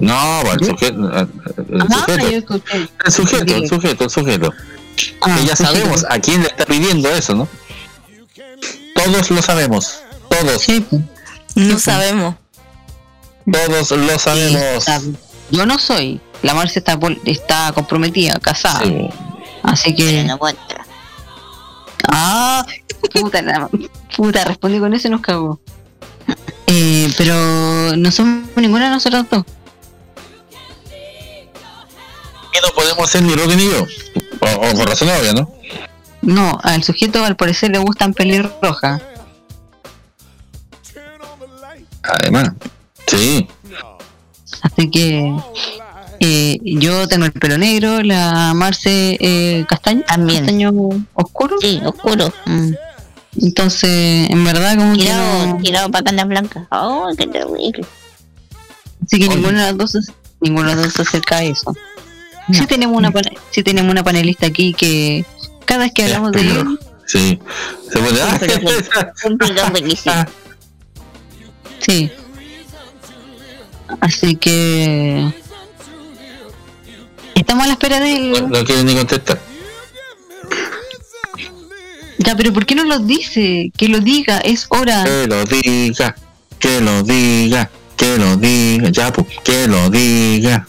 No, el sujeto. El Ah, sujeto. El sujeto, el sujeto, el sujeto. Ah, que ya sabemos a quién le está pidiendo eso, ¿no? Todos lo sabemos. Todos. No sabemos. Todos lo sabemos. Yo no soy. La Marcia está, está comprometida, casada. Sí. Así que. No. Ah, puta, la, puta, respondí con eso y nos cagó. Eh, pero no somos ninguna de nosotros dos. Y no podemos ser ni Roque ni yo. O, o por razón obvia, ¿no? No, al sujeto al parecer le gustan pelirrojas. Además. Sí. Así que eh, yo tengo el pelo negro, la Marce eh, castaño, castaño oscuro. Sí, oscuro. Mm. Entonces, en verdad, como que Tirado, no- tirado para canas blancas. Oh, qué terrible. Así que ninguno de las dos, ninguno de los dos se acerca a eso. Sí tenemos una pane- sí tenemos una panelista aquí que cada vez que hablamos de él, Sí. Se ah, sí. Así que estamos a la espera de él. no quiere ni contestar. Ya, pero ¿por qué no lo dice? Que lo diga, es hora. Que lo diga. Que lo diga. Que lo diga. Ya, pues. Que lo diga.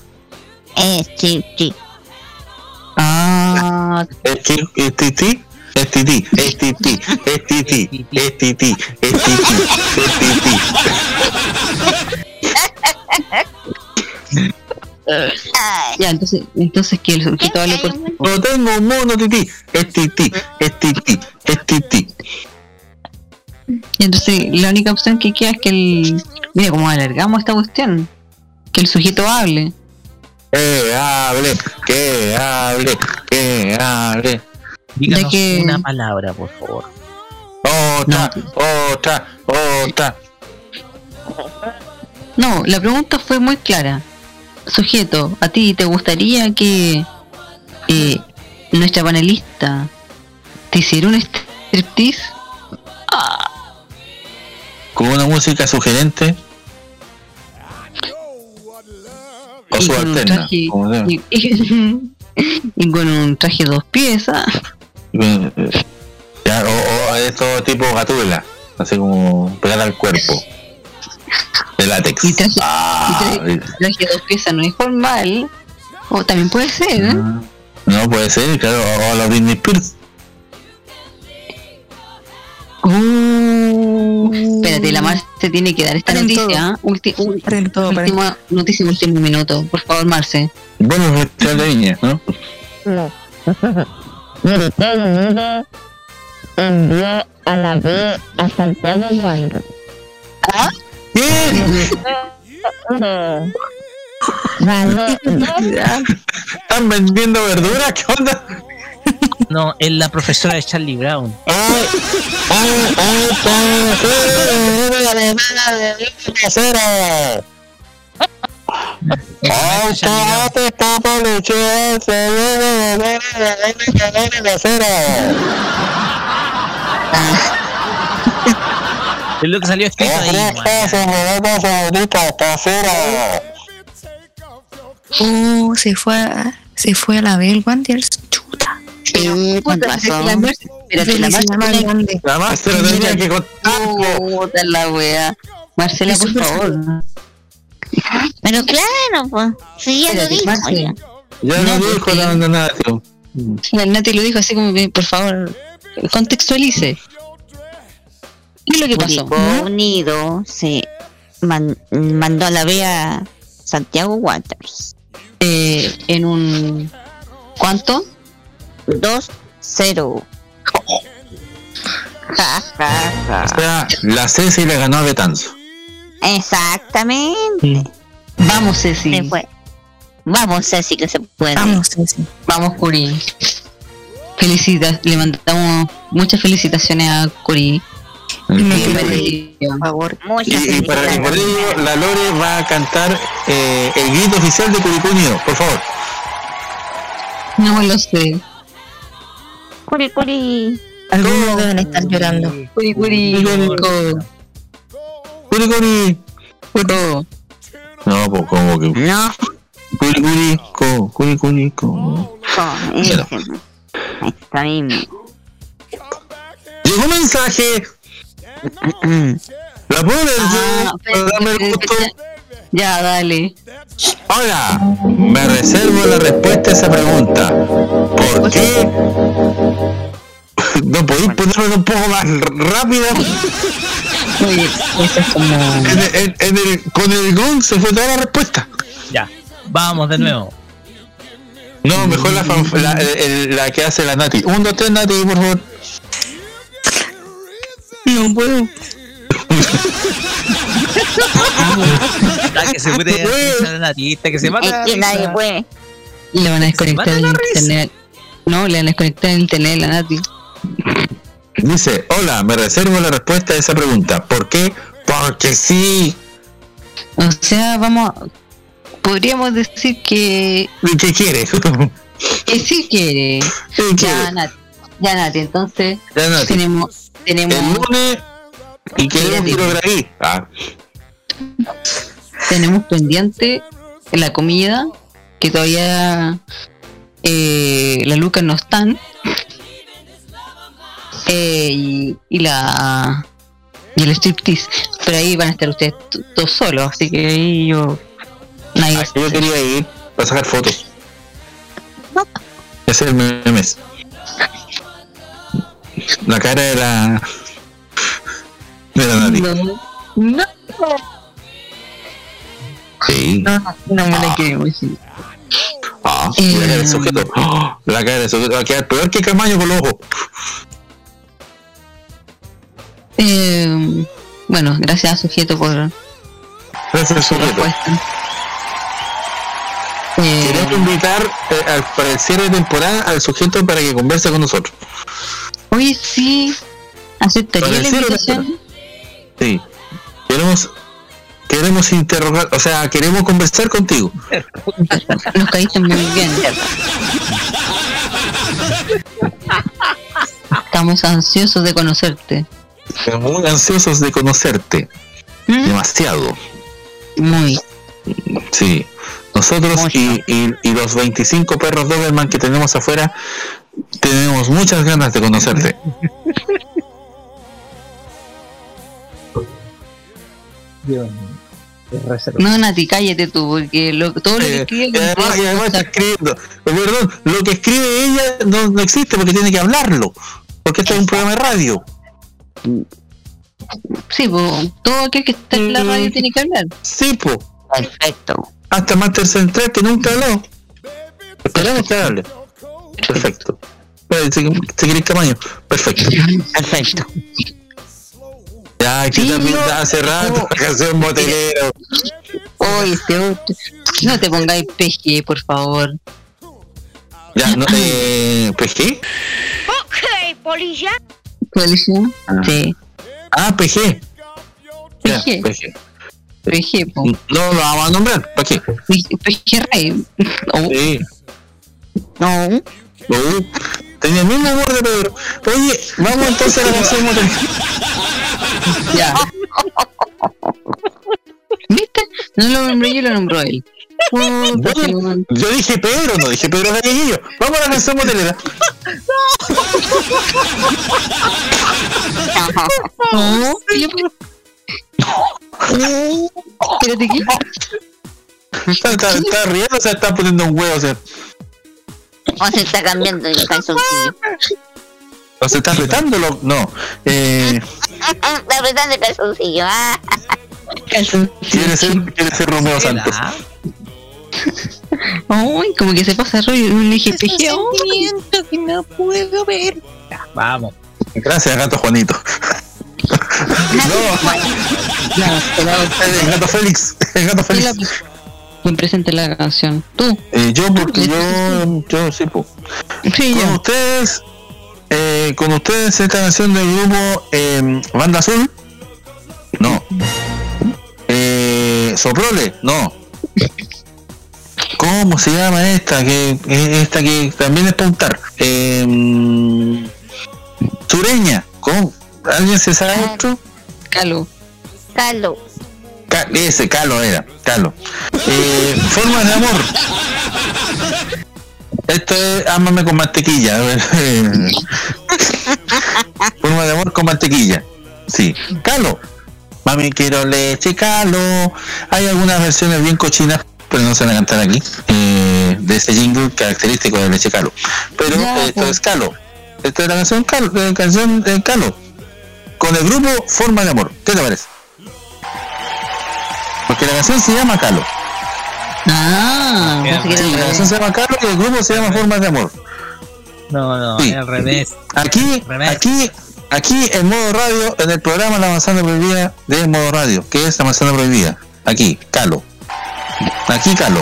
Eh, sí, sí. Ah, Es que es titi. Es titi. Es titi. Es. Es. Es. Es. ya, entonces, entonces que el sujeto hable por No tengo un mono titi. Es titi. Es titi. Es titi. Y entonces la única opción que queda es que el... Mira cómo alargamos esta cuestión. Que el sujeto hable. Que hable. Que hable. Que hable. díganos que- una palabra, por favor. Otra. Otra. Otra. No, la pregunta fue muy clara. Sujeto, ¿a ti te gustaría que eh, nuestra panelista te hiciera un striptease? Con una música sugerente. O Y con un subalterna. traje- y, y con un traje dos piezas. Eh, eh, o, o esto tipo gatula, así como pegada al cuerpo. De látex. Y traje, Ah, y traje, traje dos piezas no es formal. O también puede ser, ¿eh? no puede ser, claro, o, la Britney Spears. Uh, espérate, la Marce tiene que dar esta noticia. ¿ah? Ulti- todo, última noticia, último minuto. Por favor, Marce. Bueno, festival de viña, ¿no? No. Envió a la B a Santiago. ¿Ah? ¿Están vendiendo verduras? ¿Qué onda? No, es la profesora de Charlie Brown. Es lo que salió escrito ahí. Uh, se fue a, se fue a la Bell Wanderers. Chuta. Sí, con Puta, razón. la espérate, la más grande. La más se lo tenía que contar. Puta la wea. Marcela, por favor. Pero claro, pues. Sí, ya lo dijo. Ya. Ya No, dijo la nación. La Nati lo dijo así como que, por favor, contextualice. ¿Qué es lo que pasó? Unido se man- mandó a la vea Santiago Waters. Eh, en un. ¿Cuánto? 2-0. Ja, ja, ja. O sea, la Ceci le ganó a Betanzo. Exactamente. Vamos, Ceci. Se fue. Vamos, Ceci, que se puede. Vamos, Ceci. Vamos, Curi. Felicitas, le mandamos muchas felicitaciones a Curi. Me Por favor. Y, y para y la Lore va a cantar eh, el grito oficial de Curicó Unido, por favor. No lo sé. Curi, curi. Algunos deben estar llorando. Curi, Curi. Co- No, pues como que. No. Curicurico, Curicurico. co- está mismo. Llegó un mensaje. ¿La puedo leer Ah, yo? pero- Para darme el gusto. Ya, dale. Hola, me reservo la respuesta a esa pregunta. ¿Por qué? ¿No podéis ponerlo un poco más rápido? Oye, eso es como. En el- en- en el- con el gong se fue toda la respuesta. Ya, vamos de nuevo. No, mejor la, la, el- la que hace la Nati. Un, dos, tres, Nati, por favor. No puedo. Que se puede hacer la natista, que se mata. Es que nadie puede. Le van a desconectar el internet. No, le van a desconectar el internet a la Nati. Dice, hola, me reservo la respuesta a esa pregunta. ¿Por qué? Porque sí. O sea, vamos. a- Podríamos decir que. ¿Y ¿Qué quieres? Que sí quiere. ¿Qué Ya, quieres? Nati. Ya, Nati. Entonces, Ya, Nati. tenemos. Tenemos. El lunes y queremos que lo grabé. Ah, tenemos pendiente la comida que todavía eh, las lucas no están Eh, y, y la y el striptease pero ahí van a estar ustedes todos solos así que ahí yo nadie va a yo quería ir para sacar fotos. Ese es el memes. La cara de la. de la Nati. no, no, Sí. no, no me la quiero imaginar. Ah, Eh. la cara del sujeto. ¡Ah! La cara del sujeto va a quedar peor que Camaño con los ojos. Eh, bueno gracias a sujeto por Gracias, su sujeto. respuesta Eh, Queremos invitar eh, al, para el cierre de temporada al sujeto para que converse con nosotros. Oye sí aceptaría la invitación Sí. Queremos queremos interrogar, o sea, queremos conversar contigo. nos caíste muy bien Estamos ansiosos de conocerte. Estamos muy ansiosos de conocerte. Demasiado. Muy. Sí. Nosotros y, y, y los 25 perros Doberman que tenemos afuera tenemos muchas ganas de conocerte. No, Nati, cállate tú, porque lo, todo lo que Eh, escribe y además, y además está escribiendo. Perdón, lo que escribe ella no, no existe porque tiene que hablarlo. Porque este es un programa de radio. Sí, po, todo aquel que está en la radio tiene que hablar. Sí, pues. Perfecto. Hasta Master Central que nunca habló. Esperemos que hable. Perfecto. Si querés tamaño. Perfecto. Perfecto. Ya, que Sí, también no. hace rato la canción motelero. Oye. No te pongáis PG, por favor. Ya, no, eh, ¿PG? Ok, polilla. ¿Policía? Sí. Ah, PG. Ya, PG. PG. PG, po. No lo vamos a nombrar. ¿Para? PG Rey. Sí. No. Tenía el mismo humor de Pedro. Oye, vamos entonces a la canción ya. ¿Viste? No lo nombré yo, lo nombró él. Bueno, yo dije Pedro, no dije Pedro Galleguillo. Vamos a la canción motelera. No, yo- Espérate, ¿qué? Está, está, está riendo, o sea, está poniendo un huevo, o sea. O se está cambiando el calzoncillo. ¿O se está apretándolo? No. Eh, está apretando el calzoncillo. Ah. quiere ser, quiere ser Romeo Santos. Uy, como que se pasa rollo un eje pejeo. que no puedo ver. Vamos. Gracias, gato Juanito. no, el gato Félix. El gato Félix. ¿Quién presente la canción? ¿Tú? Eh, yo, porque yo, yo sí, po. Sí, con ustedes, eh, con ustedes esta canción del grupo eh, Banda Azul. No. Eh, Soprole, no. ¿Cómo se llama esta? Que esta que también es puntar. Eh, Sureña. ¿Cómo? ¿Alguien se sabe otro? Calo. Calo. Ese, Calo era, Calo. Eh, formas de amor. Esto es Ámame con mantequilla. Forma de amor con mantequilla. Sí. Calo. Mami, quiero leche, Calo. Hay algunas versiones bien cochinas, pero no se van a cantar aquí. eh, de ese jingle característico de leche Calo. Pero esto pues. es Calo. Esto es la canción Calo, la canción Calo. Con el grupo Forma de Amor. ¿Qué te parece? Porque la canción se llama Calo. Ah, Sí, la canción se llama Calo y el grupo se llama Formas de Amor. No, no, Sí. es al revés. Aquí, aquí, aquí en modo radio, en el programa La Manzana Prohibida de modo radio, que es La Manzana Prohibida. Aquí, Calo. Aquí, Calo.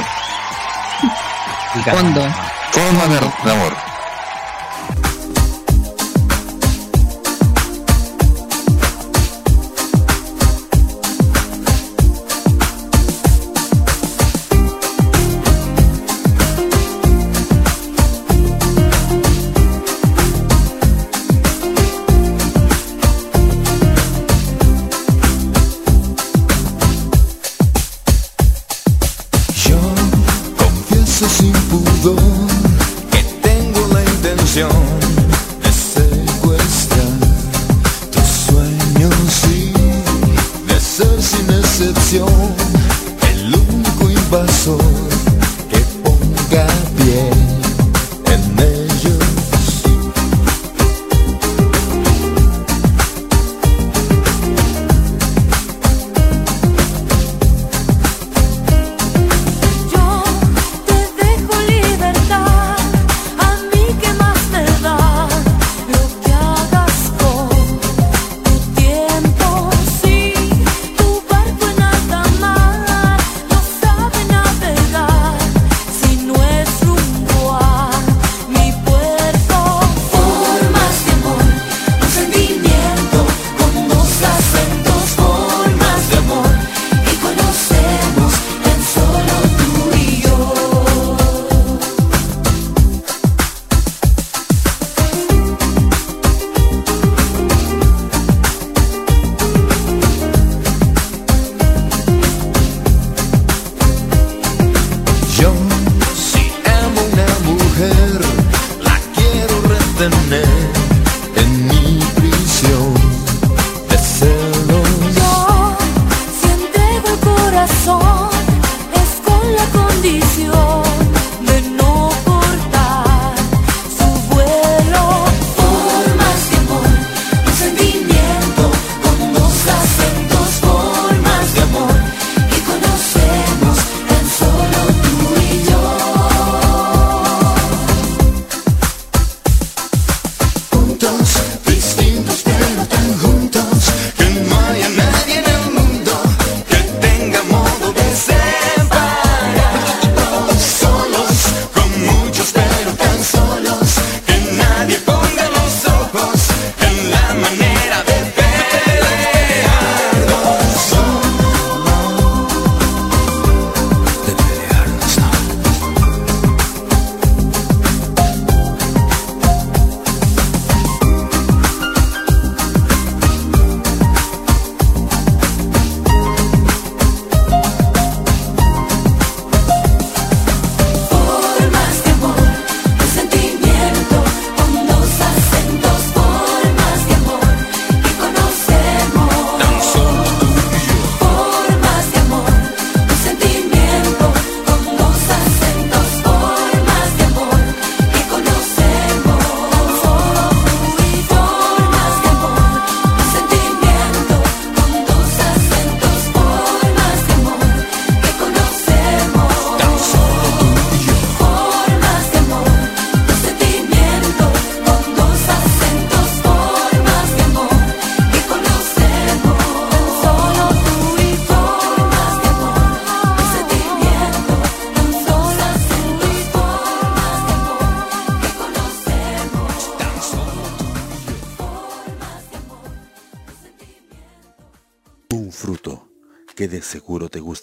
Fondo. Formas de, de amor.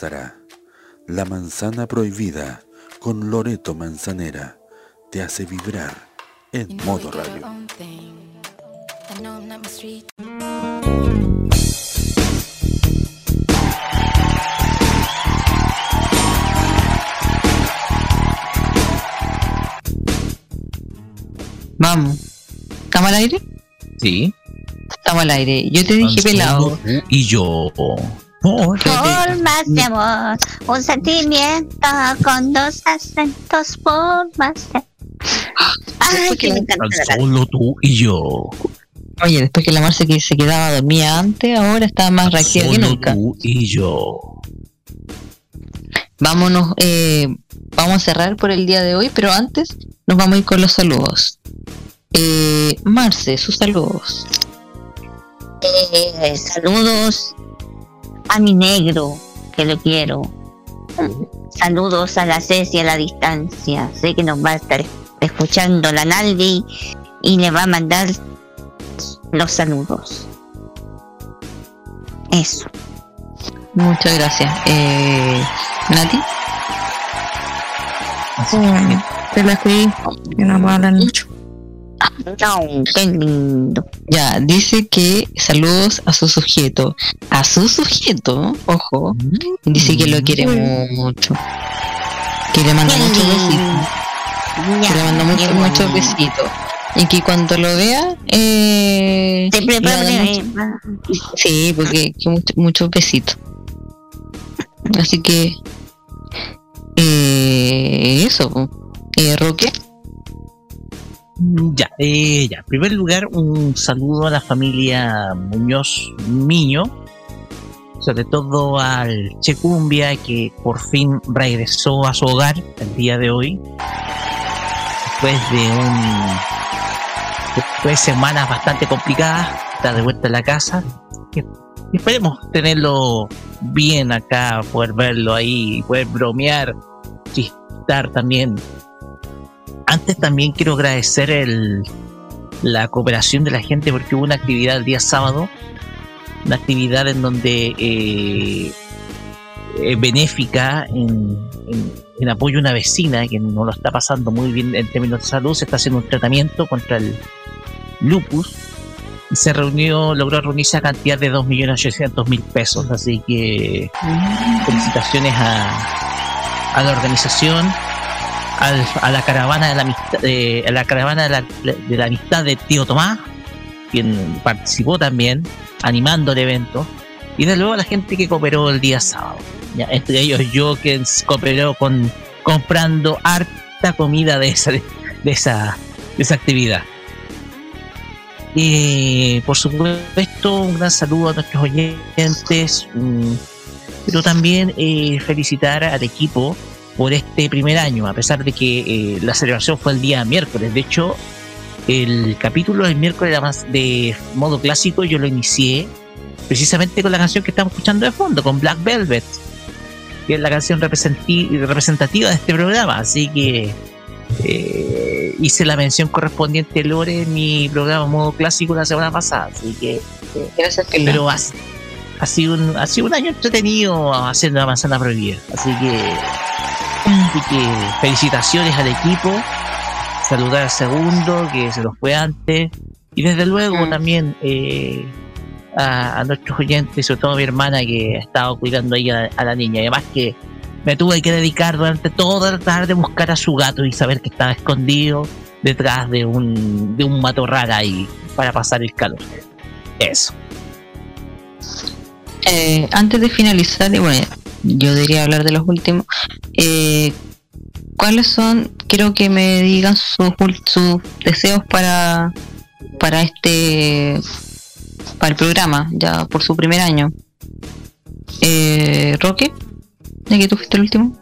La manzana prohibida con Loreto Manzanera te hace vibrar en modo radio. Vamos. ¿Estamos al aire? Sí. Estamos al aire. Yo te dije pelado. Y yo. Oh, Formas de amor, un sentimiento con dos acentos, formas de... Ay, que me encanta. Solo tú y yo. Oye, después que la Marce que se quedaba dormida antes, ahora está más reactiva que Solo nunca. tú y yo. Vámonos, eh, vamos a cerrar por el día de hoy, pero antes nos vamos a ir con los saludos. Eh, Marce, sus saludos. Eh, saludos a mi negro, que lo quiero. Saludos a la Ceci a la distancia. Sé que nos va a estar escuchando la Naldi y le va a mandar los saludos. Eso. Muchas gracias. Eh, Nati. Te la escribí. Que no puedo hablar mucho. No, qué lindo. Ya, dice que saludos a su sujeto. A su sujeto, ojo. Dice que lo quiere mucho. Que le manda muchos besitos. Que le manda muchos, muchos besitos. Y que cuando lo vea, eh, Te preparo. mucho- Sí, porque que mucho- muchos besitos. Así que eh, eso. Eh, Roque. Mm, Ya, eh, ya. En primer lugar, un saludo a la familia Muñoz Miño, sobre todo al Checumbia, que por fin regresó a su hogar el día de hoy, después de un después de semanas bastante complicadas, está de vuelta en la casa. Esperemos tenerlo bien acá, poder verlo ahí, poder bromear, chistar también antes también quiero agradecer el, la cooperación de la gente porque hubo una actividad el día sábado, una actividad en donde eh, eh, benéfica en, en- en apoyo a una vecina que no lo está pasando muy bien en términos de salud, se está haciendo un tratamiento contra el lupus y se reunió, logró reunirse a cantidad de 2.800.000 pesos, así que felicitaciones a, a la organización al- a la caravana de la amistad, de, a la caravana de la, de la amistad de Tío Tomás, quien participó también, animando el evento, y de luego a la gente que cooperó el día sábado. Entre ellos yo que cooperó con comprando harta comida de esa, de, esa, de esa actividad. Y por supuesto, un gran saludo a nuestros oyentes, mm, pero también eh, felicitar al equipo por este primer año, a pesar de que eh, la celebración fue el día miércoles. De hecho, el capítulo del miércoles de modo clásico yo lo inicié precisamente con la canción que estamos escuchando de fondo, con Black Velvet, que es la canción representativa de este programa. Así que eh, hice la mención correspondiente Lore en mi programa modo clásico la semana pasada. Así que, eh, Gracias, pero ha, ha sido un, ha sido un año entretenido haciendo la manzana prohibida. Así que, así que felicitaciones al equipo. Saludar al segundo que se nos fue antes. Y desde luego también eh, a, a nuestros oyentes, sobre todo a mi hermana que ha estado cuidando ahí a, a la niña. Y además que me tuve que dedicar durante toda la tarde a buscar a su gato y saber que estaba escondido detrás de un, de un matorral ahí para pasar el calor. Eso. Eh, antes de finalizar, y bueno, yo debería hablar de los últimos. eh, ¿Cuáles son? Quiero que me digan sus, sus deseos para para este para el programa, ya por su primer año. Eh, Roque, ya que tú fuiste el último.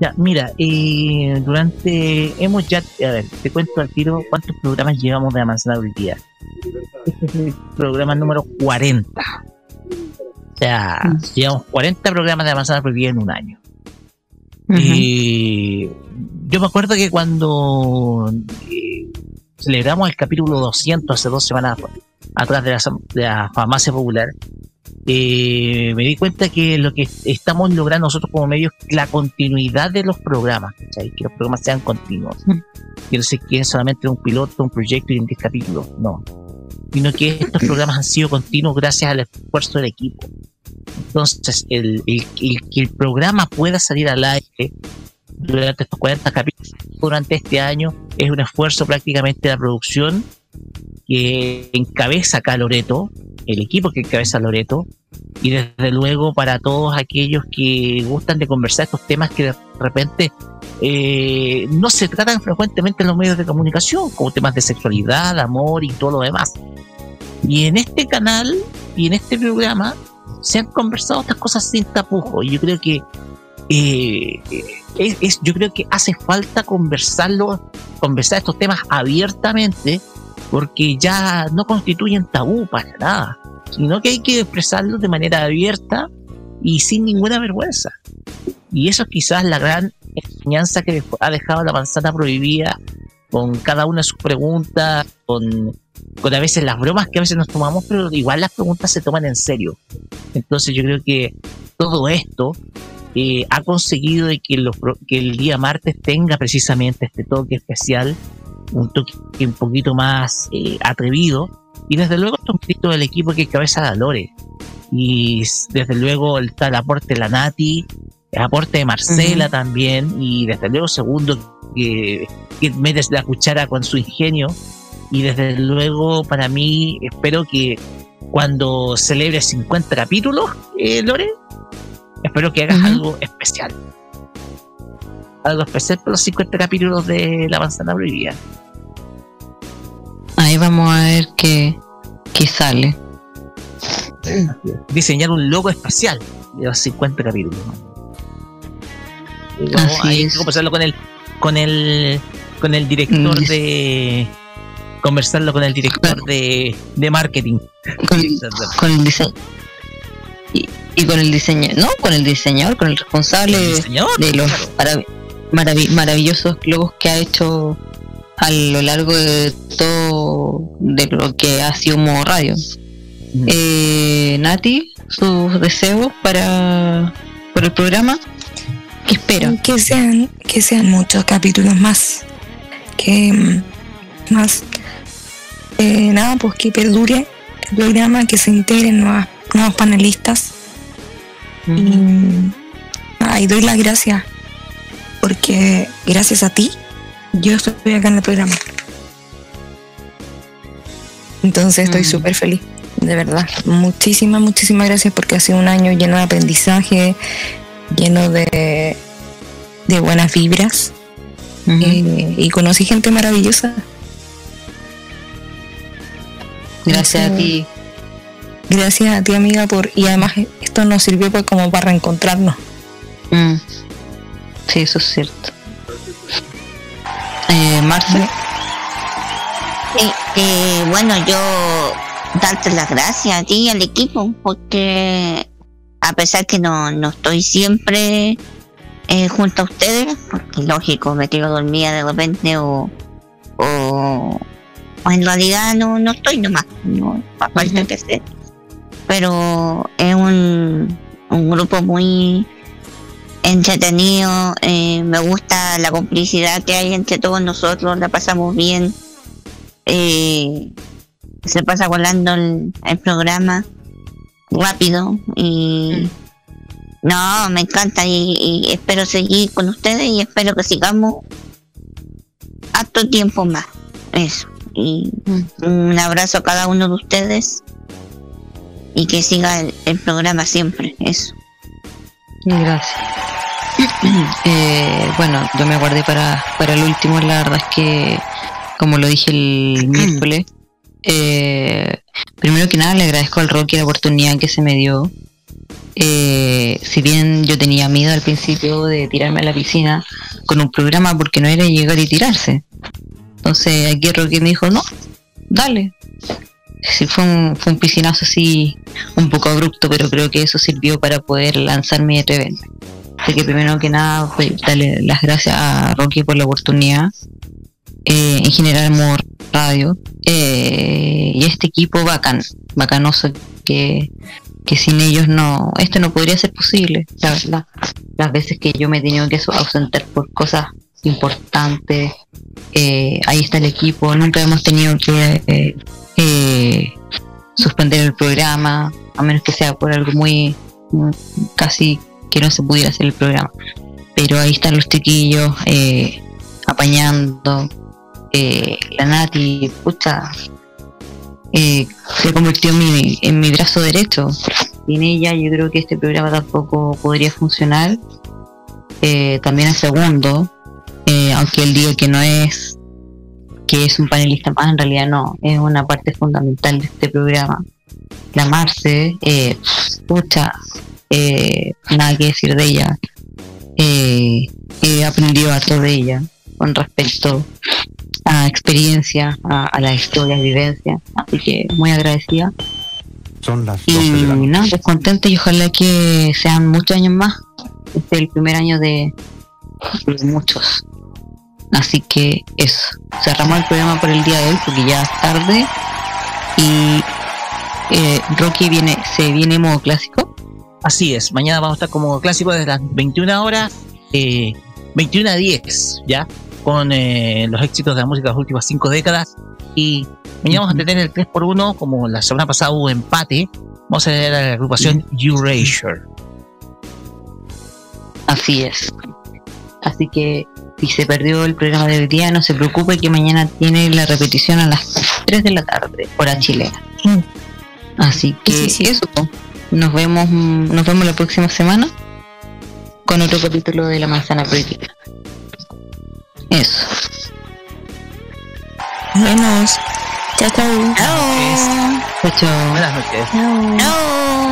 Ya, mira, eh, durante. Hemos ya. A ver, te cuento al tiro cuántos programas llevamos de la manzana hoy día. Este es el programa número 40. Sea, llevamos 40 programas de manzana prohibida en un año. Y yo me acuerdo que cuando eh, celebramos el capítulo 200 hace dos semanas atrás de la, de la farmacia popular, eh, me di cuenta que lo que estamos logrando nosotros como medios es la continuidad de los programas, ¿cachai? que los programas sean continuos. Que no se queden solamente un piloto, un proyecto y en 10 capítulos, no. Sino que estos programas han sido continuos gracias al esfuerzo del equipo. Entonces, el, el- programa pueda salir al aire durante estos 40 capítulos durante este año es un esfuerzo prácticamente de la producción que encabeza acá Loreto, el equipo que encabeza Loreto, y desde luego para todos aquellos que gustan de conversar estos temas que de repente eh, no se tratan frecuentemente en los medios de comunicación, como temas de sexualidad, amor y todo lo demás. Y en este canal y en este programa se han conversado estas cosas sin tapujo. Y yo creo que eh, es, yo creo que hace falta conversarlo, conversar estos temas abiertamente, porque ya no constituyen tabú para nada, sino que hay que expresarlos de manera abierta y sin ninguna vergüenza. Y eso es quizás la gran enseñanza que ha dejado la manzana prohibida con cada una de sus preguntas, con, con a veces las bromas que a veces nos tomamos, pero igual las preguntas se toman en serio. Entonces yo creo que todo esto eh, ha conseguido de que, los, que el día martes tenga precisamente este toque especial, un toque un poquito más eh, atrevido, y desde luego esto es un grito del equipo que cabeza la Lore. Y desde luego está el aporte de la Nati, el aporte de Marcela también, y desde luego segundo que, que metes la cuchara con su ingenio. Y desde luego para mí espero que cuando celebre 50 capítulos, eh, Lore, espero que hagas algo especial. Algo especial por los 50 capítulos de La Manzana Prohibida. Ahí vamos a ver qué, qué sale. Diseñar un logo especial de los 50 capítulos. vamos Así ahí hay es. que conversarlo con el, con el, con el director Mm. de. Conversarlo con el director de, de marketing. Con el diseño. Y, y con el diseño, no, con el diseñador, con el responsable El diseñador, de los marav- maravi- maravillosos logos que ha hecho a lo largo de todo de lo que ha sido Modo Radio. Eh, Nati, sus deseos para, para el programa. ¿Qué espera? Que sean, que sean muchos capítulos más. Que mm, más. Eh, nada, pues que perdure el programa, que se integren nuevas, nuevos panelistas. Y, y doy las gracias. Porque gracias a ti, yo estoy acá en el programa. Entonces estoy súper feliz, de verdad. Muchísimas, muchísimas gracias porque ha sido un año lleno de aprendizaje, lleno de, de buenas vibras. Eh, y conocí gente maravillosa. Gracias a ti. Gracias a ti, amiga, por y además esto nos sirvió pues como para reencontrarnos. Mm. Sí, eso es cierto. Eh, Marce. Sí, eh, bueno, yo darte las gracias a ti y al equipo, porque a pesar que no, no estoy siempre eh, junto a ustedes, porque lógico, me quedo dormida de repente o, o, o en realidad no, no estoy nomás, no falta que hacer. Pero es un, un grupo muy entretenido, eh, me gusta la complicidad que hay entre todos nosotros, la pasamos bien, eh, se pasa volando el, el programa rápido y no, me encanta y, y espero seguir con ustedes y espero que sigamos harto tiempo más, eso, y un abrazo a cada uno de ustedes y que siga el, el programa siempre, eso. Gracias. Eh, bueno, yo me guardé para, para el último, la verdad es que, como lo dije el miércoles, eh, primero que nada le agradezco al Rocky la oportunidad que se me dio. Eh, si bien yo tenía miedo al principio de tirarme a la piscina con un programa porque no era llegar y tirarse. Entonces aquí Rocky me dijo, no, dale. Fue un, piscinazo así un poco abrupto, pero creo que eso sirvió para poder lanzarme y atreverme. Así que primero que nada, pues, darle las gracias a Rocky por la oportunidad. Eh, en general, Modo Radio. Eh, y este equipo bacán, bacanoso que, que sin ellos no, esto no podría ser posible. La verdad, las veces que yo me he tenido que ausentar por cosas importantes, eh, ahí está el equipo, nunca hemos tenido que eh, eh, suspender el programa, a menos que sea por algo muy, casi que no se pudiera hacer el programa. Pero ahí están los chiquillos apañando. la Nati, eh, se convirtió en mi, brazo derecho. Sin ella yo creo que este programa tampoco podría funcionar. También el segundo, eh, aunque él diga que no es que es un panelista más, en realidad no, es una parte fundamental de este programa. La Marce, eh, pucha, eh, nada que decir de ella. Eh, he aprendido harto de ella con respecto a experiencia, a, a las historias, vivencias, así que muy agradecida. Son las Y 12 de la pues contenta y ojalá que sean muchos años más. Este es el primer año de, de muchos. Así que eso. Cerramos el programa por el día de hoy porque ya es tarde. Y eh, Rocky viene, se viene en modo clásico. Así es, mañana vamos a estar como clásico desde las 21 horas, eh, 21 a 10, ¿ya? Con eh, los éxitos de la música de las últimas 5 décadas. Y mañana vamos a tener el 3x1, como la semana pasada hubo empate. Vamos a tener a la agrupación Erasure. Así es. Así que si se perdió el programa de hoy día, no se preocupe que mañana tiene la repetición a las 3 de la tarde, hora chilena. Así que eso. Nos vemos, mm, nos vemos la próxima semana con otro capítulo de La Manzana Prohibida. Eso. Nos vemos. Chao, chao. Chao, chao. Buenas noches. Chao.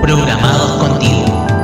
programados contigo.